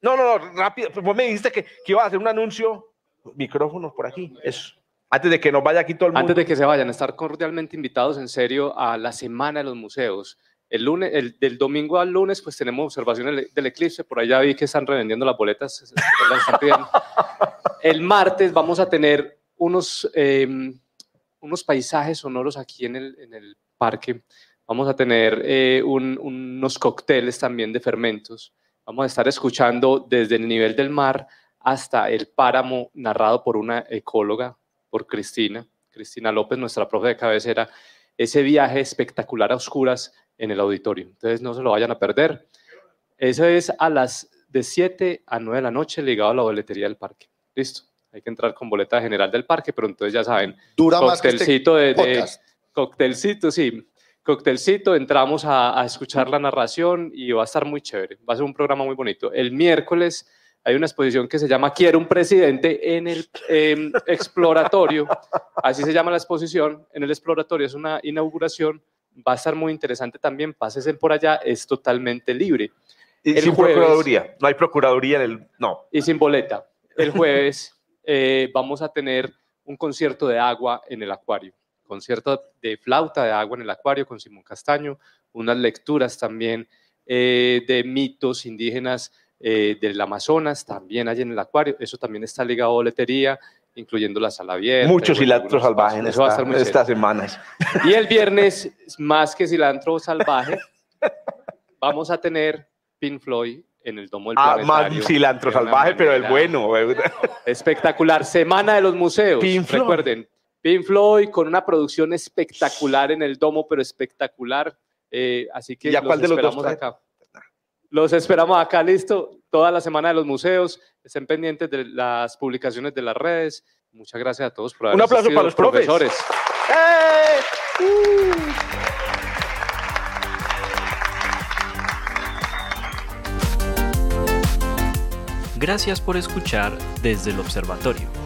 No, no, no, rápido. Pues vos me dijiste que, que iba a hacer un anuncio. Micrófonos por aquí, eso. Antes de que nos vaya aquí todo el mundo. Antes de que se vayan, estar cordialmente invitados en serio a la Semana de los Museos. El lunes, el, del domingo al lunes, pues tenemos observaciones del eclipse. Por allá vi que están revendiendo las boletas. el martes vamos a tener unos, em, unos paisajes sonoros aquí en el, en el parque Vamos a tener eh, unos cócteles también de fermentos. Vamos a estar escuchando desde el nivel del mar hasta el páramo narrado por una ecóloga, por Cristina, Cristina López, nuestra profe de cabecera, ese viaje espectacular a oscuras en el auditorio. Entonces no se lo vayan a perder. Eso es a las de 7 a 9 de la noche ligado a la boletería del parque. Listo. Hay que entrar con boleta general del parque, pero entonces ya saben. Dura más que este de, de, Coctelcito, sí coctelcito, entramos a, escuchar la narración y va a estar muy chévere. Va a ser un programa muy bonito. El miércoles hay una exposición que se llama Quiero un presidente en el em, exploratorio. Así se llama la exposición. En el exploratorio es una inauguración. Va a estar muy interesante también. Pásense por allá. Es totalmente libre. Y sin procuraduría. No hay procuraduría en el. No. Y sin boleta. El jueves eh, vamos a tener un concierto de agua en el acuario concierto de flauta de agua en el acuario con Simón Castaño, unas lecturas también eh, de mitos indígenas eh, del Amazonas, también hay en el acuario, eso también está ligado a boletería, incluyendo la sala abierta. Mucho cilantro salvaje en estas semanas. Y el viernes, más que cilantro salvaje, vamos a tener Pink Floyd en el Domo del ah, Más cilantro salvaje, pero el bueno. Espectacular. Semana de los museos. Recuerden, Pink Floyd con una producción espectacular en el domo, pero espectacular. Eh, así que los esperamos acá. Los esperamos acá, listo. Toda la semana de los museos. Estén pendientes de las publicaciones de las redes. Muchas gracias a todos por haber Un aplauso para los profesores. ¡Eh! Gracias por escuchar desde el observatorio.